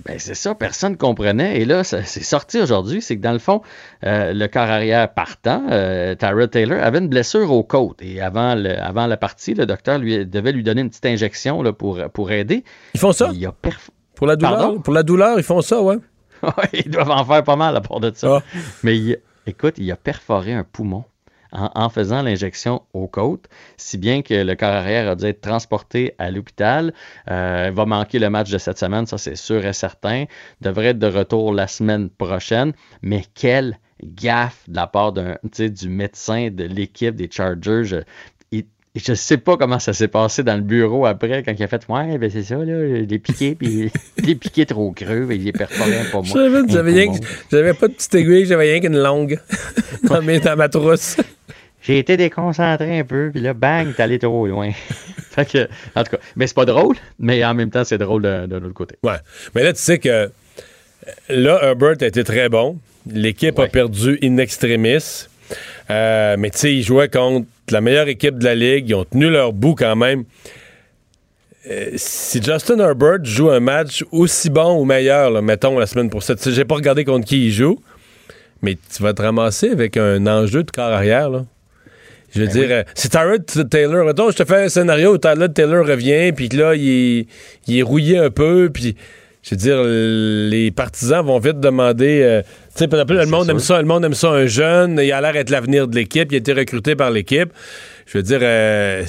Ben, c'est ça, personne ne comprenait. Et là, ça- c'est sorti aujourd'hui. C'est que dans le fond, euh, le corps arrière partant, euh, Taylor, avait une blessure aux côtes. Et avant, le- avant la partie, le docteur lui, devait lui donner une petite injection là, pour, pour aider. Ils font ça? Il a Pour la douleur, Pardon? pour la douleur, ils font ça, *laughs* ouais. Ils doivent en faire pas mal à part de ça. Ah. Mais il- écoute, il a perforé un poumon en, faisant l'injection aux côtes, si bien que le corps arrière a dû être transporté à l'hôpital. Euh, il va manquer le match de cette semaine, ça c'est sûr et certain. Devrait être de retour la semaine prochaine. Mais quelle gaffe de la part du médecin de l'équipe des Chargers. Je, il- je sais pas comment ça s'est passé dans le bureau après quand il a fait Ouais, ben c'est ça, là, les piqué, puis *laughs* les piqué trop creux, et il est perforé Je moi. j'avais pas de petite aiguille, j'avais rien qu'une longue *laughs* dans, mes- dans ma trousse. *laughs* J'ai été déconcentré un peu, puis là, bang, t'es allé trop loin. fait que, en tout cas, mais c'est pas drôle, mais en même temps, c'est drôle d'un d'un autre côté. Ouais. Mais là, tu sais que là, Herbert a été très bon. L'équipe a perdu in extremis. Euh, mais tu sais, ils jouaient contre la meilleure équipe de la ligue. Ils ont tenu leur bout quand même. Euh, si Justin Herbert joue un match aussi bon ou meilleur, là, mettons, la semaine pour cette, j'ai pas regardé contre qui il joue, mais tu vas te ramasser avec un enjeu de corps arrière. Là. Je veux dire, euh, si Tyrod Taylor, mettons, je te fais un scénario où Tyrod Taylor revient, puis là, il est, il est rouillé un peu, puis je veux dire, les partisans vont vite demander. euh, tu sais, par exemple, le monde aime ça, le monde aime ça, un jeune, il a l'air d'être l'avenir de l'équipe, il a été recruté par l'équipe. Je veux dire, euh,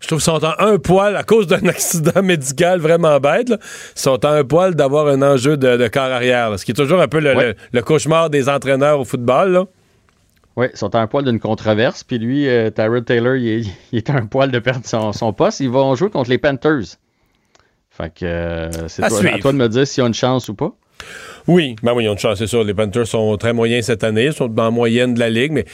je trouve qu'ils sont en un poil, à cause d'un *laughs* accident médical vraiment bête, là, ils sont en un poil d'avoir un enjeu de, de corps arrière, là, ce qui est toujours un peu le, Ouais. le- le cauchemar des entraîneurs au football. Là. Oui, ils sont à un poil d'une controverse, puis lui, euh, Tyrod Taylor, il est, *laughs* il est à un poil de perdre son, son poste. Ils vont jouer contre les Panthers. Fait que euh, c'est À toi- à, suivre. toi de me dire s'ils ont une chance ou pas. Oui, ben oui, ils ont une chance, c'est sûr. Les Panthers sont très moyens cette année, ils sont dans la moyenne de la ligue, mais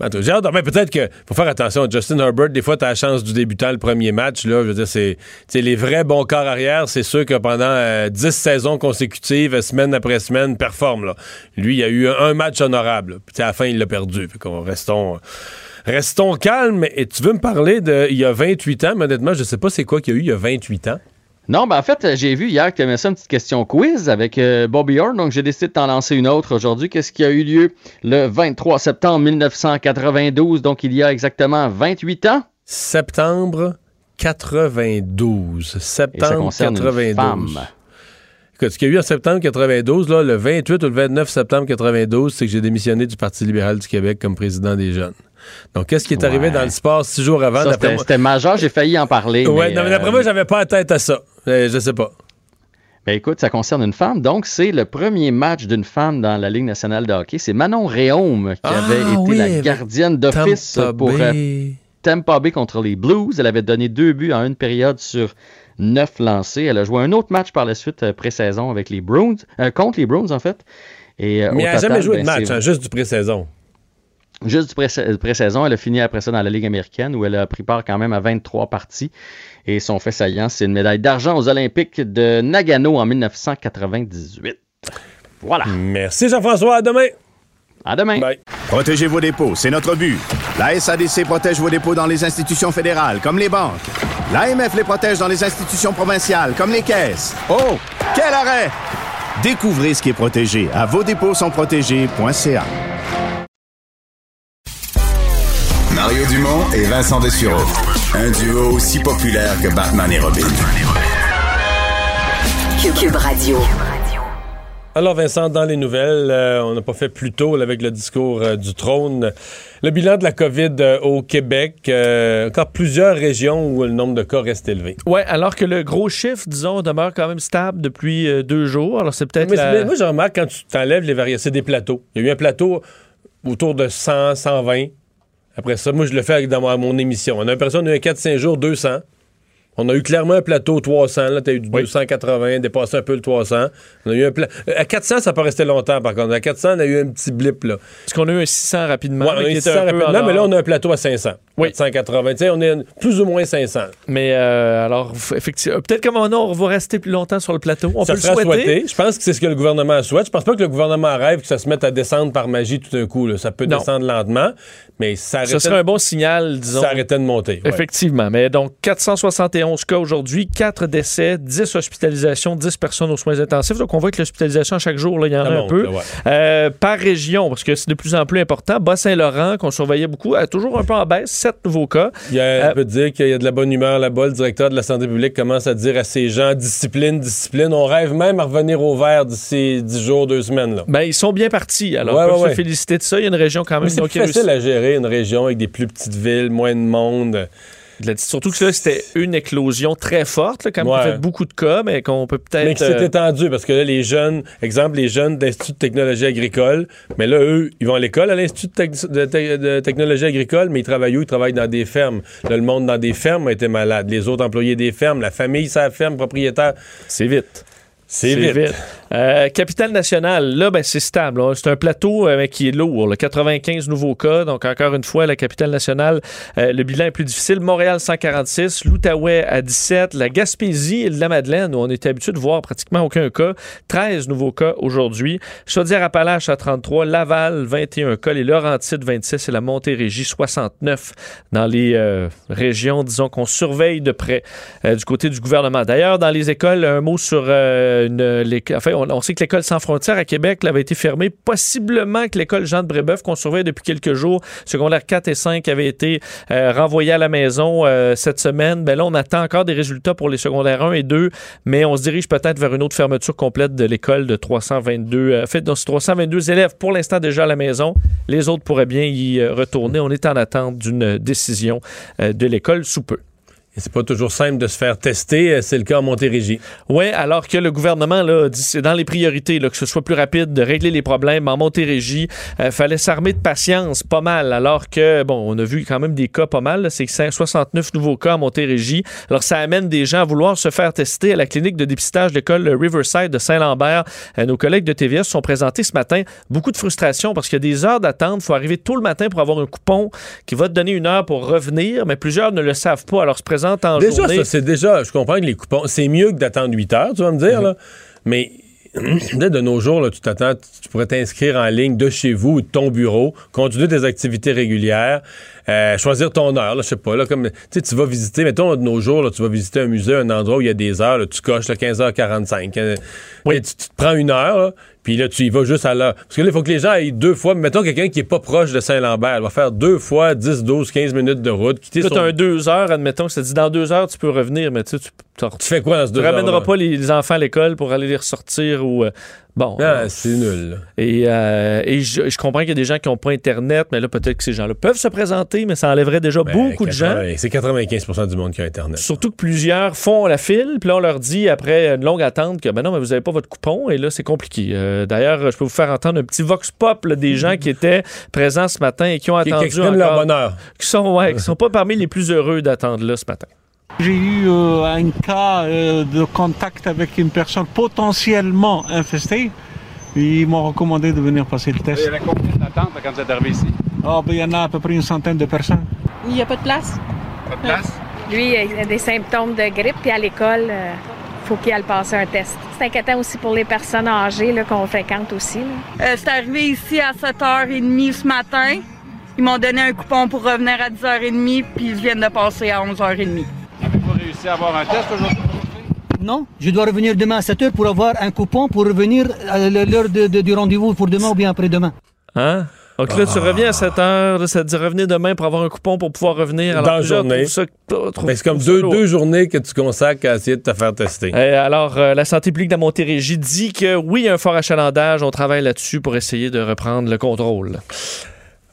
ben, peut-être que faut faire attention. Justin Herbert, des fois, tu as la chance du débutant le premier match. Là, je veux dire, c'est les vrais bons corps arrière, c'est sûr que pendant euh, 10 saisons consécutives, semaine après semaine, performe. Là. Lui, il a eu un, un match honorable. Puis à la fin, il l'a perdu. Fait qu'on restons. Restons calmes. Et tu veux me parler de il y a 28 ans, mais honnêtement, je sais pas c'est quoi qu'il y a eu il y a 28 ans. Non, ben en fait, euh, j'ai vu hier que tu aimais ça une petite question quiz avec euh, Bobby Orr, donc j'ai décidé de t'en lancer une autre aujourd'hui. Qu'est-ce qui a eu lieu le 23 septembre 1992, donc il y a exactement 28 ans? Septembre 92. Et ça Septembre concerne une 92. femme. Écoute, ce qu'il y a eu en septembre 92, là, le 28 ou le 29 septembre 92, c'est que j'ai démissionné du Parti libéral du Québec comme président des jeunes. Donc, qu'est-ce qui est arrivé Ouais. dans le sport six jours avant? C'était moi- majeur, j'ai failli en parler. Ouais, mais, d'après euh, moi, j'avais pas la tête à ça. Euh, je sais pas. Ben écoute, ça concerne une femme. Donc, c'est le premier match d'une femme dans la Ligue nationale de hockey. C'est Manon Réaume qui Ah, avait été oui, la gardienne d'office pour euh. Tampa Bay contre les Blues. Elle avait donné deux buts en une période sur neuf lancés. Elle a joué un autre match par la suite euh, pré-saison avec les Bruins, euh, contre les Bruins en fait. Et, Mais elle n'a jamais joué ben, de match, c'est- hein, juste du pré-saison. Juste du pré- pré-saison, elle a fini après ça dans la Ligue américaine où elle a pris part quand même à 23 parties. Et son fait saillant, c'est une médaille d'argent aux Olympiques de Nagano en 1998. Voilà. Merci Jean-François, à demain. À demain. Protégez vos dépôts, c'est notre but. La SADC protège vos dépôts dans les institutions fédérales, comme les banques. L'AMF les protège dans les institutions provinciales, comme les caisses. Oh, quel arrêt! Découvrez ce qui est protégé à vos dépôts sont protégés.ca. Mario Dumont et Vincent Dessureau. Un duo aussi populaire que Batman et Robin. Cube Radio. Alors Vincent, dans les nouvelles, euh, on n'a pas fait plus tôt là, avec le discours euh, du trône. Le bilan de la COVID euh, au Québec, euh, encore plusieurs régions où le nombre de cas reste élevé. Ouais, alors que le gros chiffre, disons, demeure quand même stable depuis euh, deux jours. Alors c'est peut-être Mais, la- mais moi, je remarque quand tu t'enlèves les variations, c'est des plateaux. Il y a eu un plateau autour de 100, 120. Après ça, moi, je le fais dans mon, émission. On a l'impression qu'on a eu un 4-5 jours, 200. On a eu clairement un plateau 300. Là, tu as eu du 280, dépassé un peu le 300. On a eu un pla- euh, À 400, ça pas resté longtemps, par contre. À 400, on a eu un petit blip, là. Parce qu'on a eu un 600 rapidement. Ouais, on a mais eu qui était 600 un peu rapidement, en mais là, on a un plateau à 500. Oui. 180. Tu sais, on est plus ou moins 500. Mais euh, alors, effectivement, peut-être comme on, on va rester plus longtemps sur le plateau. On ça peut le sera souhaiter. souhaité. Je pense que c'est ce que le gouvernement souhaite. Je pense pas que le gouvernement rêve que ça se mette à descendre par magie tout d'un coup. là. Ça peut Non. descendre lentement, mais ça Ce serait un bon signal, disons. ça arrêtait de monter. ouais. Effectivement. Mais donc, 471 cas aujourd'hui, 4 décès, 10 hospitalisations, 10 personnes aux soins intensifs. Donc, on voit que l'hospitalisation à chaque jour, là, il y en a un monte, peu. là, ouais. Euh, par région, parce que c'est de plus en plus important. Bas-Saint-Laurent, qu'on surveillait beaucoup, a toujours un peu en baisse, 7 nouveaux cas. Il y a, on peut dire qu'il y a de la bonne humeur là-bas. Le directeur de la santé publique commence à dire à ces gens discipline, discipline. On rêve même à revenir au vert d'ici 10 jours, 2 semaines. Là. Ben, ils sont bien partis. Alors, Ouais, on peut ouais, se féliciter de ça. Il y a une région quand même c'est facile à gérer une région avec des plus petites villes, moins de monde. Surtout que là, c'était une éclosion très forte, là, quand Ouais. fait beaucoup de cas, mais qu'on peut peut-être. Mais qui s'est euh, étendu parce que là, les jeunes, exemple, les jeunes d'Institut de technologie agricole, mais là, eux, ils vont à l'école à l'Institut de, tec- de te- de technologie agricole, mais ils travaillent où? Ils travaillent dans des fermes. Là, le monde dans des fermes a été malade. Les autres employés des fermes, la famille, sa ferme, propriétaire. C'est vite. C'est vite. Euh, Capitale nationale, là, ben, c'est stable. hein. C'est un plateau euh, qui est lourd. là. 95 nouveaux cas. Donc, encore une fois, la capitale nationale, euh, le bilan est plus difficile. Montréal, 146. L'Outaouais à 17. La Gaspésie et la Madeleine, où on était habitué de voir pratiquement aucun cas. 13 nouveaux cas aujourd'hui. Chaudière-Appalaches à 33. Laval, 21 cas. Les Laurentides, 26. Et la Montérégie, 69 dans les régions, disons, qu'on surveille de près du côté du gouvernement. D'ailleurs, dans les écoles, un mot sur une, les- enfin, on, sait que l'école sans frontières à Québec avait été fermée. Possiblement que l'école Jean de Brébeuf, qu'on surveille depuis quelques jours, secondaire 4 et 5, avait été euh, renvoyée à la maison euh, cette semaine. Ben là, on attend encore des résultats pour les secondaires 1 et 2, mais on se dirige peut-être vers une autre fermeture complète de l'école de 322. euh, en fait, donc, c'est 322 élèves pour l'instant déjà à la maison. Les autres pourraient bien y euh, retourner. On est en attente d'une décision de l'école sous peu. C'est pas toujours simple de se faire tester. euh, C'est le cas en Montérégie. Oui, alors que le gouvernement là, dit c'est dans les priorités, là, que ce soit plus rapide de régler les problèmes. En Montérégie, il fallait s'armer de patience pas mal, alors que, bon, on a vu quand même des cas pas mal. C'est 69 nouveaux cas en Montérégie. Alors, ça amène des gens à vouloir se faire tester à la clinique de dépistage de l'école Riverside de Saint-Lambert. Euh, nos collègues de TVA se sont présentés ce matin. Beaucoup de frustration parce qu'il y a des heures d'attente. Il faut arriver tôt le matin pour avoir un coupon qui va te donner une heure pour revenir, mais plusieurs ne le savent pas. Alors, se en Déjà, journée. ça, c'est déjà, je comprends que les coupons, c'est mieux que d'attendre 8 heures, tu vas me dire, là. Mais *clears throat* de nos jours, là, tu t'attends, tu pourrais t'inscrire en ligne de chez vous ou de ton bureau, continuer tes activités régulières, euh, choisir ton heure, là, je sais pas, là, comme, tu vas visiter, mettons, de nos jours, là, tu vas visiter un musée, un endroit où il y a des heures, là, tu coches, là, 15h45. euh, et tu, tu te prends une heure, puis là, tu y vas juste à l'heure. Parce que là, il faut que les gens aillent deux fois. Mettons quelqu'un qui est pas proche de Saint-Lambert, elle va faire deux fois 10, 12, 15 minutes de route, quitter Là, son... un deux heures, admettons que ça dit dans deux heures, tu peux revenir, mais tu sais, tu, tu fais quoi dans ce Tu ramèneras pas les, les enfants à l'école pour aller les ressortir ou. euh, bon. Ah, euh, c'est nul. Et, euh, et je, je comprends qu'il y a des gens qui n'ont pas Internet, mais là, peut-être que ces gens-là peuvent se présenter, mais ça enlèverait déjà Ben, beaucoup de gens. 80 C'est 95% du monde qui a Internet. Surtout que plusieurs font la file, puis là, on leur dit après une longue attente que ben non, mais vous n'avez pas votre coupon, et là, c'est compliqué. D'ailleurs, je peux vous faire entendre un petit vox pop là, des gens qui étaient présents ce matin et qui ont Qui- qui attendu. expriment leur encore- bonheur. Qui sont, ouais, qui sont pas parmi les plus heureux d'attendre là ce matin. J'ai eu euh, un cas euh, de contact avec une personne potentiellement infestée. Ils m'ont recommandé de venir passer le test. Il y avait combien d'attentes quand vous êtes arrivé ici? Ah, ben, il y en a à peu près une centaine de personnes. Il n'y a pas de place. Pas de place? Lui, il a des symptômes de grippe, puis à l'école, il faut qu'il aille passer un test. C'est inquiétant aussi pour les personnes âgées qu'on fréquente aussi. Euh, c'est arrivé ici à 7h30 ce matin. Ils m'ont donné un coupon pour revenir à 10h30, puis ils viennent de passer à 11h30. Réussi à avoir un test aujourd'hui? Non, je dois revenir demain à 7h pour avoir un coupon pour revenir à l'heure de- de- du rendez-vous pour demain ou bien après-demain. Hein? Donc là, tu reviens à 7 heures, ça te dit revenir demain pour avoir un coupon pour pouvoir revenir. Alors, Dans la journée. ça- Ben, c'est comme deux, deux journées que tu consacres à essayer de te faire tester. Euh, alors, euh, la santé publique de la Montérégie dit que oui, il y a un fort achalandage. On travaille là-dessus pour essayer de reprendre le contrôle.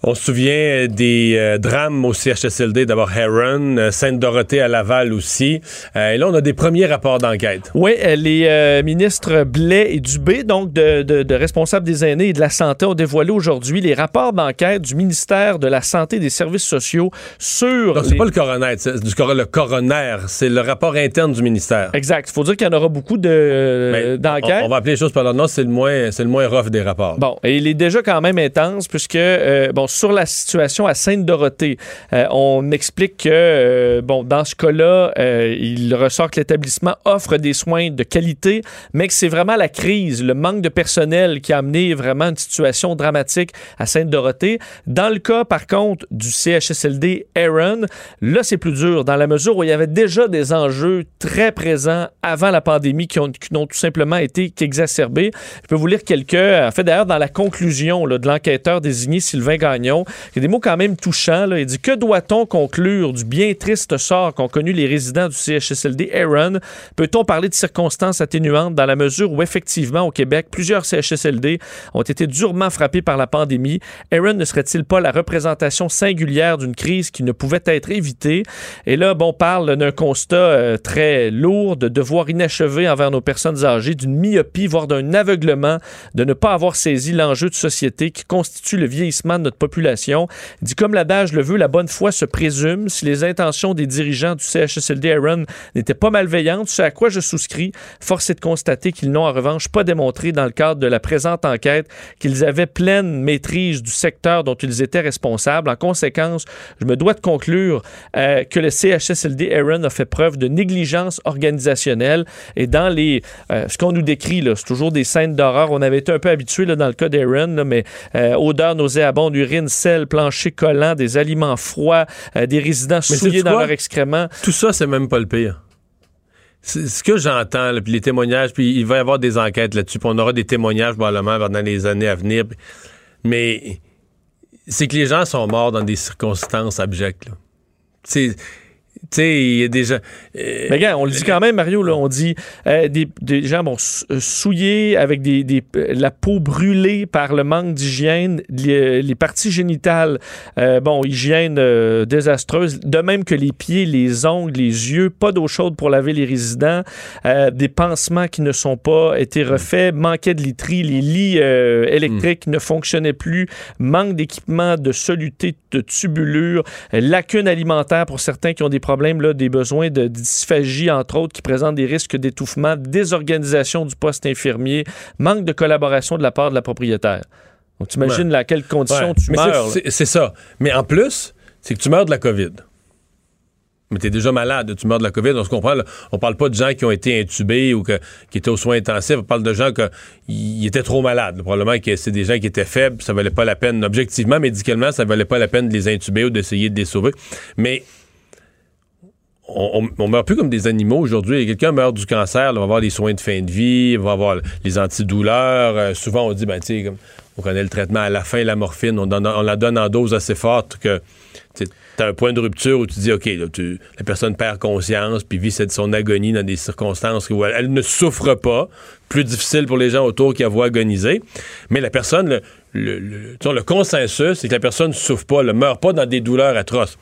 On se souvient des euh, drames au CHSLD, d'abord Heron, euh, Sainte-Dorothée à Laval aussi. Euh, et là, on a des premiers rapports d'enquête. Oui, euh, les euh, ministres Blais et Dubé, donc de, de- de responsables des aînés et de la santé, ont dévoilé aujourd'hui les rapports d'enquête du ministère de la Santé et des Services sociaux sur. Donc, c'est les- pas le coroner, c'est du cor- le coroner, c'est le rapport interne du ministère. Exact. Il faut dire qu'il y en aura beaucoup de- d'enquêtes. On, on va appeler les choses par leur nom, c'est le moins, c'est le moins rough des rapports. Bon, et il est déjà quand même intense puisque, euh, bon, sur la situation à Sainte-Dorothée, euh, on explique que, euh, bon, dans ce cas-là, euh, il ressort que l'établissement offre des soins de qualité, mais que c'est vraiment la crise, le manque de personnel qui a amené vraiment une situation dramatique à Sainte-Dorothée. Dans le cas, par contre, du CHSLD Aaron, là, c'est plus dur dans la mesure où il y avait déjà des enjeux très présents avant la pandémie qui ont, n'ont tout simplement été qu'exacerbés. Je peux vous lire quelques. En fait, d'ailleurs, dans la conclusion de l'enquêteur désigné Sylvain Gagnon, Gagnon. Il y a des mots quand même touchants. Là. Il dit Que doit-on conclure du bien triste sort qu'ont connu les résidents du CHSLD Aaron? Peut-on parler de circonstances atténuantes dans la mesure où, effectivement, au Québec, plusieurs CHSLD ont été durement frappés par la pandémie? Aaron ne serait-il pas la représentation singulière d'une crise qui ne pouvait être évitée? Et là, bon, on parle d'un constat euh, très lourd, de devoirs inachevés envers nos personnes âgées, d'une myopie, voire d'un aveuglement, de ne pas avoir saisi l'enjeu de société qui constitue le vieillissement de notre population. Il dit, comme l'adage le veut, la bonne foi se présume. Si les intentions des dirigeants du CHSLD Aaron n'étaient pas malveillantes, ce à quoi je souscris, force est de constater qu'ils n'ont en revanche pas démontré dans le cadre de la présente enquête qu'ils avaient pleine maîtrise du secteur dont ils étaient responsables. En conséquence, je me dois de conclure euh, que le CHSLD Aaron a fait preuve de négligence organisationnelle et dans les euh, ce qu'on nous décrit là, c'est toujours des scènes d'horreur. On avait été un peu habitué dans le cas d'Aaron, mais euh, odeur nauséabonde, urine, sel, plancher collant, des aliments froids, euh, des résidents souillés dans leurs excréments. Tout ça, c'est même pas le pire. C'est- Ce que j'entends, puis les témoignages, puis il va y avoir des enquêtes là-dessus, puis on aura des témoignages probablement dans les années à venir. Mais c'est que les gens sont morts dans des circonstances abjectes. là. Tu sais, il y a des gens. euh, Mais gars, on le dit quand même, Mario, là, on dit euh, des, des gens bon, euh, souillés avec des, des- la peau brûlée par le manque d'hygiène, les, les parties génitales, euh, bon, hygiène désastreuse, de même que les pieds, les ongles, les yeux, pas d'eau chaude pour laver les résidents, des pansements qui ne sont pas été refaits, manquait de literie, les lits électriques ne fonctionnaient plus, manque d'équipement de soluté, de tubulure, lacunes alimentaires pour certains qui ont des problèmes, là, des besoins de dysphagie, entre autres, qui présentent des risques d'étouffement, désorganisation du poste infirmier, manque de collaboration de la part de la propriétaire. Donc, tu imagines Ouais. dans quelles conditions Ouais. tu Mais meurs. c'est- ça. Mais en plus, c'est que tu meurs de la COVID. Mais tu es déjà malade, tu meurs de la COVID. On se comprend. là. On parle pas de gens qui ont été intubés ou que- qui étaient aux soins intensifs. On parle de gens qui étaient trop malades. Probablement que c'est des gens qui étaient faibles. Ça valait pas la peine. Objectivement, médicalement, ça valait pas la peine de les intuber ou d'essayer de les sauver. Mais on, on, meurt plus comme des animaux aujourd'hui. Quelqu'un meurt du cancer, là, va avoir les soins de fin de vie, on va avoir les antidouleurs. Euh, souvent, on dit, ben, tu on connaît le traitement à la fin, la morphine, on, la donne en dose assez forte que tu as un point de rupture où tu dis, OK, la personne perd conscience puis vit son agonie dans des circonstances où elle, ne souffre pas. Plus difficile pour les gens autour qui la voient agoniser. Mais la personne, le, le, le consensus, c'est que la personne ne souffre pas, ne meurt pas dans des douleurs atroces.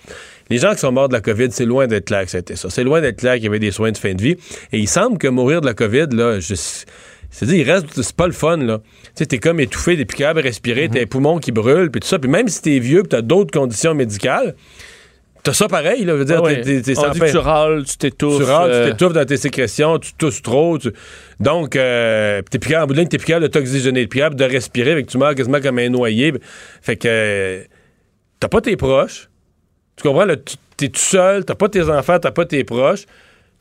Les gens qui sont morts de la COVID, c'est loin d'être clair que c'était ça. C'est loin d'être clair qu'il y avait des soins de fin de vie. Et il semble que mourir de la COVID, là, je, c'est-à-dire, il reste, c'est pas le fun, là. Tu sais, t'es comme étouffé, t'es plus capable de respirer, t'as les poumons qui brûlent, puis tout ça. Puis même si t'es vieux, puis t'as d'autres conditions médicales, t'as ça pareil, là. Je veux dire, Ah ouais. t'es On dit que tu râles, tu t'étouffes. Tu râles, euh, tu t'étouffes dans tes sécrétions, tu tousses trop. tu- Donc, euh, t'es plus capable, en bout de ligne, t'es plus capable de t'oxygéner, plus capable de respirer, avec tu meurs quasiment comme un noyé. Fait que euh, t'as pas tes proches. Tu comprends? Tu- t'es tout seul, t'as pas tes enfants, t'as pas tes proches.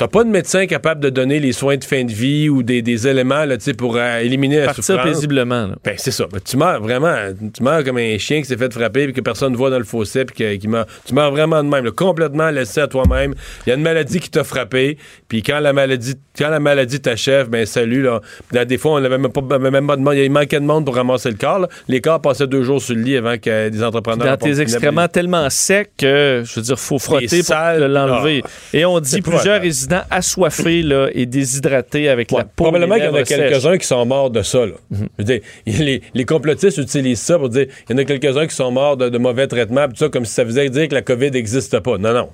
T'as pas de médecin capable de donner les soins de fin de vie ou des, des éléments là, pour euh, éliminer la Partir souffrance? paisiblement. là. Ben, c'est ça. Ben, tu meurs vraiment. Tu meurs comme un chien qui s'est fait frapper puis que personne ne voit dans le fossé puis que- qui meurt. Tu meurs vraiment de même, là, complètement laissé à toi-même. Il y a une maladie qui t'a frappé. Puis quand la maladie quand la maladie t'achève, ben salut. Là. Dans des fois, on avait même pas, avait même pas de monde. Il manquait de monde pour ramasser le corps. là. Les corps passaient deux jours sur le lit avant que des entrepreneurs. Dans tes excréments tellement secs que, je veux dire, faut frotter pour l'enlever. ah. Et on dit plusieurs épouvantable. Assoiffés là, et déshydratés avec la peau. Probablement qu'il y en a quelques-uns qui sont morts de ça. là. Je veux dire, les, les complotistes utilisent ça pour dire il y en a quelques-uns qui sont morts de, de mauvais traitements, tout ça, comme si ça faisait dire que la COVID n'existe pas. Non, non.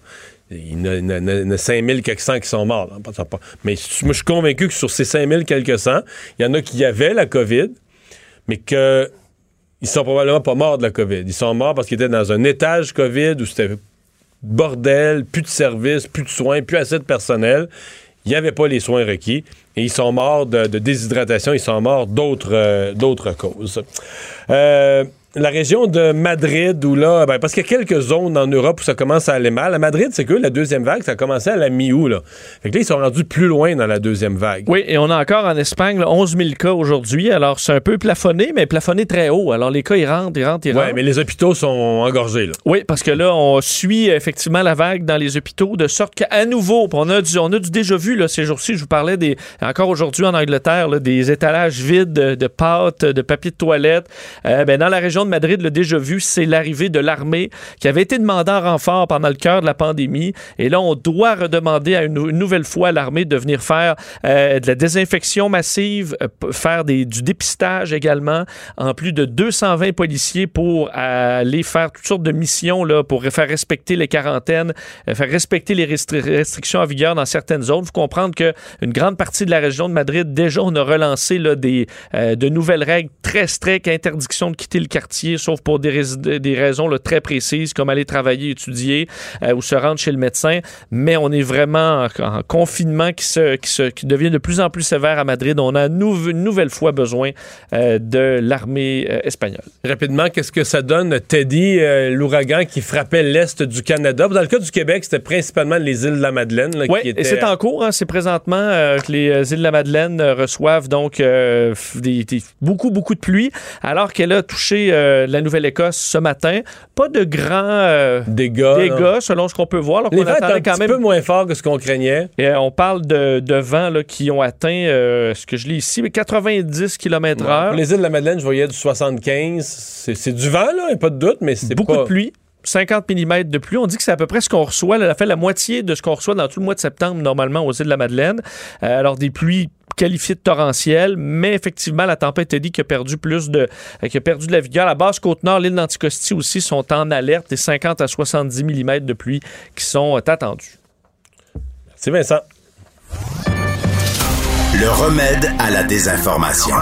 Il y en a, a- a 5000 quelques cents qui sont morts. là. Mais moi, je suis convaincu que sur ces 5000 quelques cents, il y en a qui avaient la COVID, mais que ils sont probablement pas morts de la COVID. Ils sont morts parce qu'ils étaient dans un étage COVID où c'était bordel, plus de services, plus de soins, plus assez de personnel. Il n'y avait pas les soins requis et ils sont morts de, déshydratation, ils sont morts d'autres euh, d'autres causes. Euh, la région de Madrid, où là, ben, parce qu'il y a quelques zones en Europe où ça commence à aller mal. À Madrid, c'est que la deuxième vague, ça a commencé à la mi-août. Là. Fait que là, ils sont rendus plus loin dans la deuxième vague. Oui, et on a encore en Espagne là, 11 000 cas aujourd'hui. Alors, c'est un peu plafonné, mais plafonné très haut. Alors, les cas, ils rentrent, ils rentrent, ils Ouais, rentrent. mais les hôpitaux sont engorgés. Là. Oui, parce que là, on suit effectivement la vague dans les hôpitaux de sorte qu'à nouveau, on a, du, on a du déjà vu là, ces jours-ci. Je vous parlais des, encore aujourd'hui en Angleterre, là, des étalages vides de, de pâtes, de papier de toilette. Euh, ben, dans la région région de Madrid l'a déjà vu, c'est l'arrivée de l'armée qui avait été demandée en renfort pendant le cœur de la pandémie. Et là, on doit redemander à une, nouvelle fois à l'armée de venir faire euh, de la désinfection massive, euh, faire du dépistage également, en plus de 220 policiers pour aller faire toutes sortes de missions là, pour faire respecter les quarantaines, euh, faire respecter les restri- restrictions en vigueur dans certaines zones. Il faut comprendre qu'une grande partie de la région de Madrid, déjà, on a relancé des, de nouvelles règles très strictes, interdiction de quitter le quartier, sauf pour des, rais- des raisons là, très précises, comme aller travailler, étudier euh, ou se rendre chez le médecin. Mais on est vraiment en, en confinement qui, se, qui, se, qui devient de plus en plus sévère à Madrid. On a nou- une nouvelle fois besoin euh, de l'armée euh, espagnole. Rapidement, qu'est-ce que ça donne, Teddy, l'ouragan qui frappait l'est du Canada? Dans le cas du Québec, c'était principalement les îles de la Madeleine. là, Oui, qui et étaient- c'est en cours. hein. c'est présentement que les îles de la Madeleine reçoivent donc des- beaucoup, beaucoup de pluie, alors qu'elle a touché euh, la Nouvelle-Écosse ce matin. Pas de grands euh, dégâts, dégâts selon ce qu'on peut voir. alors Les qu'on vents un quand petit même peu moins forts que ce qu'on craignait. Et, euh, on parle de, de vents là, qui ont atteint, euh, ce que je lis ici, mais 90 km Pour les îles de la Madeleine, je voyais du 75. C'est du vent, là, pas de doute, mais c'est Beaucoup pas... de pluie. 50 mm de pluie. On dit que c'est à peu près ce qu'on reçoit. Elle a fait la moitié de ce qu'on reçoit dans tout le mois de septembre, normalement, aux îles de la Madeleine. Euh, alors, des pluies qualifiées de torrentielles, mais effectivement, la tempête Eddie qui a perdu plus de, euh, qui a perdu de la vigueur. La basse côte-nord, l'île d'Anticosti aussi sont en alerte des 50 à 70 mm de pluie qui sont euh, attendus. C'est Vincent. Le remède à la désinformation.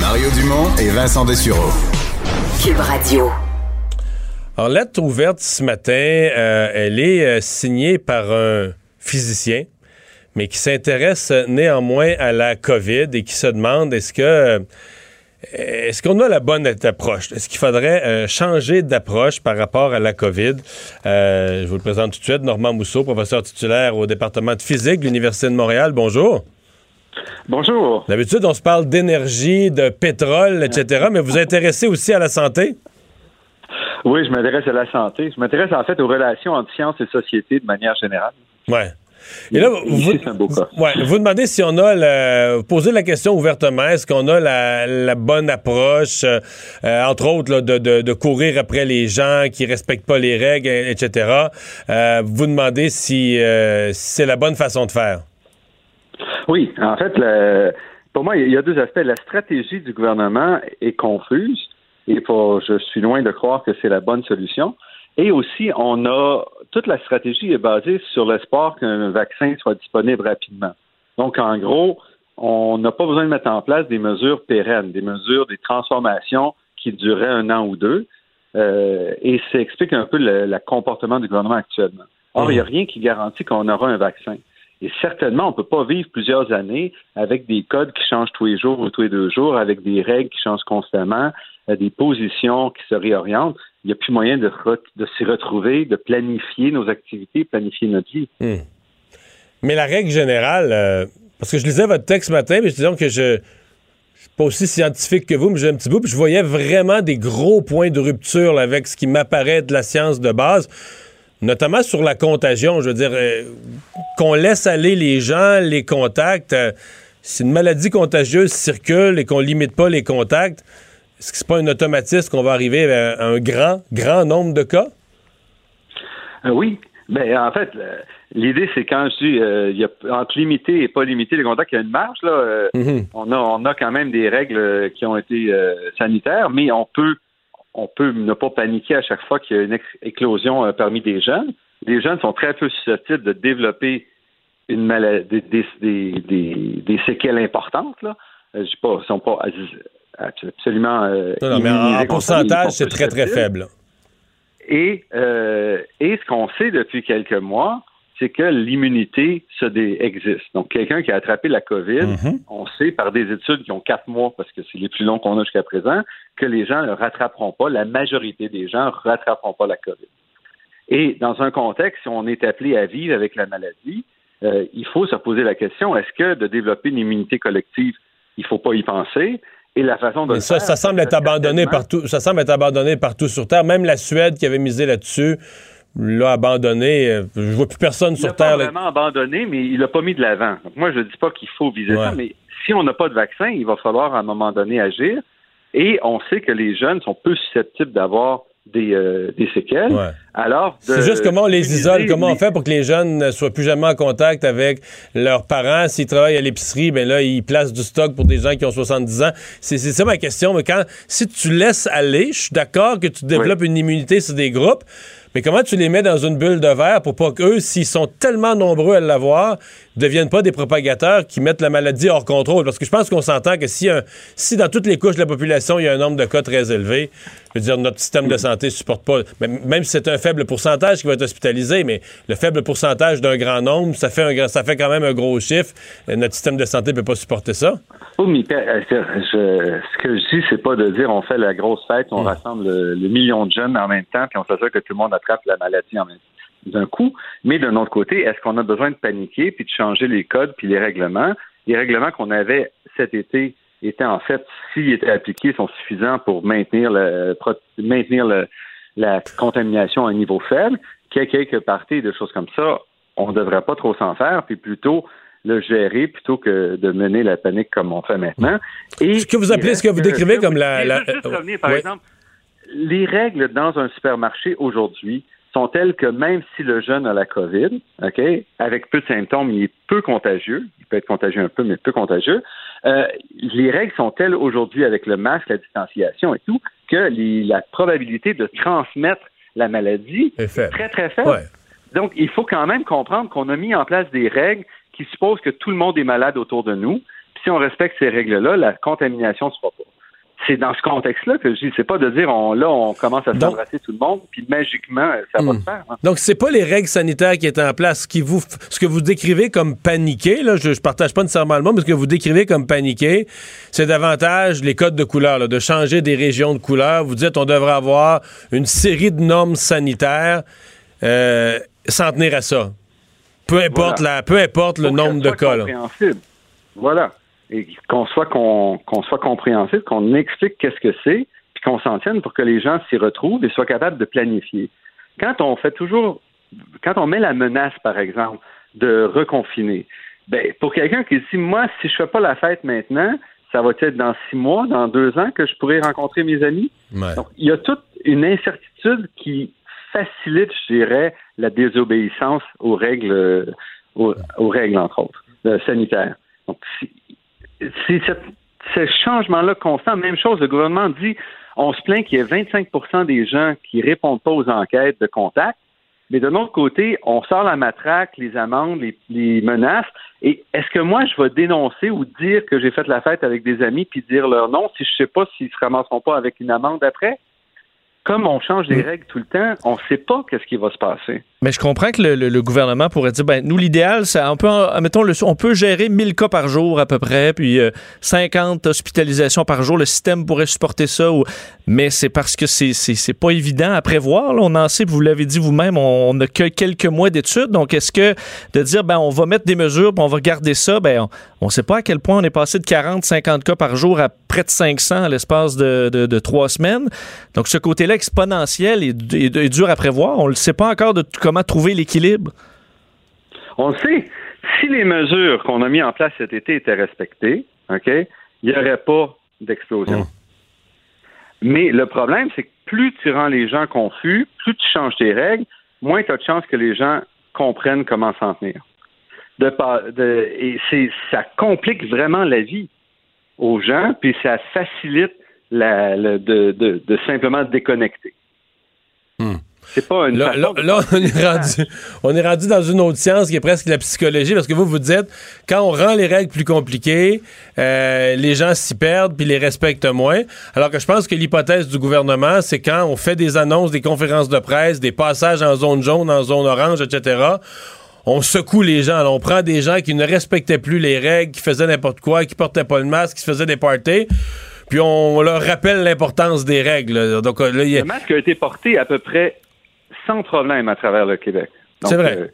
Mario Dumont et Vincent Dessureau. Cube Radio. Alors, lettre ouverte ce matin, euh, elle est euh, signée par un physicien, mais qui s'intéresse euh, néanmoins à la COVID et qui se demande est-ce que euh, est-ce qu'on a la bonne approche? Est-ce qu'il faudrait euh, changer d'approche par rapport à la COVID? Euh, je vous le présente tout de suite. Normand Mousseau, professeur titulaire au département de physique de l'Université de Montréal. Bonjour. Bonjour. D'habitude, on se parle d'énergie, de pétrole, etc., mais vous vous intéressez aussi à la santé? Oui, je m'intéresse à la santé. Je m'intéresse en fait aux relations entre sciences et société de manière générale. Ouais. Et là, vous, ouais, demandez si on a, vous posez la question ouvertement, est-ce qu'on a la, la bonne approche, euh, euh, entre autres, là, de, de, de courir après les gens qui respectent pas les règles, etc. Euh, vous demandez si, euh, si c'est la bonne façon de faire. Oui, en fait, le- pour moi, il y a deux aspects. La stratégie du gouvernement est confuse et pour, je suis loin de croire que c'est la bonne solution. Et aussi, on a toute la stratégie est basée sur l'espoir qu'un vaccin soit disponible rapidement. Donc, en gros, on n'a pas besoin de mettre en place des mesures pérennes, des mesures, des transformations qui dureraient un an ou deux. Euh, et ça explique un peu le, le comportement du gouvernement actuellement. Or, il n'y a rien qui garantit qu'on aura un vaccin. Et certainement, on ne peut pas vivre plusieurs années avec des codes qui changent tous les jours ou tous les deux jours, avec des règles qui changent constamment, euh, des positions qui se réorientent. Il n'y a plus moyen de, de s'y retrouver, de planifier nos activités, planifier notre vie. Hmm. Mais la règle générale, euh, parce que je lisais votre texte ce matin, mais je disais que je, je suis pas aussi scientifique que vous, mais j'ai un petit bout, puis je voyais vraiment des gros points de rupture avec ce qui m'apparaît de la science de base, notamment sur la contagion. Je veux dire, euh, qu'on laisse aller les gens, les contacts. euh, si une maladie contagieuse circule et qu'on limite pas les contacts, est-ce que c'est pas un automatisme qu'on va arriver à un grand, grand nombre de cas? Euh, oui. Ben, en fait, l'idée, c'est quand je dis euh, il y a entre limiter et pas limiter les contacts, il y a une marge. Là, euh, on, a, on a quand même des règles qui ont été sanitaires, mais on peut on peut ne pas paniquer à chaque fois qu'il y a une éclosion euh, parmi des jeunes. Les jeunes sont très peu susceptibles de développer une maladie, des, des, des, des séquelles importantes. Là. Euh, je sais pas, ils sont pas as- absolument. euh, Non, non, mais en, pourcentage, c'est très, très faible. Et, euh, et ce qu'on sait depuis quelques mois, c'est que l'immunité existe. Donc, quelqu'un qui a attrapé la COVID, Mm-hmm. on sait par des études qui ont quatre mois, parce que c'est les plus longs qu'on a jusqu'à présent, que les gens ne rattraperont pas, la majorité des gens ne rattraperont pas la COVID. Et dans un contexte, si on est appelé à vivre avec la maladie, euh, il faut se poser la question, est-ce que de développer une immunité collective, il ne faut pas y penser? Et la façon de ça, faire, ça semble être abandonné partout. Ça semble être abandonné partout sur Terre. Même la Suède qui avait misé là-dessus l'a abandonné. Je vois plus personne Il sur l'a Terre. là. vraiment abandonné, mais il l'a pas mis de l'avant. Donc, moi, je dis pas qu'il faut viser Ouais. ça, mais si on n'a pas de vaccin, il va falloir à un moment donné agir. Et on sait que les jeunes sont peu susceptibles d'avoir des, euh, des séquelles. Ouais. Alors, de- C'est juste comment on les isole, comment on fait pour que les jeunes ne soient plus jamais en contact avec leurs parents. S'ils travaillent à l'épicerie, ben là, ils placent du stock pour des gens qui ont 70 ans. C'est c'est ça ma question. Mais quand, si tu laisses aller, je suis d'accord que tu développes une immunité sur des groupes, mais comment tu les mets dans une bulle de verre pour pas qu'eux, s'ils sont tellement nombreux à l'avoir, deviennent pas des propagateurs qui mettent la maladie hors contrôle? Parce que je pense qu'on s'entend que si, un, si dans toutes les couches de la population, il y a un nombre de cas très élevé, je veux dire, notre système de santé ne supporte pas, même même si c'est un faible pourcentage qui va être hospitalisé, mais le faible pourcentage d'un grand nombre, ça fait, un, ça fait quand même un gros chiffre. Euh, Notre système de santé ne peut pas supporter ça. Oh, mais euh, je- ce que je dis, c'est pas de dire on fait la grosse fête, on rassemble le, le million de jeunes en même temps, puis on s'assure que tout le monde attrape la maladie en même d'un coup. Mais d'un autre côté, est-ce qu'on a besoin de paniquer puis de changer les codes puis les règlements? Les règlements qu'on avait cet été étaient en fait, s'ils étaient appliqués, sont suffisants pour maintenir le, pro- maintenir le- la contamination à un niveau faible. Qu'il y ait quelques parties, des choses comme ça, on ne devrait pas trop s'en faire, puis plutôt le gérer plutôt que de mener la panique comme on fait maintenant. Et Ce que vous appelez, ce que vous décrivez comme la- la- Juste, juste euh, revenir, par ouais. exemple, les règles dans un supermarché aujourd'hui sont telles que même si le jeune a la COVID, OK, avec peu de symptômes, il est peu contagieux, il peut être contagieux un peu, mais peu contagieux, euh, les règles sont telles aujourd'hui avec le masque, la distanciation et tout, que les- la probabilité de transmettre la maladie est, très, très faible? Ouais. Donc, il faut quand même comprendre qu'on a mis en place des règles qui supposent que tout le monde est malade autour de nous. Puis si on respecte ces règles-là, la contamination ne se fera pas. C'est dans ce contexte-là que je dis, c'est pas de dire on là on commence à s'embrasser tout le monde, puis magiquement ça va se faire. hein. Donc, c'est pas les règles sanitaires qui étaient en place. Ce, qui vous, ce que vous décrivez comme paniquer, là, je, je partage pas nécessairement le mot, mais ce que vous décrivez comme paniquer, c'est davantage les codes de couleur, là, de changer des régions de couleur. Vous dites on devrait avoir une série de normes sanitaires euh, s'en tenir à ça. Peu importe, Voilà. la, peu importe le nombre de cas. là. Voilà. Et qu'on soit, qu'on, soit compréhensible, qu'on explique qu'est-ce que c'est, puis qu'on s'en tienne pour que les gens s'y retrouvent et soient capables de planifier. Quand on fait toujours, quand on met la menace, par exemple, de reconfiner, ben, pour quelqu'un qui dit, moi, si je fais pas la fête maintenant, ça va être dans six mois, dans deux ans que je pourrai rencontrer mes amis. Ouais. Donc, il y a toute une incertitude qui facilite, je dirais, la désobéissance aux règles, aux, aux règles, entre autres, euh, sanitaires. Donc, si- c'est ce changement-là constant. Même chose, le gouvernement dit, on se plaint qu'il y ait 25% des gens qui répondent pas aux enquêtes de contact, mais de l'autre côté, on sort la matraque, les amendes, les, les menaces. Et est-ce que moi, je vais dénoncer ou dire que j'ai fait la fête avec des amis puis dire leur nom si je sais pas s'ils se ramasseront pas avec une amende après? Comme on change les règles tout le temps, on sait pas qu'est-ce qui va se passer. Mais je comprends que le, le- le gouvernement pourrait dire, ben, nous, l'idéal, c'est, on peut, mettons, on peut gérer 1000 cas par jour à peu près, puis euh, 50 hospitalisations par jour. Le système pourrait supporter ça. Mais c'est parce que c'est, c'est, c'est pas évident à prévoir. On en sait, vous l'avez dit vous-même, on n'a que quelques mois d'études. Donc, est-ce que de dire, ben, on va mettre des mesures, puis on va garder ça, ben, on ne sait pas à quel point on est passé de 40, 50 cas par jour à près de 500 à l'espace de, de- trois semaines. Donc, ce côté-là exponentiel est, est- est dur à prévoir. On ne le sait pas encore de t- comment trouver l'équilibre? On le sait. Si les mesures qu'on a mises en place cet été étaient respectées, OK, il n'y aurait pas d'explosion. Mais le problème, c'est que plus tu rends les gens confus, plus tu changes tes règles, moins tu as de chances que les gens comprennent comment s'en tenir. De, pa- de- et c'est, ça complique vraiment la vie aux gens, puis ça facilite la, le- de, de- de simplement déconnecter. C'est pas une Là, façon là- de- là, on, est rendu, on est rendu dans une autre science qui est presque la psychologie, parce que vous, vous dites, quand on rend les règles plus compliquées, euh, les gens s'y perdent puis les respectent moins. Alors que je pense que l'hypothèse du gouvernement, c'est quand on fait des annonces, des conférences de presse, des passages en zone jaune, en zone orange, etc., on secoue les gens. on prend des gens qui ne respectaient plus les règles, qui faisaient n'importe quoi, qui portaient pas le masque, qui se faisaient des parties, puis on leur rappelle l'importance des règles. Donc là, il y a- Le masque a été porté à peu près sans problème à travers le Québec. Donc, C'est vrai. euh,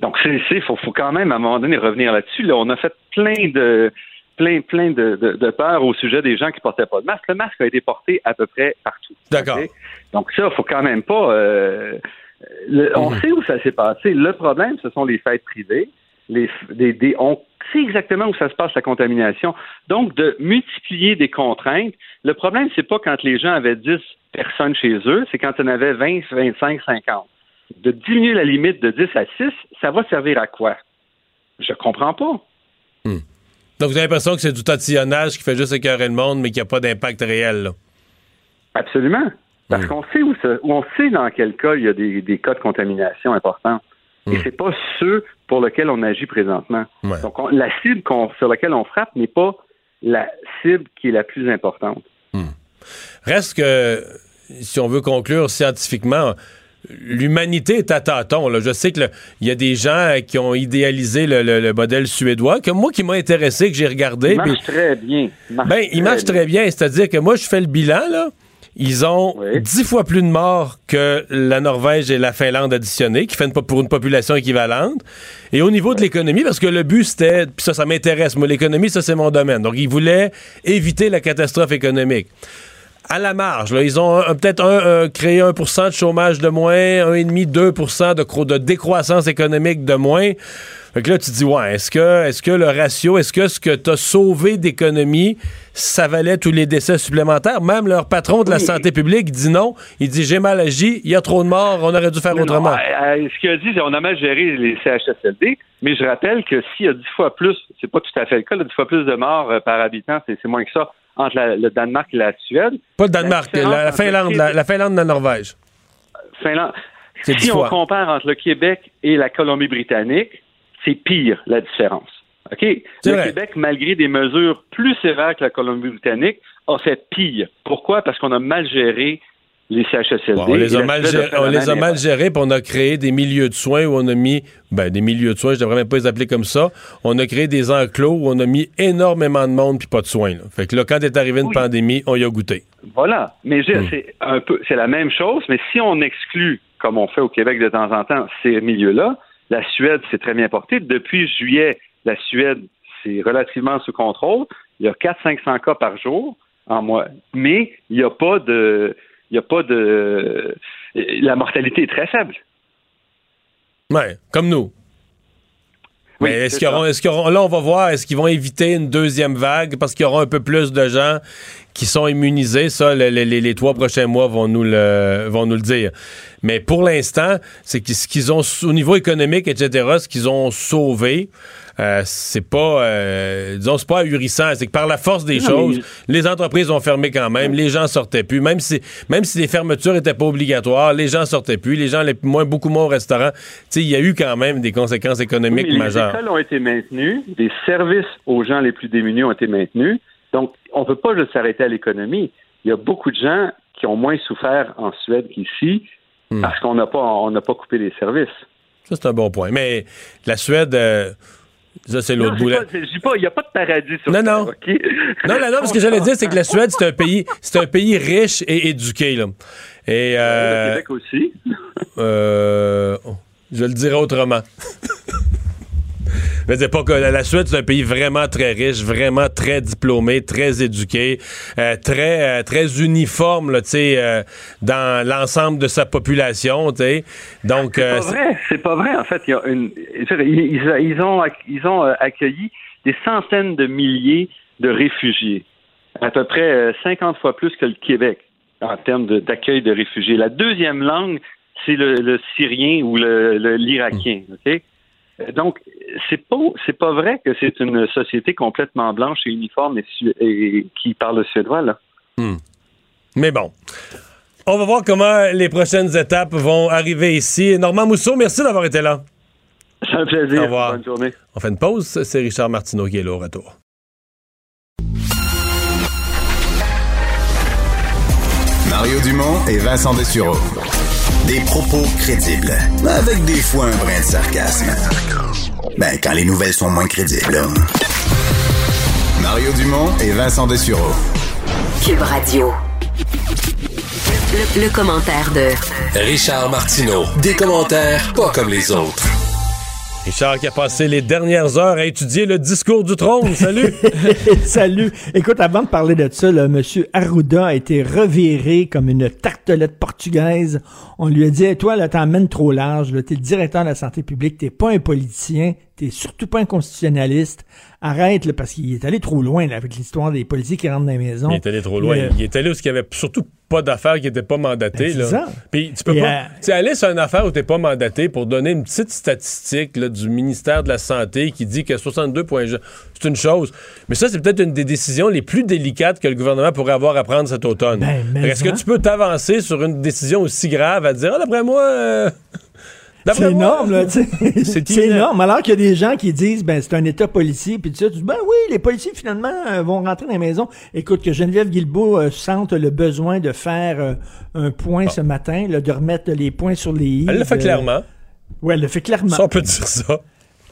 donc, c'est, c'est- faut, faut quand même à un moment donné revenir là-dessus. Là, on a fait plein de plein, plein de, de, de peurs au sujet des gens qui portaient pas de masque. Le masque a été porté à peu près partout. D'accord. Donc ça, faut quand même pas. euh, le- On Mhm. sait où ça s'est passé. Le problème, ce sont les fêtes privées. les, des, des- on sait exactement où ça se passe la contamination. Donc, de multiplier des contraintes. Le problème, c'est pas quand les gens avaient 10 personnes chez eux, c'est quand on avait 20, 25, 50. De diminuer la limite de 10 à 6, ça va servir à quoi? Je comprends pas. Donc, vous avez l'impression que c'est du tatillonnage qui fait juste écœurer le monde, mais qui n'a pas d'impact réel. là. Absolument. Parce qu'on sait où, ça- où on sait dans quel cas il y a des, des cas de contamination importants. Et c'est pas ceux pour lesquels on agit présentement. Donc on- la cible sur laquelle on frappe n'est pas la cible qui est la plus importante. Reste que, si on veut conclure scientifiquement, l'humanité est à tâtons. là. Je sais qu'il y a des gens qui ont idéalisé le, le- le modèle suédois, que moi qui m'a intéressé, que j'ai regardé. Il marche très bien. Il marche Ben, il très marche bien. très bien. C'est-à-dire que moi, je fais le bilan, là. Ils ont dix fois plus de morts que la Norvège et la Finlande additionnées, qui fait une po- pour une population équivalente. Et au niveau de l'économie, parce que le but, c'était, puis ça, ça m'intéresse, moi, l'économie, ça, c'est mon domaine. Donc, ils voulaient éviter la catastrophe économique. À la marge, là, ils ont peut-être un- créé 1% de chômage de moins, 1,5, 2 de, de décroissance économique de moins. Fait que là, tu te dis, ouais, est-ce que, est-ce que le ratio, est-ce que ce que tu as sauvé d'économie, ça valait tous les décès supplémentaires? Même leur patron de la santé publique dit non. Il dit, j'ai mal agi, il y a trop de morts, on aurait dû faire autrement. non, euh, euh, ce qu'il a dit, c'est qu'on a mal géré les CHSLD, mais je rappelle que s'il y a dix fois plus, c'est pas tout à fait le cas, dix fois plus de morts euh, par habitant, c'est moins que ça entre la- le Danemark et la Suède. Pas le Danemark, la, Finlande, la, la Finlande et la Norvège. Finlande. Si on fois. compare entre le Québec et la Colombie-Britannique, c'est pire la différence. OK? Le vrai. Québec, malgré des mesures plus sévères que la Colombie-Britannique, a fait pire. Pourquoi? Parce qu'on a mal géré les CHSLD. Bon, on les a mal gérés, on les a même mal erreur. gérés, puis on a créé des milieux de soins où on a mis, ben, des milieux de soins, je devrais même pas les appeler comme ça. On a créé des enclos où on a mis énormément de monde puis pas de soins. là. Fait que là, quand est arrivée une pandémie, on y a goûté. Voilà. Mais Hmm. c'est un peu, c'est la même chose, mais si on exclut, comme on fait au Québec de temps en temps, ces milieux-là, la Suède s'est très bien portée. Depuis juillet, la Suède, c'est relativement sous contrôle. Il y a 400-500 cas par jour en mois. Mais il n'y a pas de, il y a pas de, la mortalité est très faible. Ouais, comme nous. Oui, Mais est-ce qu'ils auront, auront- là, on va voir, est-ce qu'ils vont éviter une deuxième vague parce qu'il y aura un peu plus de gens qui sont immunisés? Ça, le- le- les, les trois prochains mois vont nous le, vont nous le dire. Mais pour l'instant, c'est que ce qu'ils ont, au niveau économique, etc., ce qu'ils ont sauvé, euh, c'est pas, euh, disons, c'est pas ahurissant. C'est que par la force des Non, choses, les entreprises ont fermé quand même, les gens sortaient plus. Même si, même si les fermetures étaient pas obligatoires, les gens sortaient plus, les gens allaient moins, beaucoup moins au restaurant. Tu sais, il y a eu quand même des conséquences économiques Oui, mais majeures. Les écoles ont été maintenues, des services aux gens les plus démunis ont été maintenus. Donc, on ne peut pas juste s'arrêter à l'économie. Il y a beaucoup de gens qui ont moins souffert en Suède qu'ici Hmm. parce qu'on n'a pas, on n'a pas coupé les services. Ça, c'est un bon point. Mais la Suède, euh, ça, c'est l'autre je dis pas- pas, il n'y a pas de paradis sur Non, Terre, non. Non, non, non, ce que j'allais dire, c'est que la Suède, c'est un pays, c'est un pays riche et éduqué, là. Et, euh, Le Québec aussi. euh, oh, je le dirais autrement. *laughs* Je veux dire pas que la, Suède, c'est un pays vraiment très riche, vraiment très diplômé, très éduqué, euh, très, euh, très uniforme, là, euh, dans l'ensemble de sa population. Donc, C'est euh, pas vrai, c'est pas vrai. En fait, il y a une, ils, ont, ils ont euh, accueilli des centaines de milliers de réfugiés, à peu près euh, 50 fois plus que le Québec en termes d'accueil de, réfugiés. La deuxième langue, c'est le, le syrien ou le le- l'irakien. Euh, Donc, c'est pas c'est pas vrai que c'est une société complètement blanche et uniforme et, su- et qui parle le suédois là. Hmm. Mais bon. On va voir comment les prochaines étapes vont arriver ici. Normand Mousseau, merci d'avoir été là. C'est un plaisir. Au revoir. Bonne journée. On fait une pause. C'est Richard Martineau qui est là au retour. Mario Dumont et Vincent Dessureau. Des propos crédibles, avec des fois un brin de sarcasme. Ben, quand les nouvelles sont moins crédibles. hein. Mario Dumont et Vincent Dessureau. Cube Radio. Le, le commentaire de Richard Martineau. Des commentaires pas comme les autres. Richard qui a passé les dernières heures à étudier le discours du trône. Salut! *laughs* Salut! Écoute, avant de parler de ça, M. Arruda a été reviré comme une tartelette portugaise. On lui a dit, hey, toi, là, t'emmènes trop large, là, t'es directeur de la santé publique, t'es pas un politicien, t'es surtout pas un constitutionnaliste. Arrête, là, parce qu'il est allé trop loin, là, avec l'histoire des policiers qui rentrent dans les maisons. Il est allé trop loin. Euh, Il est allé où il y avait surtout pas d'affaires qui n'étaient pas mandatées. Ben, c'est là. ça. Puis tu peux Et, pas. euh, Tu aller sur une affaire où t'es pas mandaté pour donner une petite statistique là, du ministère de la Santé qui dit que 62 points. C'est une chose. Mais ça, c'est peut-être une des décisions les plus délicates que le gouvernement pourrait avoir à prendre cet automne. Ben, Est-ce que tu peux t'avancer sur une décision aussi grave à dire, ah, d'après moi. euh, C'est énorme, là, tu sais. *laughs* C'est énorme. Alors qu'il y a des gens qui disent, ben, c'est un État policier, puis tu sais, tu dis, ben oui, les policiers, finalement, euh, vont rentrer dans la maison. Écoute, que Geneviève Guilbeault euh, sente le besoin de faire euh, un point ce matin, là, de remettre les points sur les i. Elle le fait clairement. Oui, elle le fait clairement. Ça, on peut dire ça.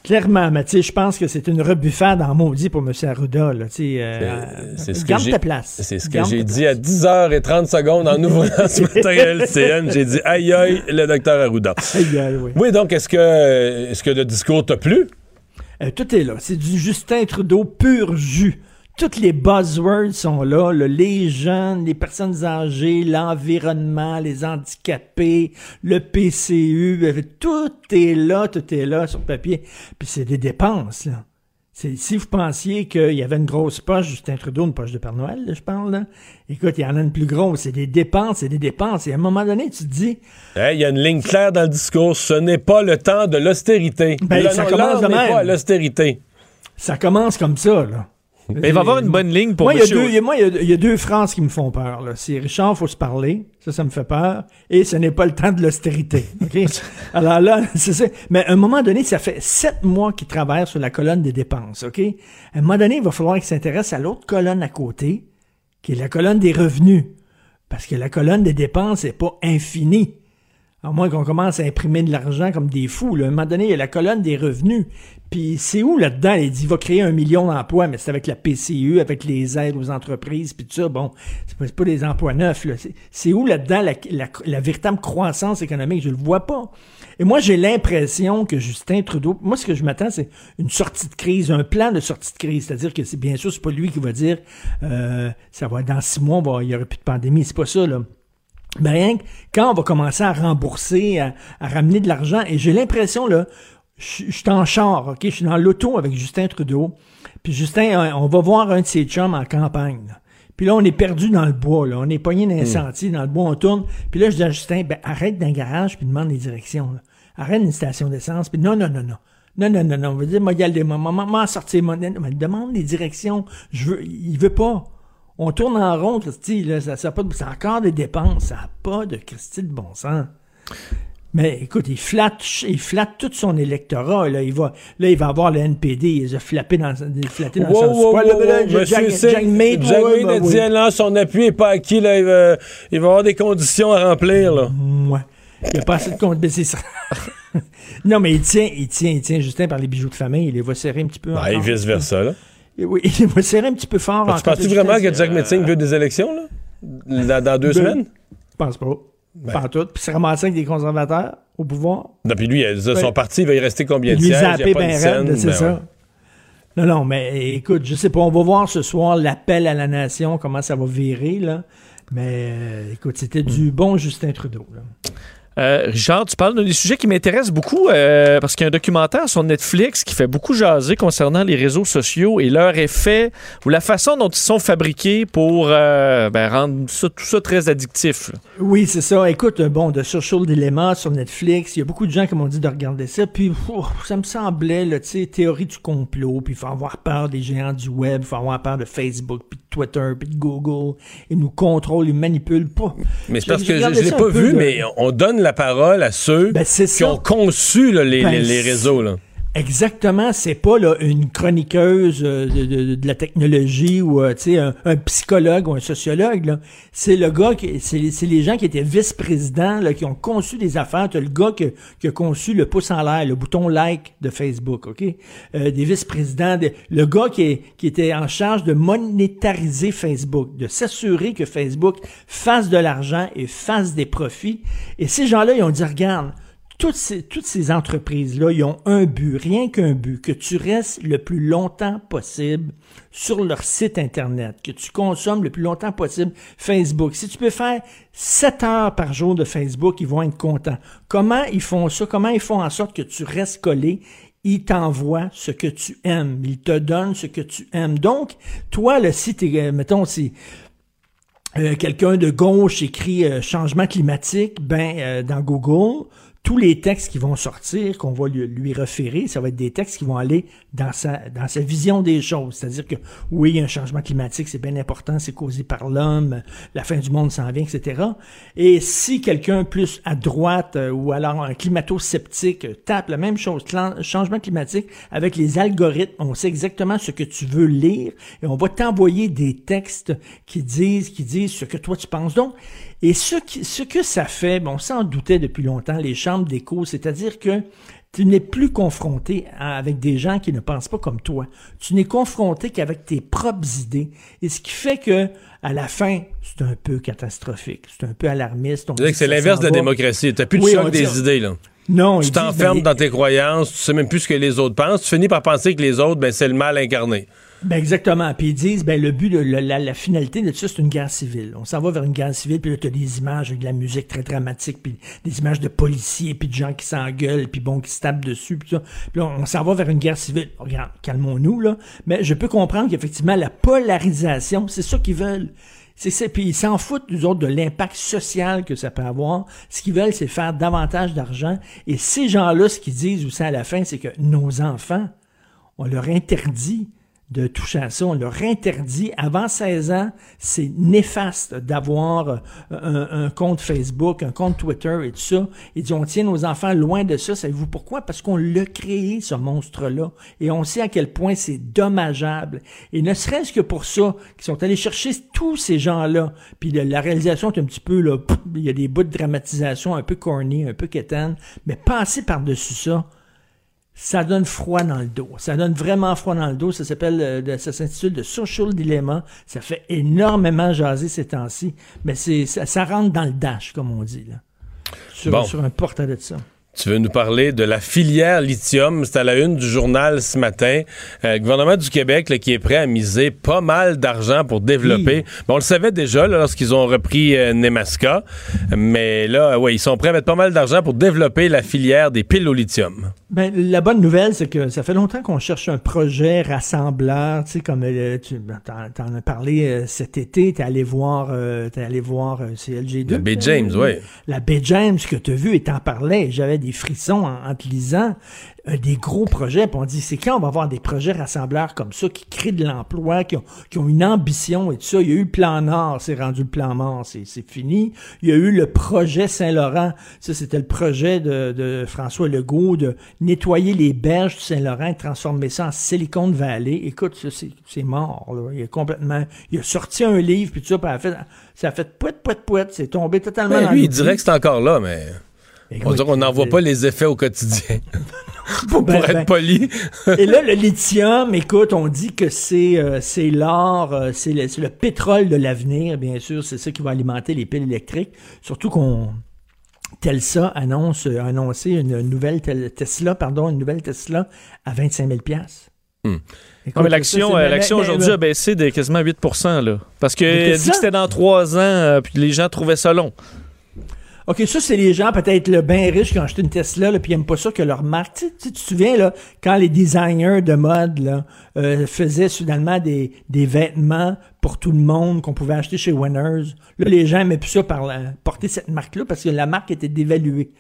Clairement, mais tu sais, je pense que c'est une rebuffade en maudit pour M. Arruda, là, euh, C'est ce que garde ta place. C'est ce que j'ai dit à 10h30 secondes en ouvrant ce *laughs* matin à LCN. J'ai dit aïe aïe, le docteur Arruda. Aïe, aïe, oui. Oui, donc est-ce que est-ce que le discours t'a plu? Euh, tout est là. C'est du Justin Trudeau pur jus. Toutes les buzzwords sont là, là. les jeunes, les personnes âgées, l'environnement, les handicapés, le PCU, euh, tout est là, tout est là sur papier. Puis c'est des dépenses, là. Si vous pensiez qu'il y avait une grosse poche, Justin Trudeau, une poche de Père Noël, là, je parle, là. Écoute, il y en a une plus grosse. C'est des dépenses, c'est des dépenses. Et à un moment donné, tu te dis, Il y a une ligne claire dans le discours. Ce n'est pas le temps de l'austérité. Ben, ça non, commence l'heure de n'est même. pas à l'austérité. ça commence comme ça, là. Mais il va y avoir une bonne ligne pour moi, il y a monsieur- deux, il y a- moi, il y a- il y, a deux phrases qui me font peur. C'est Richard, faut se parler. Ça, ça me fait peur. Et ce n'est pas le temps de l'austérité. OK? *laughs* Alors là, c'est ça. Mais à un moment donné, ça fait sept mois qu'il travaille sur la colonne des dépenses. OK? À un moment donné, il va falloir qu'il s'intéresse à l'autre colonne à côté, qui est la colonne des revenus. Parce que la colonne des dépenses n'est pas infinie. À moins qu'on commence à imprimer de l'argent comme des fous. Là. À un moment donné, il y a la colonne des revenus. Puis c'est où là-dedans? Il dit, il va créer un million d'emplois, mais c'est avec la PCU, avec les aides aux entreprises, puis tout ça. Bon, c'est pas, pas des emplois neufs. là. C'est- où là-dedans la, la- la véritable croissance économique? Je le vois pas. Et moi, j'ai l'impression que Justin Trudeau, moi, ce que je m'attends, c'est une sortie de crise, un plan de sortie de crise. C'est-à-dire que c'est bien sûr, c'est pas lui qui va dire, euh, ça va dans six mois, il y aura plus de pandémie. C'est pas ça, là. Ben, rien que quand on va commencer à rembourser, à, à ramener de l'argent, et j'ai l'impression, là, je suis en char, OK? Je suis dans l'auto avec Justin Trudeau. Puis Justin, euh, on va voir un de ses chums en campagne. là. Puis là, on est perdu dans le bois, là. On est pogné dans un sentier, dans le bois, on tourne. Puis là, je dis à Justin, ben, arrête le garage, puis demande les directions, là. Arrête une station d'essence, puis non, non, non, non. Non, non, non, non. On va dire, moi, il maman, maman, sortir mon, mais demande les directions. Je veux, il veut pas. On tourne en rond, Christy, là, ça, ça a pas de- c'est encore des dépenses, ça n'a pas de Christy de bon sens. Mais écoute, il flatte, il flatte tout son électorat. Là, il va, là, il va avoir le NPD. Il les a flappés dans, flattés dans Wow, son wow. Là, wow, là, Monsieur Jack- Singh, Jack Mead, Jack ouais, Mead a oui. dit, là, son appui n'est pas acquis, là, il va, il va avoir des conditions à remplir, là. Ouais. Il a pas assez de ça. *laughs* non, mais il tient, il tient, il tient Justin par les bijoux de famille. Il les va serrer un petit peu. Ben, et vice-versa, là. Oui, *laughs* il va serrer un petit peu fort. Tu penses-tu vraiment que Jack Metzing veut des élections, là? Dans, dans deux Ben, semaines? Je pense pas. Pas en tout. Puis c'est ramassé avec des conservateurs au pouvoir? Non, puis lui, son Ben, parti, il va y rester combien de sièges? Il a pas ben scène, c'est ben ça. ouais. Non, non, mais écoute, je sais pas, on va voir ce soir l'appel à la nation, comment ça va virer, là. Mais euh, écoute, c'était du bon Justin Trudeau. Là. Euh, Richard, tu parles d'un des sujets qui m'intéresse beaucoup euh, parce qu'il y a un documentaire sur Netflix qui fait beaucoup jaser concernant les réseaux sociaux et leur effet ou la façon dont ils sont fabriqués pour euh, ben, rendre ça- tout ça très addictif. là. Oui, c'est ça. Écoute, euh, bon, de Social Dilemma sur Netflix, il y a beaucoup de gens qui m'ont dit de regarder ça, puis ouf, ça me semblait, tu sais, théorie du complot, puis il faut avoir peur des géants du web, il faut avoir peur de Facebook, puis de Twitter, puis de Google. Ils nous contrôlent, ils manipulent pas. Mais c'est parce que je ne l'ai pas vu, de- mais on donne la parole à ceux qui ça. ont conçu là, les, Ben, les- les c'est- réseaux. Là. Exactement, c'est pas là, une chroniqueuse euh, de, la technologie ou euh, tu un, un psychologue ou un sociologue. C'est le gars, c'est, les gens qui étaient vice-présidents qui ont conçu des affaires. T'as le gars qui, a conçu le pouce en l'air, le bouton like de Facebook, ok? Euh, Des vice-présidents, de- le gars qui, qui était en charge de monétariser Facebook, de s'assurer que Facebook fasse de l'argent et fasse des profits. Et ces gens-là, ils ont dit regarde toutes ces, entreprises-là, ils ont un but, rien qu'un but, que tu restes le plus longtemps possible sur leur site Internet, que tu consommes le plus longtemps possible Facebook. Si tu peux faire 7 heures par jour de Facebook, ils vont être contents. Comment ils font ça? Comment ils font en sorte que tu restes collé? Ils t'envoient ce que tu aimes. Ils te donnent ce que tu aimes. Donc, toi, le site, mettons, si euh, quelqu'un de gauche écrit euh, changement climatique, ben euh, dans Google, tous les textes qui vont sortir, qu'on va lui, lui, référer, ça va être des textes qui vont aller dans sa, dans sa vision des choses. C'est-à-dire que oui, un changement climatique, c'est bien important, c'est causé par l'homme, la fin du monde s'en vient, etc. Et si quelqu'un plus à droite euh, ou alors un climato-sceptique tape la même chose, changement climatique, avec les algorithmes, on sait exactement ce que tu veux lire et on va t'envoyer des textes qui disent, qui disent ce que toi tu penses. Donc, et ce, qui, ce que ça fait, bon, on s'en doutait depuis longtemps, les chambres d'écho, c'est-à-dire que tu n'es plus confronté avec des gens qui ne pensent pas comme toi. Tu n'es confronté qu'avec tes propres idées. Et ce qui fait que, à la fin, c'est un peu catastrophique. C'est un peu alarmiste. C'est l'inverse de la démocratie. Tu n'as plus de choc des idées, là. Non, tu t'enfermes ben, dans tes croyances, tu sais même plus ce que les autres pensent, tu finis par penser que les autres, ben, c'est le mal incarné. Ben exactement. Puis ils disent, ben le but, de, la, la, finalité de tout ça, c'est une guerre civile. On s'en va vers une guerre civile, puis là, tu as des images avec de la musique très dramatique, puis des images de policiers, puis de gens qui s'engueulent, puis bon, qui se tapent dessus, puis ça. Puis là, on s'en va vers une guerre civile. Regarde, calmons-nous, là. Mais je peux comprendre qu'effectivement, la polarisation, c'est ça qu'ils veulent. C'est ça. Puis ils s'en foutent, nous autres, de l'impact social que ça peut avoir. Ce qu'ils veulent, c'est faire davantage d'argent. Et ces gens-là, ce qu'ils disent aussi à la fin, c'est que nos enfants, on leur interdit de toucher à ça. On leur interdit. Avant 16 ans, c'est néfaste d'avoir euh, un, compte Facebook, un compte Twitter et tout ça. Ils disent, on tient nos enfants loin de ça. Savez-vous pourquoi? Parce qu'on l'a créé, ce monstre-là. Et on sait à quel point c'est dommageable. Et ne serait-ce que pour ça, qu'ils sont allés chercher tous ces gens-là. Puis la réalisation est un petit peu, là, il y a des bouts de dramatisation un peu corny, un peu quétaine. Mais passer par-dessus ça, ça donne froid dans le dos. Ça donne vraiment froid dans le dos. Ça s'appelle, euh, ça s'intitule The Social Dilemma. Ça fait énormément jaser ces temps-ci, mais c'est, ça, rentre dans le dash, comme on dit, là. Sur, sur un portrait de ça. Tu veux nous parler de la filière lithium. C'est à la une du journal ce matin. Euh, le gouvernement du Québec là, qui est prêt à miser pas mal d'argent pour développer. on le savait déjà lorsqu'ils ont repris euh, Nemaska. Mais là, ouais, ils sont prêts à mettre pas mal d'argent pour développer la filière des piles au lithium. Ben, la bonne nouvelle, c'est que ça fait longtemps qu'on cherche un projet rassembleur, tu sais, comme euh, tu en, as parlé cet été, t'es allé voir, t'es allé voir CLG2. La B. James, oui. La B. James que tu as vu et t'en parlais, j'avais des frissons en, en te lisant. Euh, des gros projets. Puis on dit, c'est quand on va avoir des projets rassembleurs comme ça, qui créent de l'emploi, qui ont, qui ont une ambition et tout ça? Il y a eu le plan Nord, c'est rendu le plan Mort, c'est, fini. Il y a eu le projet Saint-Laurent. Ça, c'était le projet de, de, François Legault de nettoyer les berges du Saint-Laurent et transformer ça en Silicon Valley. Écoute, ça, c'est, c'est mort. Là. Il a complètement... Il a sorti un livre, puis tout ça, puis ça a fait, ça a fait pouet, pouet, pouet. C'est tombé totalement ben, lui, il dirait que c'est encore là, mais... on dirait qu'on n'en voit pas les effets au quotidien. *laughs* pour, ben, être ben. poli. et là, le lithium, écoute, on dit que c'est euh, c'est l'or, euh, c'est le, le, pétrole de l'avenir, bien sûr, c'est ça qui va alimenter les piles électriques. Surtout qu'on Telsa annonce a annoncé une nouvelle Tesla, pardon, une nouvelle Tesla à 25 000 hmm. l'action, euh, l'action aujourd'hui a baissé de quasiment 8 là. Parce que dit que c'était dans trois ans, puis les gens trouvaient ça long. OK, ça, c'est les gens peut-être le bien riches qui ont acheté une Tesla, là, puis ils n'aiment pas ça que leur marque. Tu, tu, te souviens, là, quand les designers de mode là, euh, faisaient soudainement des, des vêtements pour tout le monde qu'on pouvait acheter chez Winners. Là, les gens n'aimaient plus ça par porter cette marque-là parce que la marque était dévaluée.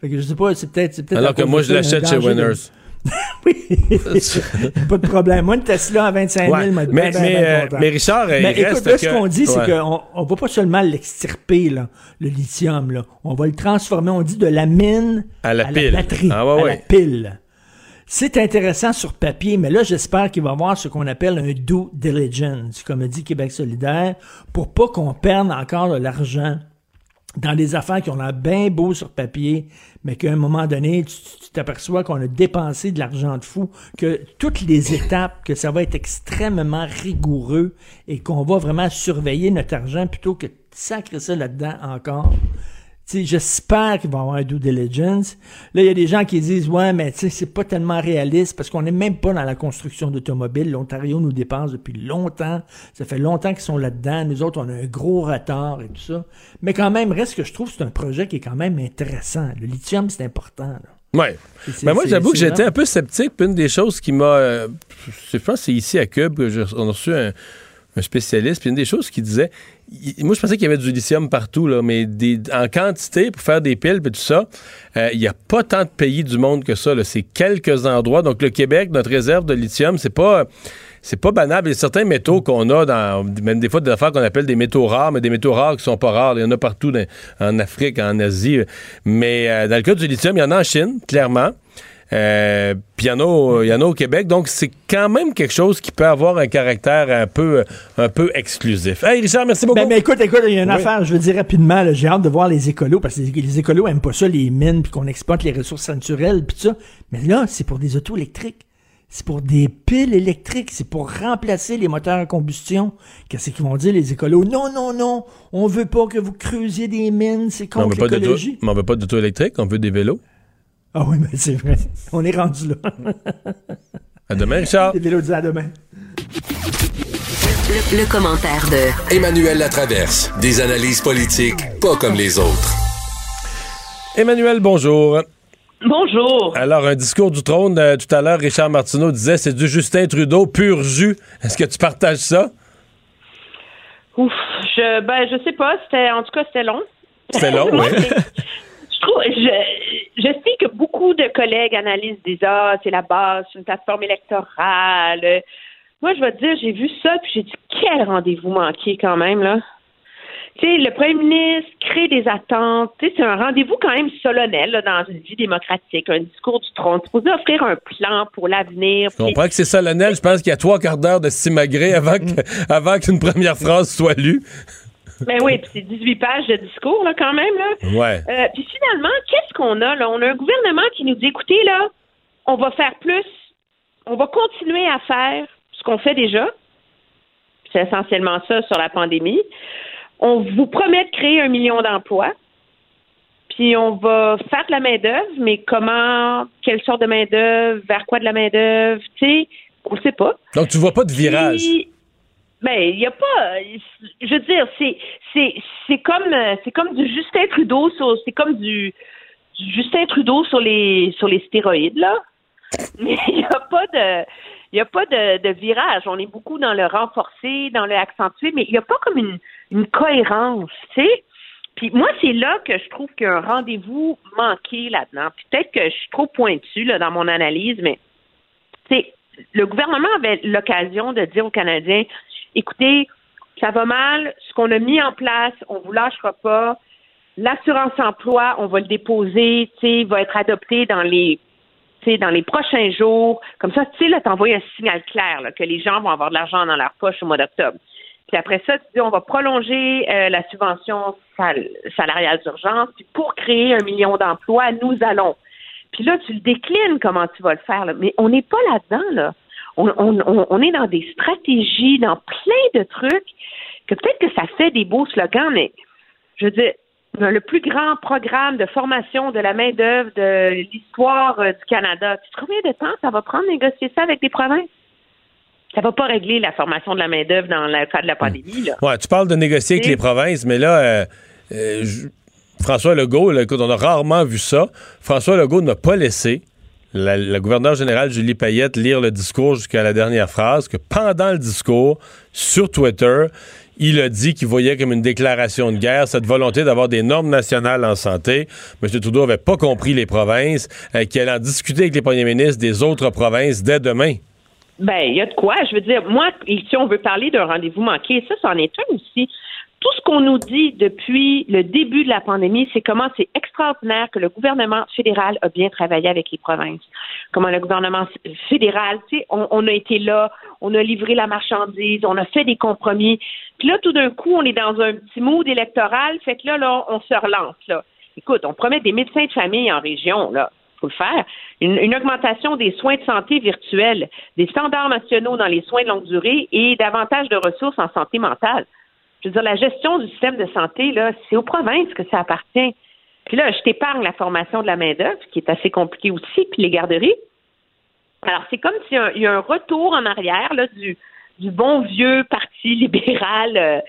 Fait que je sais pas, c'est peut-être... Peut Alors que moi, je l'achète chez Winners. *laughs* oui, *laughs* pas de problème. Moi, une Tesla à 25 000, mais, mais, euh, mais, Richard, mais il écoute, là, ce qu'on dit, c'est qu'on on va pas seulement l'extirper, là, le lithium. Là. On va le transformer, on dit, de la mine à la pile. batterie, ah, ouais, à ouais. la pile. C'est intéressant sur papier, mais là, j'espère qu'il va y avoir ce qu'on appelle un due diligence, comme dit Québec solidaire, pour pas qu'on perde encore de l'argent dans des affaires qui ont l'air bien beau sur papier, mais qu'à un moment donné, tu t'aperçois qu'on a dépensé de l'argent de fou, que toutes les étapes, que ça va être extrêmement rigoureux et qu'on va vraiment surveiller notre argent plutôt que de sacrer ça là-dedans encore. J'espère qu'il va y avoir un due diligence. Là, il y a des gens qui disent, ouais, mais tu sais, c'est pas tellement réaliste parce qu'on n'est même pas dans la construction d'automobiles. L'Ontario nous dépense depuis longtemps. Ça fait longtemps qu'ils sont là-dedans. Nous autres, on a un gros retard et tout ça. Mais quand même, reste que je trouve que c'est un projet qui est quand même intéressant. Le lithium, c'est important. Là. Ouais. Mais moi, c'est- j'avoue que j'étais un peu sceptique. Puis une des choses qui m'a. euh, je pense c'est ici à Cube que j'ai- reçu un, un spécialiste. Puis une des choses qui disait. moi, je pensais qu'il y avait du lithium partout, là, mais en quantité pour faire des piles et tout ça, euh, il n'y a pas tant de pays du monde que ça. C'est quelques endroits. Donc, le Québec, notre réserve de lithium, c'est pas. C'est pas banal. Il y a certains métaux qu'on a dans, même des fois des affaires qu'on appelle des métaux rares, mais des métaux rares qui sont pas rares. Il y en a partout en Afrique, en Asie. Mais euh, dans le cas du lithium, il y en a en Chine, clairement. Euh, Puis il y en a au- il y en a au Québec. Donc, c'est quand même quelque chose qui peut avoir un caractère un peu, un peu exclusif. Hey, Richard, merci beaucoup. Ben, mais écoute, écoute, il y a une Oui. affaire, je veux dire rapidement, j'ai hâte de voir les écolos, parce que les, les écolos aiment pas ça, les mines, puis qu'on exploite les ressources naturelles, puis ça. Mais là, c'est pour des autos électriques. C'est pour des piles électriques. C'est pour remplacer les moteurs à combustion. Qu'est-ce qu'ils vont dire, les écolos? Non, non, non, on veut pas que vous creusiez des mines, c'est contre l'écologie. mais on veut pas d'auto électrique, on veut des vélos. Ah oui, mais c'est vrai. On est rendu là. À demain, Richard. Disent à demain. Le, le commentaire de Emmanuel Latraverse. Des analyses politiques pas comme les autres. Emmanuel, bonjour. Bonjour. Alors, un discours du trône, euh, tout à l'heure, Richard Martineau disait c'est du Justin Trudeau pur jus. Est-ce que tu partages ça? Ouf, je ben je sais pas, c'était en tout cas c'était long. C'était long, *laughs* oui. Je trouve je, je sais que beaucoup de collègues analysent des ah, c'est la base, c'est une plateforme électorale. Moi, je vais te dire, j'ai vu ça puis j'ai dit quel rendez-vous manqué quand même là. Tu sais, le premier ministre crée des attentes. Tu sais, c'est un rendez-vous quand même solennel là, dans une vie démocratique, un discours du trône. C'est supposé offrir un plan pour l'avenir. Je comprends que c'est solennel. Je pense qu'il y a trois quarts d'heure de avant que- avant qu'une première phrase soit lue. Ben oui, puis c'est 18 pages de discours là quand même là. Ouais. Euh, puis finalement, qu'est-ce qu'on a là? On a un gouvernement qui nous dit, écoutez, là, on va faire plus, on va continuer à faire ce qu'on fait déjà. C'est essentiellement ça sur la pandémie. On vous promet de créer un million d'emplois. Puis on va faire de la main-d'œuvre, mais comment, quelle sorte de main-d'œuvre, vers quoi de la main-d'œuvre, tu sais, on ne sait pas. Donc, tu vois pas de virage. Puis, ben, il n'y a pas. Je veux dire, c'est c'est c'est comme euh, c'est comme du Justin Trudeau sur c'est comme du, Justin Trudeau sur les sur les stéroïdes là. *laughs* Mais il n'y a pas de il a pas de, de virage. On est beaucoup dans le renforcer, dans le accentuer, mais il n'y a pas comme une, cohérence, tu sais. Puis moi, c'est là que je trouve qu'il y a un rendez-vous manqué là-dedans. Peut-être que je suis trop pointue là, dans mon analyse, mais tu sais, le gouvernement avait l'occasion de dire aux Canadiens écoutez, ça va mal, ce qu'on a mis en place, on vous lâchera pas. L'assurance emploi, on va le déposer, tu va être adopté dans les dans les prochains jours. Comme ça, tu sais, là, t'envoies un signal clair là, que les gens vont avoir de l'argent dans leur poche au mois d'octobre. Puis après ça, tu dis, on va prolonger euh, la subvention sal- salariale d'urgence. Puis pour créer un million d'emplois, nous allons. Puis là, tu le déclines comment tu vas le faire. là. Mais on n'est pas là-dedans, là. On, on- on- on est dans des stratégies, dans plein de trucs, que peut-être que ça fait des beaux slogans, mais je veux dire, le plus grand programme de formation de la main-d'œuvre de l'histoire euh, du Canada, tu trouves combien de temps? Ça va prendre de négocier ça avec des provinces? Ça va pas régler la formation de la main-d'œuvre dans le cas de la pandémie, là. Ouais, tu parles de négocier avec les provinces, mais là, euh, euh, François Legault, là, écoute, on a rarement vu ça. François Legault n'a pas laissé la, la gouverneure générale Julie Payette lire le discours jusqu'à la dernière phrase, que pendant le discours, sur Twitter, il a dit qu'il voyait comme une déclaration de guerre cette volonté d'avoir des normes nationales en santé. M. Trudeau n'avait pas compris les provinces, euh, qu'il allait en discuter avec les premiers ministres des autres provinces dès demain. Ben, il y a de quoi. Je veux dire, moi, si on veut parler d'un rendez-vous manqué, ça, c'en est un aussi. Tout ce qu'on nous dit depuis le début de la pandémie, c'est comment c'est extraordinaire que le gouvernement fédéral a bien travaillé avec les provinces. Comment le gouvernement fédéral, tu sais, on, a été là, on a livré la marchandise, on a fait des compromis. Puis là, tout d'un coup, on est dans un petit mood électoral, fait que là, là, on se relance, là. Écoute, on promet des médecins de famille en région, là faut le faire. Une augmentation des soins de santé virtuels, des standards nationaux dans les soins de longue durée et davantage de ressources en santé mentale. Je veux dire, la gestion du système de santé, là, c'est aux provinces que ça appartient. Puis là, je t'épargne la formation de la main-d'œuvre, qui est assez compliquée aussi, puis les garderies. Alors, c'est comme s'il y a un- retour en arrière là, du, bon vieux parti *laughs* libéral. euh,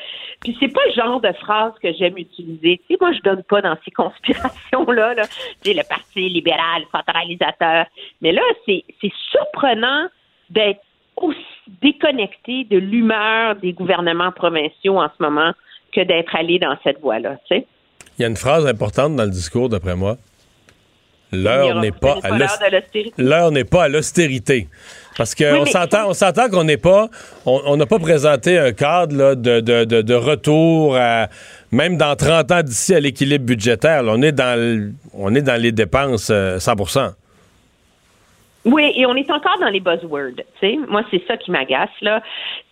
puis c'est pas le genre de phrase que j'aime utiliser. Tu sais, moi, je donne pas dans ces conspirations-là. Là. Tu sais, le parti libéral, centralisateur. Mais là, c'est surprenant d'être aussi déconnecté de l'humeur des gouvernements provinciaux en ce moment que d'être allé dans cette voie-là. Il y a une phrase importante dans le discours, d'après moi. L'heure n'est pas l'heure de l'austérité. L'heure n'est pas à l'austérité. Parce Oui, qu'on s'entend, on s'entend qu'on n'est pas, on on n'a pas présenté un cadre là, de, de- de- de retour à, même dans 30 ans d'ici à l'équilibre budgétaire. là. on est dans, on est dans les dépenses euh, 100 Oui, et on est encore dans les buzzwords. Tu sais, moi, c'est ça qui m'agace là.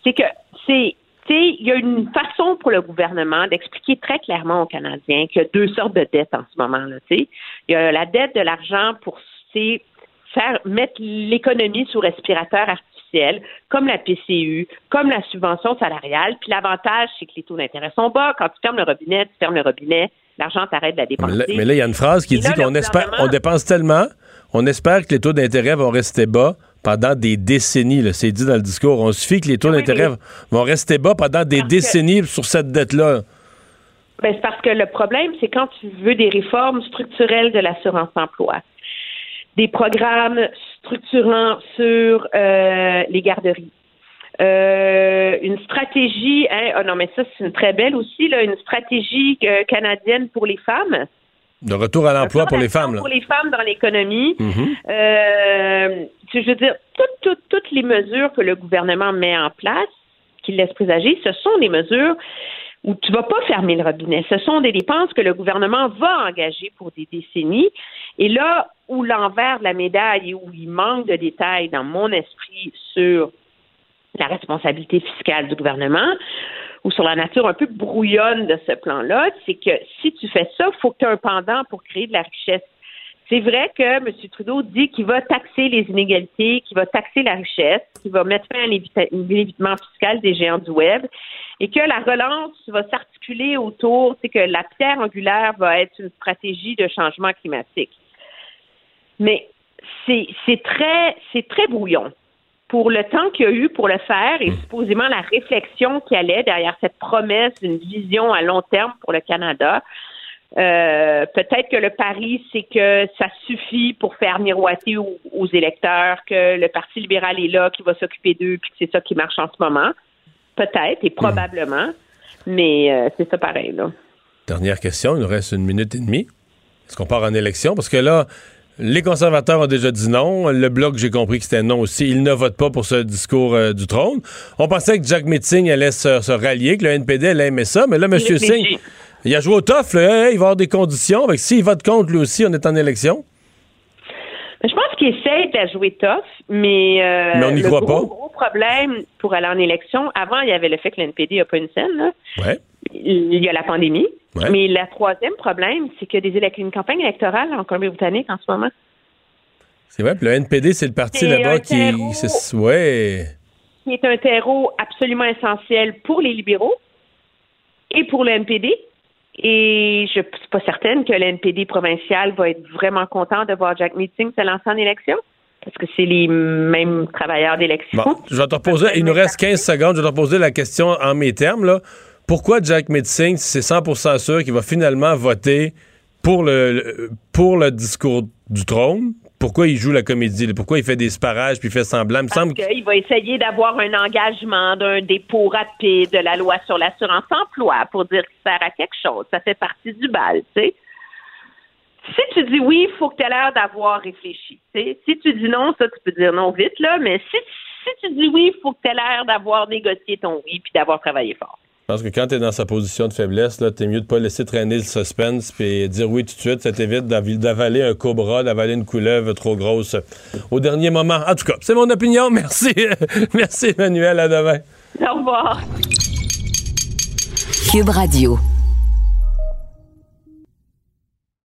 C'est que c'est tu sais, il y a une façon pour le gouvernement d'expliquer très clairement aux Canadiens qu'il y a deux sortes de dettes en ce moment. Là, tu sais. Il y a la dette de l'argent pour tu sais, faire mettre l'économie sous respirateur artificiel, comme la PCU, comme la subvention salariale. Puis l'avantage, c'est que les taux d'intérêt sont bas. Quand tu fermes le robinet, tu fermes le robinet, l'argent t'arrête de la dépenser. mais là, il y a une phrase qui Et dit qu'on espère, on dépense tellement, on espère que les taux d'intérêt vont rester bas pendant des décennies. C'est dit dans le discours. On suffit que les taux d'intérêt vont rester bas pendant des Parce que- décennies sur cette dette-là. Ben, c'est parce que le problème, c'est quand tu veux des réformes structurelles de l'assurance-emploi, des programmes structurants sur euh, les garderies, euh, une stratégie, hein, oh non, mais ça, c'est une très belle aussi, là, une stratégie euh, canadienne pour les femmes. De retour à l'emploi pour les femmes. là. Pour les femmes dans l'économie. Mhm. Euh, je veux dire, toutes, toutes, toutes les mesures que le gouvernement met en place, qui laissent présager, ce sont des mesures où tu vas pas fermer le robinet. Ce sont des dépenses que le gouvernement va engager pour des décennies. Et là où l'envers de la médaille et où il manque de détails dans mon esprit sur la responsabilité fiscale du gouvernement ou sur la nature un peu brouillonne de ce plan-là, c'est que si tu fais ça, il faut que tu aies un pendant pour créer de la richesse. C'est vrai que M. Trudeau dit qu'il va taxer les inégalités, qu'il va taxer la richesse, qu'il va mettre fin à l'évitement fiscal des géants du Web et que la relance va s'articuler autour, c'est que la pierre angulaire va être une stratégie de changement climatique. Mais c'est très, c'est très brouillon. Pour le temps qu'il y a eu pour le faire et supposément la réflexion qui allait derrière cette promesse d'une vision à long terme pour le Canada, euh, peut-être que le pari, c'est que ça suffit pour faire miroiter aux, aux électeurs que le Parti libéral est là, qui va s'occuper d'eux, puis que c'est ça qui marche en ce moment. Peut-être et probablement, mais euh, c'est ça pareil. Là. Dernière question, il nous reste une minute et demie. Est-ce qu'on part en élection? Parce que là, les conservateurs ont déjà dit non. Le Bloc, j'ai compris que c'était non aussi. Ils ne votent pas pour ce discours euh, du trône. On pensait que Jack Metzing allait se, se rallier, que le NPD allait aimer ça. Mais là, M. Singh, il a joué au tough. Là. Hey, il va avoir des conditions. Fait que S'il vote contre, lui aussi, on est en élection. Je pense qu'il essaie de jouer tough, mais, euh, Mais on n'y le croit gros, pas. gros problème pour aller en élection, avant, il y avait le fait que l'NPD n'a pas une scène. Là. Ouais. Il y a la pandémie. Ouais. Mais le troisième problème, c'est qu'il y a une campagne électorale en Colombie-Britannique en ce moment. C'est vrai. Puis le NPD, c'est le parti là-bas qui. terreau. c'est- Ouais. qui est un terreau absolument essentiel pour les libéraux et pour le NPD. Et je ne suis pas certaine que le NPD provincial va être vraiment content de voir Jack Meeting se lancer en élection, parce que c'est les mêmes travailleurs d'élection. Bon, je vais te reposer, il nous reste 15 secondes, je vais te reposer la question en mes termes. Là. Pourquoi Jack Metzing, si c'est 100% sûr qu'il va finalement voter pour le, pour le discours du trône? Pourquoi il joue la comédie? Pourquoi il fait des sparages puis il fait semblant? Il me semble que- Il va essayer d'avoir un engagement d'un dépôt rapide de la loi sur l'assurance-emploi pour dire qu'il sert à quelque chose. Ça fait partie du bal, tu sais. Si tu dis oui, il faut que tu aies l'air d'avoir réfléchi. tu sais. Si tu dis non, ça, tu peux dire non vite, là, mais si, si tu dis oui, il faut que tu aies l'air d'avoir négocié ton oui puis d'avoir travaillé fort. Je pense que quand tu es dans sa position de faiblesse, là, t'es mieux de pas laisser traîner le suspense puis dire oui tout de suite. Ça t'évite d'av- d'avaler un cobra, d'avaler une couleuvre trop grosse au dernier moment. En tout cas, c'est mon opinion. *laughs* Merci. Merci, Emmanuel. À demain. Au revoir. Cube Radio.